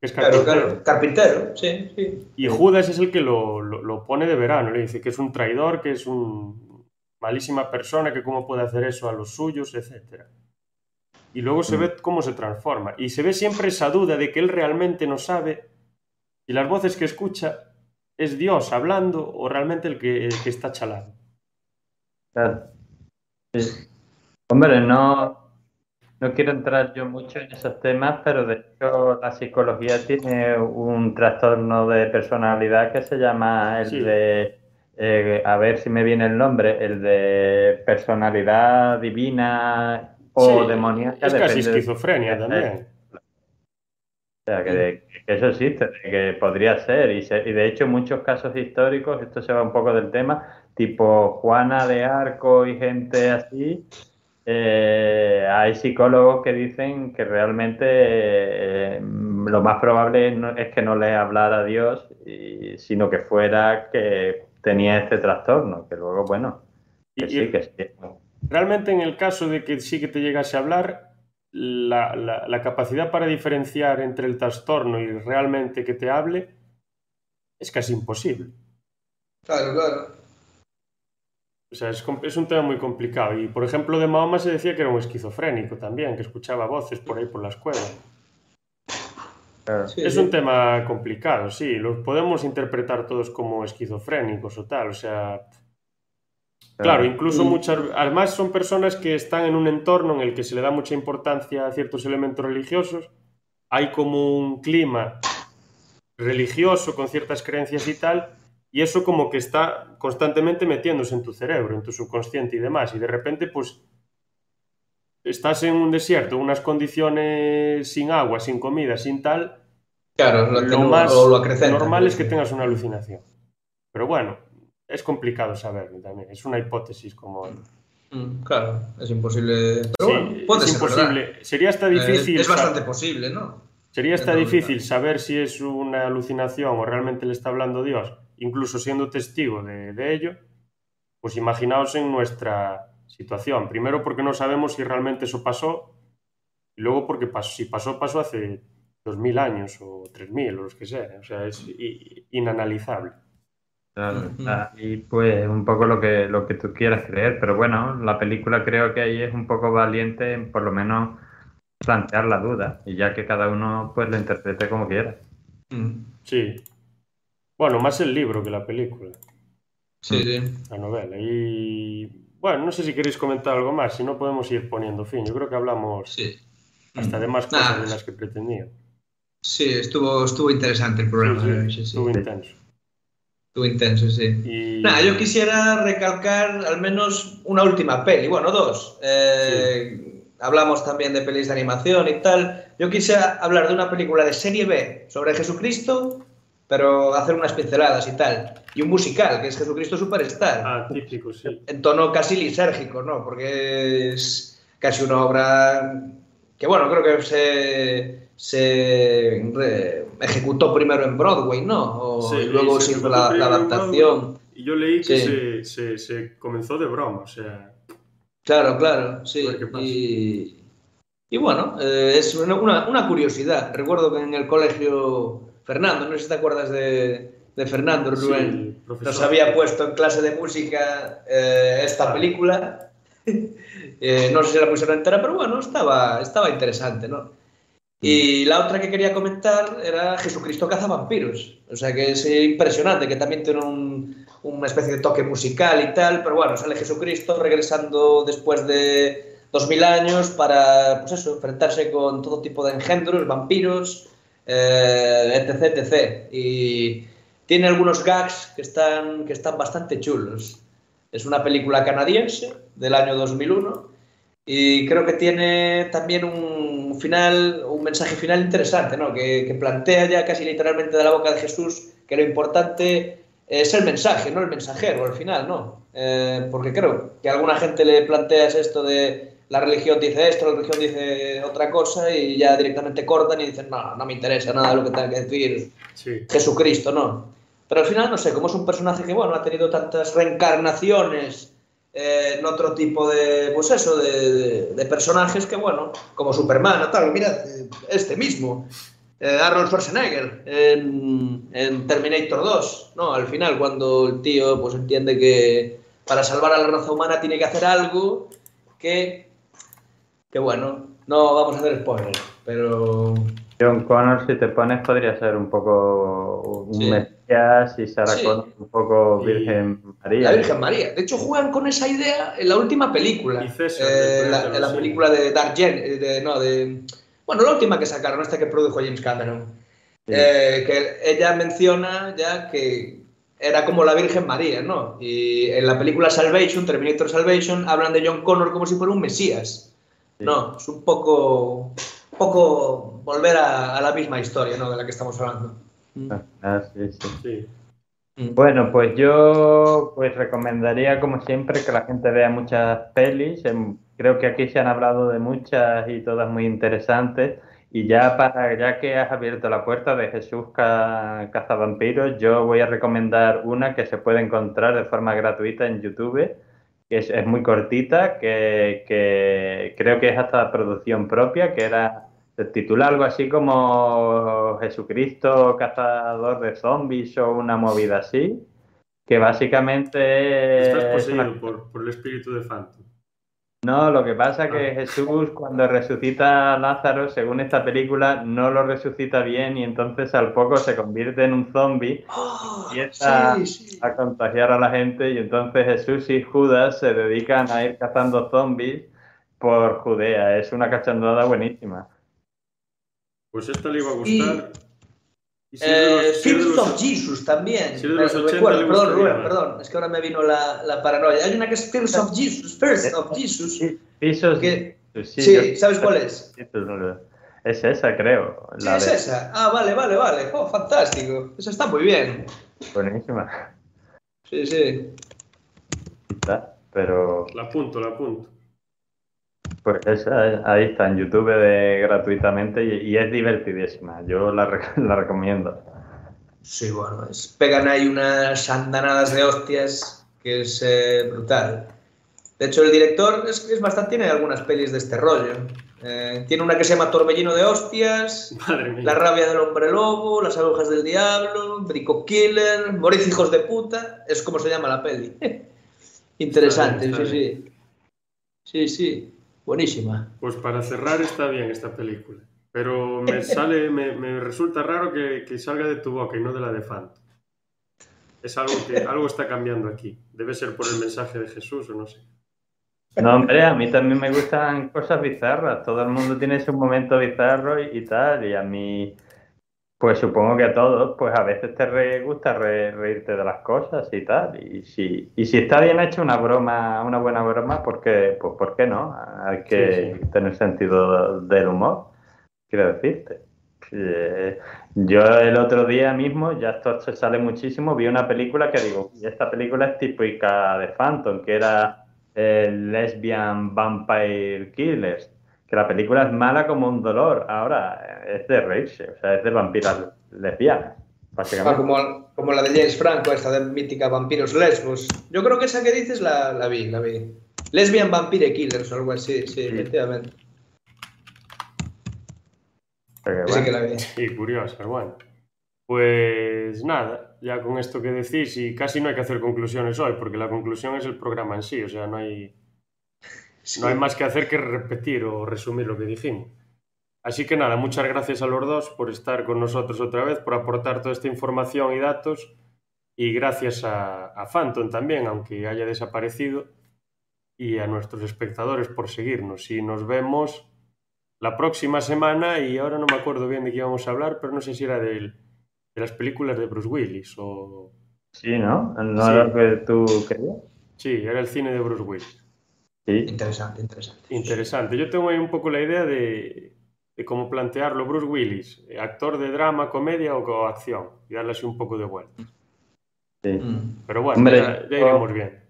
Es carpintero. Claro, claro. carpintero, sí, sí. Y Judas es el que lo, lo, lo, pone de verano, le dice que es un traidor, que es un malísima persona, que cómo puede hacer eso a los suyos, etcétera y luego se mm. ve cómo se transforma. Y se ve siempre esa duda de que él realmente no sabe y las voces que escucha es Dios hablando o realmente el que, el que está chalado. Claro. Sí. Hombre, no, no quiero entrar yo mucho en esos temas, pero de hecho la psicología tiene un trastorno de personalidad que se llama el sí. de, eh, a ver si me viene el nombre, el de personalidad divina o sí, demoníaca. Es casi esquizofrenia de, también. O sea, que, que, eso existe, que podría ser. Y, se, y, de hecho, muchos casos históricos, esto se va un poco del tema, tipo Juana de Arco y gente así, eh, hay psicólogos que dicen que realmente eh, lo más probable no, es que no le hablara a Dios, y, sino que fuera que tenía este trastorno, que luego, bueno, que y, sí, que sí. Realmente en el caso de que sí que te llegase a hablar, la, la, la, capacidad para diferenciar entre el trastorno y realmente que te hable es casi imposible. Claro, claro. O sea, es, es, un tema muy complicado. Y, por ejemplo, de Mahoma se decía que era un esquizofrénico también, que escuchaba voces por ahí por la escuela. Sí, es sí. un tema complicado, sí. Los podemos interpretar todos como esquizofrénicos o tal. O sea, Claro, incluso muchas. Además, son personas que están en un entorno en el que se le da mucha importancia a ciertos elementos religiosos. Hay como un clima religioso con ciertas creencias y tal, y eso como que está constantemente metiéndose en tu cerebro, en tu subconsciente y demás. Y de repente, pues, estás en un desierto, unas condiciones sin agua, sin comida, sin tal, Claro, lo, más lo normal es que tengas una alucinación. Pero bueno, es complicado saberlo también. Es una hipótesis como... Mm, claro, es imposible. Pero Sí, bueno, puede es ser imposible. verdad. Sería hasta Eh, difícil... es bastante posible, ¿no? Sería hasta difícil saber si es una alucinación o realmente le está hablando Dios, incluso siendo testigo de, de ello. Pues imaginaos en nuestra situación. Primero porque no sabemos si realmente eso pasó y luego porque pasó, si pasó, pasó hace 2000 años o 3000 o los que sea. O sea, es inanalizable. Claro, ahí pues un poco lo que, lo que tú quieras creer, pero bueno, la película creo que ahí es un poco valiente en por lo menos plantear la duda y ya que cada uno pues lo interprete como quiera. Mm, Sí. Bueno, más el libro que la película, Sí, sí. la novela. Y bueno, no sé si queréis comentar algo más, si no podemos ir poniendo fin. Yo creo que hablamos sí. hasta Mm. de más cosas Nada, de las que pretendía. Sí, estuvo, estuvo interesante el programa. Sí, sí, sí, sí. estuvo intenso. Estuvo intenso, sí. Y... Nada, yo quisiera recalcar al menos una última peli, bueno, dos. Eh, Hablamos también de pelis de animación y tal. Yo quisiera hablar de una película de serie B sobre Jesucristo, pero hacer unas pinceladas y tal. Y un musical, que es Jesucristo Superstar. Ah, típico, sí. En tono casi lisérgico, ¿no? Porque es casi una obra que, bueno, creo que se, se re- ejecutó primero en Broadway, ¿no? O, Sí, y luego se hizo la, adaptación. Y yo leí que Sí. se, se, se comenzó de broma, o sea... Claro, claro, sí. Y, y bueno, eh, es una- una curiosidad. Recuerdo que en el colegio Fernando, no sé si te acuerdas de, de Fernando Rubén, nos había puesto en clase de música eh, esta película. [laughs] Eh, no sé si la pusieron entera, pero bueno, estaba, estaba interesante, ¿no? Y la otra que quería comentar era Jesucristo cazavampiros. O sea que es impresionante, que también tiene un- una especie de toque musical y tal, pero bueno, sale Jesucristo regresando después de 2000 años para, pues eso, enfrentarse con todo tipo de engendros, vampiros, eh, etc, etc. Y tiene algunos gags que están, que están bastante chulos. Es una película canadiense del año 2001 y creo que tiene también un final, un mensaje final interesante, ¿no? Que, plantea ya casi literalmente de la boca de Jesús que lo importante es el mensaje, no el mensajero al final, ¿no? Eh, porque creo que alguna gente le planteas esto de la religión dice esto, la religión dice otra cosa y ya directamente cortan y dicen, no, no me interesa nada lo que tenga que decir Sí. Jesucristo, ¿no? Pero al final, no sé, como es un personaje que, bueno, ha tenido tantas reencarnaciones eh, en otro tipo de, pues eso, de, de- de personajes que, bueno, como Superman o tal, mira, eh, este mismo, eh, Arnold Schwarzenegger en, en Terminator 2, ¿no? Al final, cuando el tío, pues entiende que para salvar a la raza humana tiene que hacer algo que, que bueno, no vamos a hacer spoiler, pero John Connor, si te pones, podría ser un poco un Sí. Mesías y Sarah Sí. Connor un poco Y- Virgen María. La Virgen María. De hecho, juegan con esa idea en la última película. Y César, Eh, la, en la película de Dark Jen, eh, de, no, de... Bueno, la última que sacaron, esta que produjo James Cameron. Sí. Eh, que ella menciona ya que era como la Virgen María, ¿no? Y en la película Salvation, Terminator Salvation, hablan de John Connor como si fuera un mesías. No, es un poco, un poco volver a, a la misma historia, ¿no? De la que estamos hablando. Ah, sí, sí. Sí. Mm. Bueno, pues yo pues recomendaría como siempre que la gente vea muchas pelis. Em, Creo que aquí se han hablado de muchas y todas muy interesantes. Y ya para ya que has abierto la puerta de Jesús Ca- Cazavampiros, yo voy a recomendar una que se puede encontrar de forma gratuita en YouTube, que es, es muy cortita, que, que creo que es hasta producción propia, que era se titula algo así como Jesucristo cazador de zombies o una movida así, que básicamente Estás es una- por, por el espíritu de Phantom. No, lo que pasa es que Ah. Jesús cuando resucita a Lázaro, según esta película, no lo resucita bien y entonces al poco se convierte en un zombie Oh, Y esta- sí, sí. a contagiar a la gente y entonces Jesús y Judas se dedican a ir cazando zombies por Judea. Es una cachondada buenísima. Pues esta le iba a gustar. Y si es de los- Eh, of Jesus también. si los Me 80 recuerdo, perdón, Rubén, perdón. Es que ahora me vino la, la paranoia. Hay una que es Fears of Jesus. Fears of Jesus. Pisos. Que- Sí, Sí, yo- ¿sabes cuál es? Es esa, creo. Sí, es de... esa. Ah, vale, vale, vale. Oh, fantástico. Esa está muy bien. Buenísima. Sí, sí. Pero La apunto, la apunto. Pues esa, ahí está en YouTube de, gratuitamente y, y es divertidísima. Yo la, [laughs] la recomiendo. Sí, bueno, es- pegan ahí unas andanadas de hostias que es eh, brutal. De hecho, el director es, es bastante, tiene algunas pelis de este rollo. Eh, tiene una que se llama Torbellino de Hostias, [laughs] Madre mía. La rabia del hombre lobo, Las agujas del diablo, Brico Killer, Morid hijos de puta, es como se llama la peli. [laughs] Interesante, Está sí, bien, sí. Sí, sí, buenísima. Pues para cerrar está bien esta película. Pero me [laughs] sale, me, me resulta raro que, que salga de tu boca y no de la de Phantom. Es algo que [laughs] algo está cambiando aquí. Debe ser por el mensaje de Jesús o no sé. No, hombre, a mí también me gustan cosas bizarras. Todo el mundo tiene su momento bizarro y, y tal. Y a mí, pues supongo que a todos, pues a veces te re- gusta re- reírte de las cosas y tal. Y si, y si está bien hecha una broma, una buena broma, ¿por qué, pues, ¿por qué no? Hay que Sí, tener sentido del humor, quiero decirte. Eh, yo el otro día mismo, ya esto se sale muchísimo, vi una película que digo, "Uy, esta película es típica de Phantom, que era eh, Lesbian Vampire Killers, que la película es mala como un dolor, ahora es de reírse, o sea, es de vampiras lesbianas, Ah, básicamente. como, como la de James Franco, esta de mítica Vampiros Lesbos. Yo creo que esa que dices la, la vi, la vi. Lesbian Vampire Killers o algo así, sí, efectivamente. Porque, Sí que la vi. Sí, curiosa, bueno. Pues nada, ya con esto que decís, y casi no hay que hacer conclusiones hoy, porque la conclusión es el programa en sí, o sea, no hay, no hay más que hacer que repetir o resumir lo que dijimos. Así que nada, muchas gracias a los dos por estar con nosotros otra vez, por aportar toda esta información y datos, y gracias a, a Phantom también, aunque haya desaparecido, y a nuestros espectadores por seguirnos. Y nos vemos la próxima semana, y ahora no me acuerdo bien de qué íbamos a hablar, pero no sé si era del- de las películas de Bruce Willis o... sí, ¿no? ¿No Sí. era lo que tú creías? Sí, era el cine de Bruce Willis. Sí. Interesante, interesante. Interesante. Yo tengo ahí un poco la idea de, de cómo plantearlo Bruce Willis, actor de drama, comedia o, acción, y darle así un poco de vuelta. sí. Mm. Pero bueno, Hombre, ya, ya yo- iremos bien.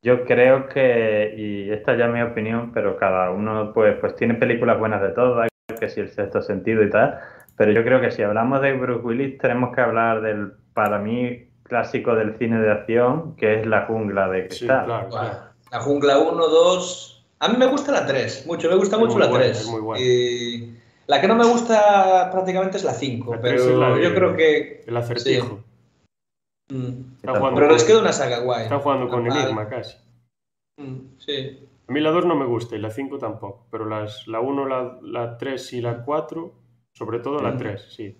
Yo creo que, y esta ya es mi opinión, pero cada uno pues, pues tiene películas buenas de todas, que si el sexto sentido y tal, pero yo creo que si hablamos de Bruce Willis tenemos que hablar del, para mí, clásico del cine de acción, que es La jungla de Sí, cristal. claro, Bueno, claro. La jungla 1, 2. A mí me gusta la 3, mucho, me gusta Es mucho la buena, 3. es muy buena. Y la que no me gusta prácticamente es la 5, La tres pero la de- yo creo que. El acertijo. Mm. Está jugando, Pero les queda una saga guay. está jugando con Ah, Enigma casi. mm, Sí. A mí la 2 no me gusta y la 5 tampoco, pero las, la 1, la, la 3 y la 4, sobre todo la Mm. 3, sí.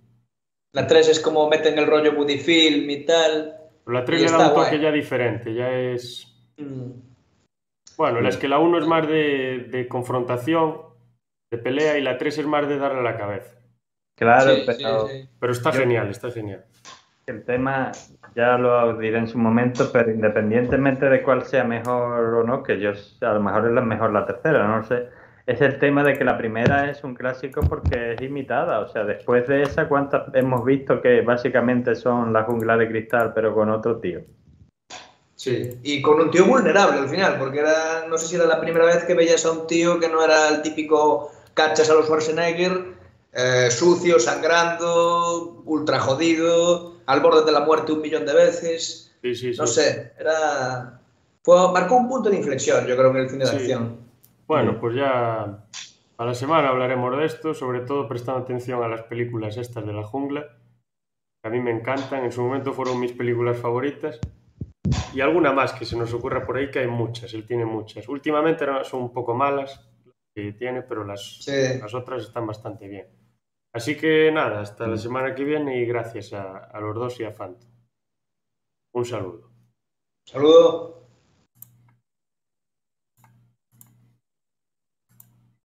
La 3 es como meten el rollo Buddy Film y tal. Pero la 3 Y le da un toque guay. ya diferente, ya es... Mm. Bueno, la es que la 1 es más de, de confrontación, de pelea, y la 3 es más de darle a la cabeza. Claro, Sí, pero sí, sí. Pero está Yo- genial, está genial. el tema ya lo diré en su momento, pero independientemente de cuál sea mejor o no, que yo a lo mejor es la mejor la tercera, no lo sé, es el tema de que la primera es un clásico porque es imitada, o sea, después de esa, ¿cuántas hemos visto que básicamente son la jungla de cristal, pero con otro tío? Sí, y con un tío vulnerable al final, porque era, no sé si era la primera vez que veías a un tío que no era el típico cachas a los Schwarzenegger, eh, sucio, sangrando, ultra jodido, al borde de la muerte un millón de veces. Sí, sí, sí. No sé, era. Fue, marcó un punto de inflexión, yo creo, en el cine de acción. Bueno, pues ya a la semana hablaremos de esto, sobre todo prestando atención a las películas estas de la jungla, que a mí me encantan, en su momento fueron mis películas favoritas, y alguna más que se nos ocurra por ahí, que hay muchas, él tiene muchas. Últimamente son un poco malas las que tiene, pero las, Sí. las otras están bastante bien. Así que nada, hasta la semana que viene y gracias a, a los dos y a Fanta. Un saludo. Saludo.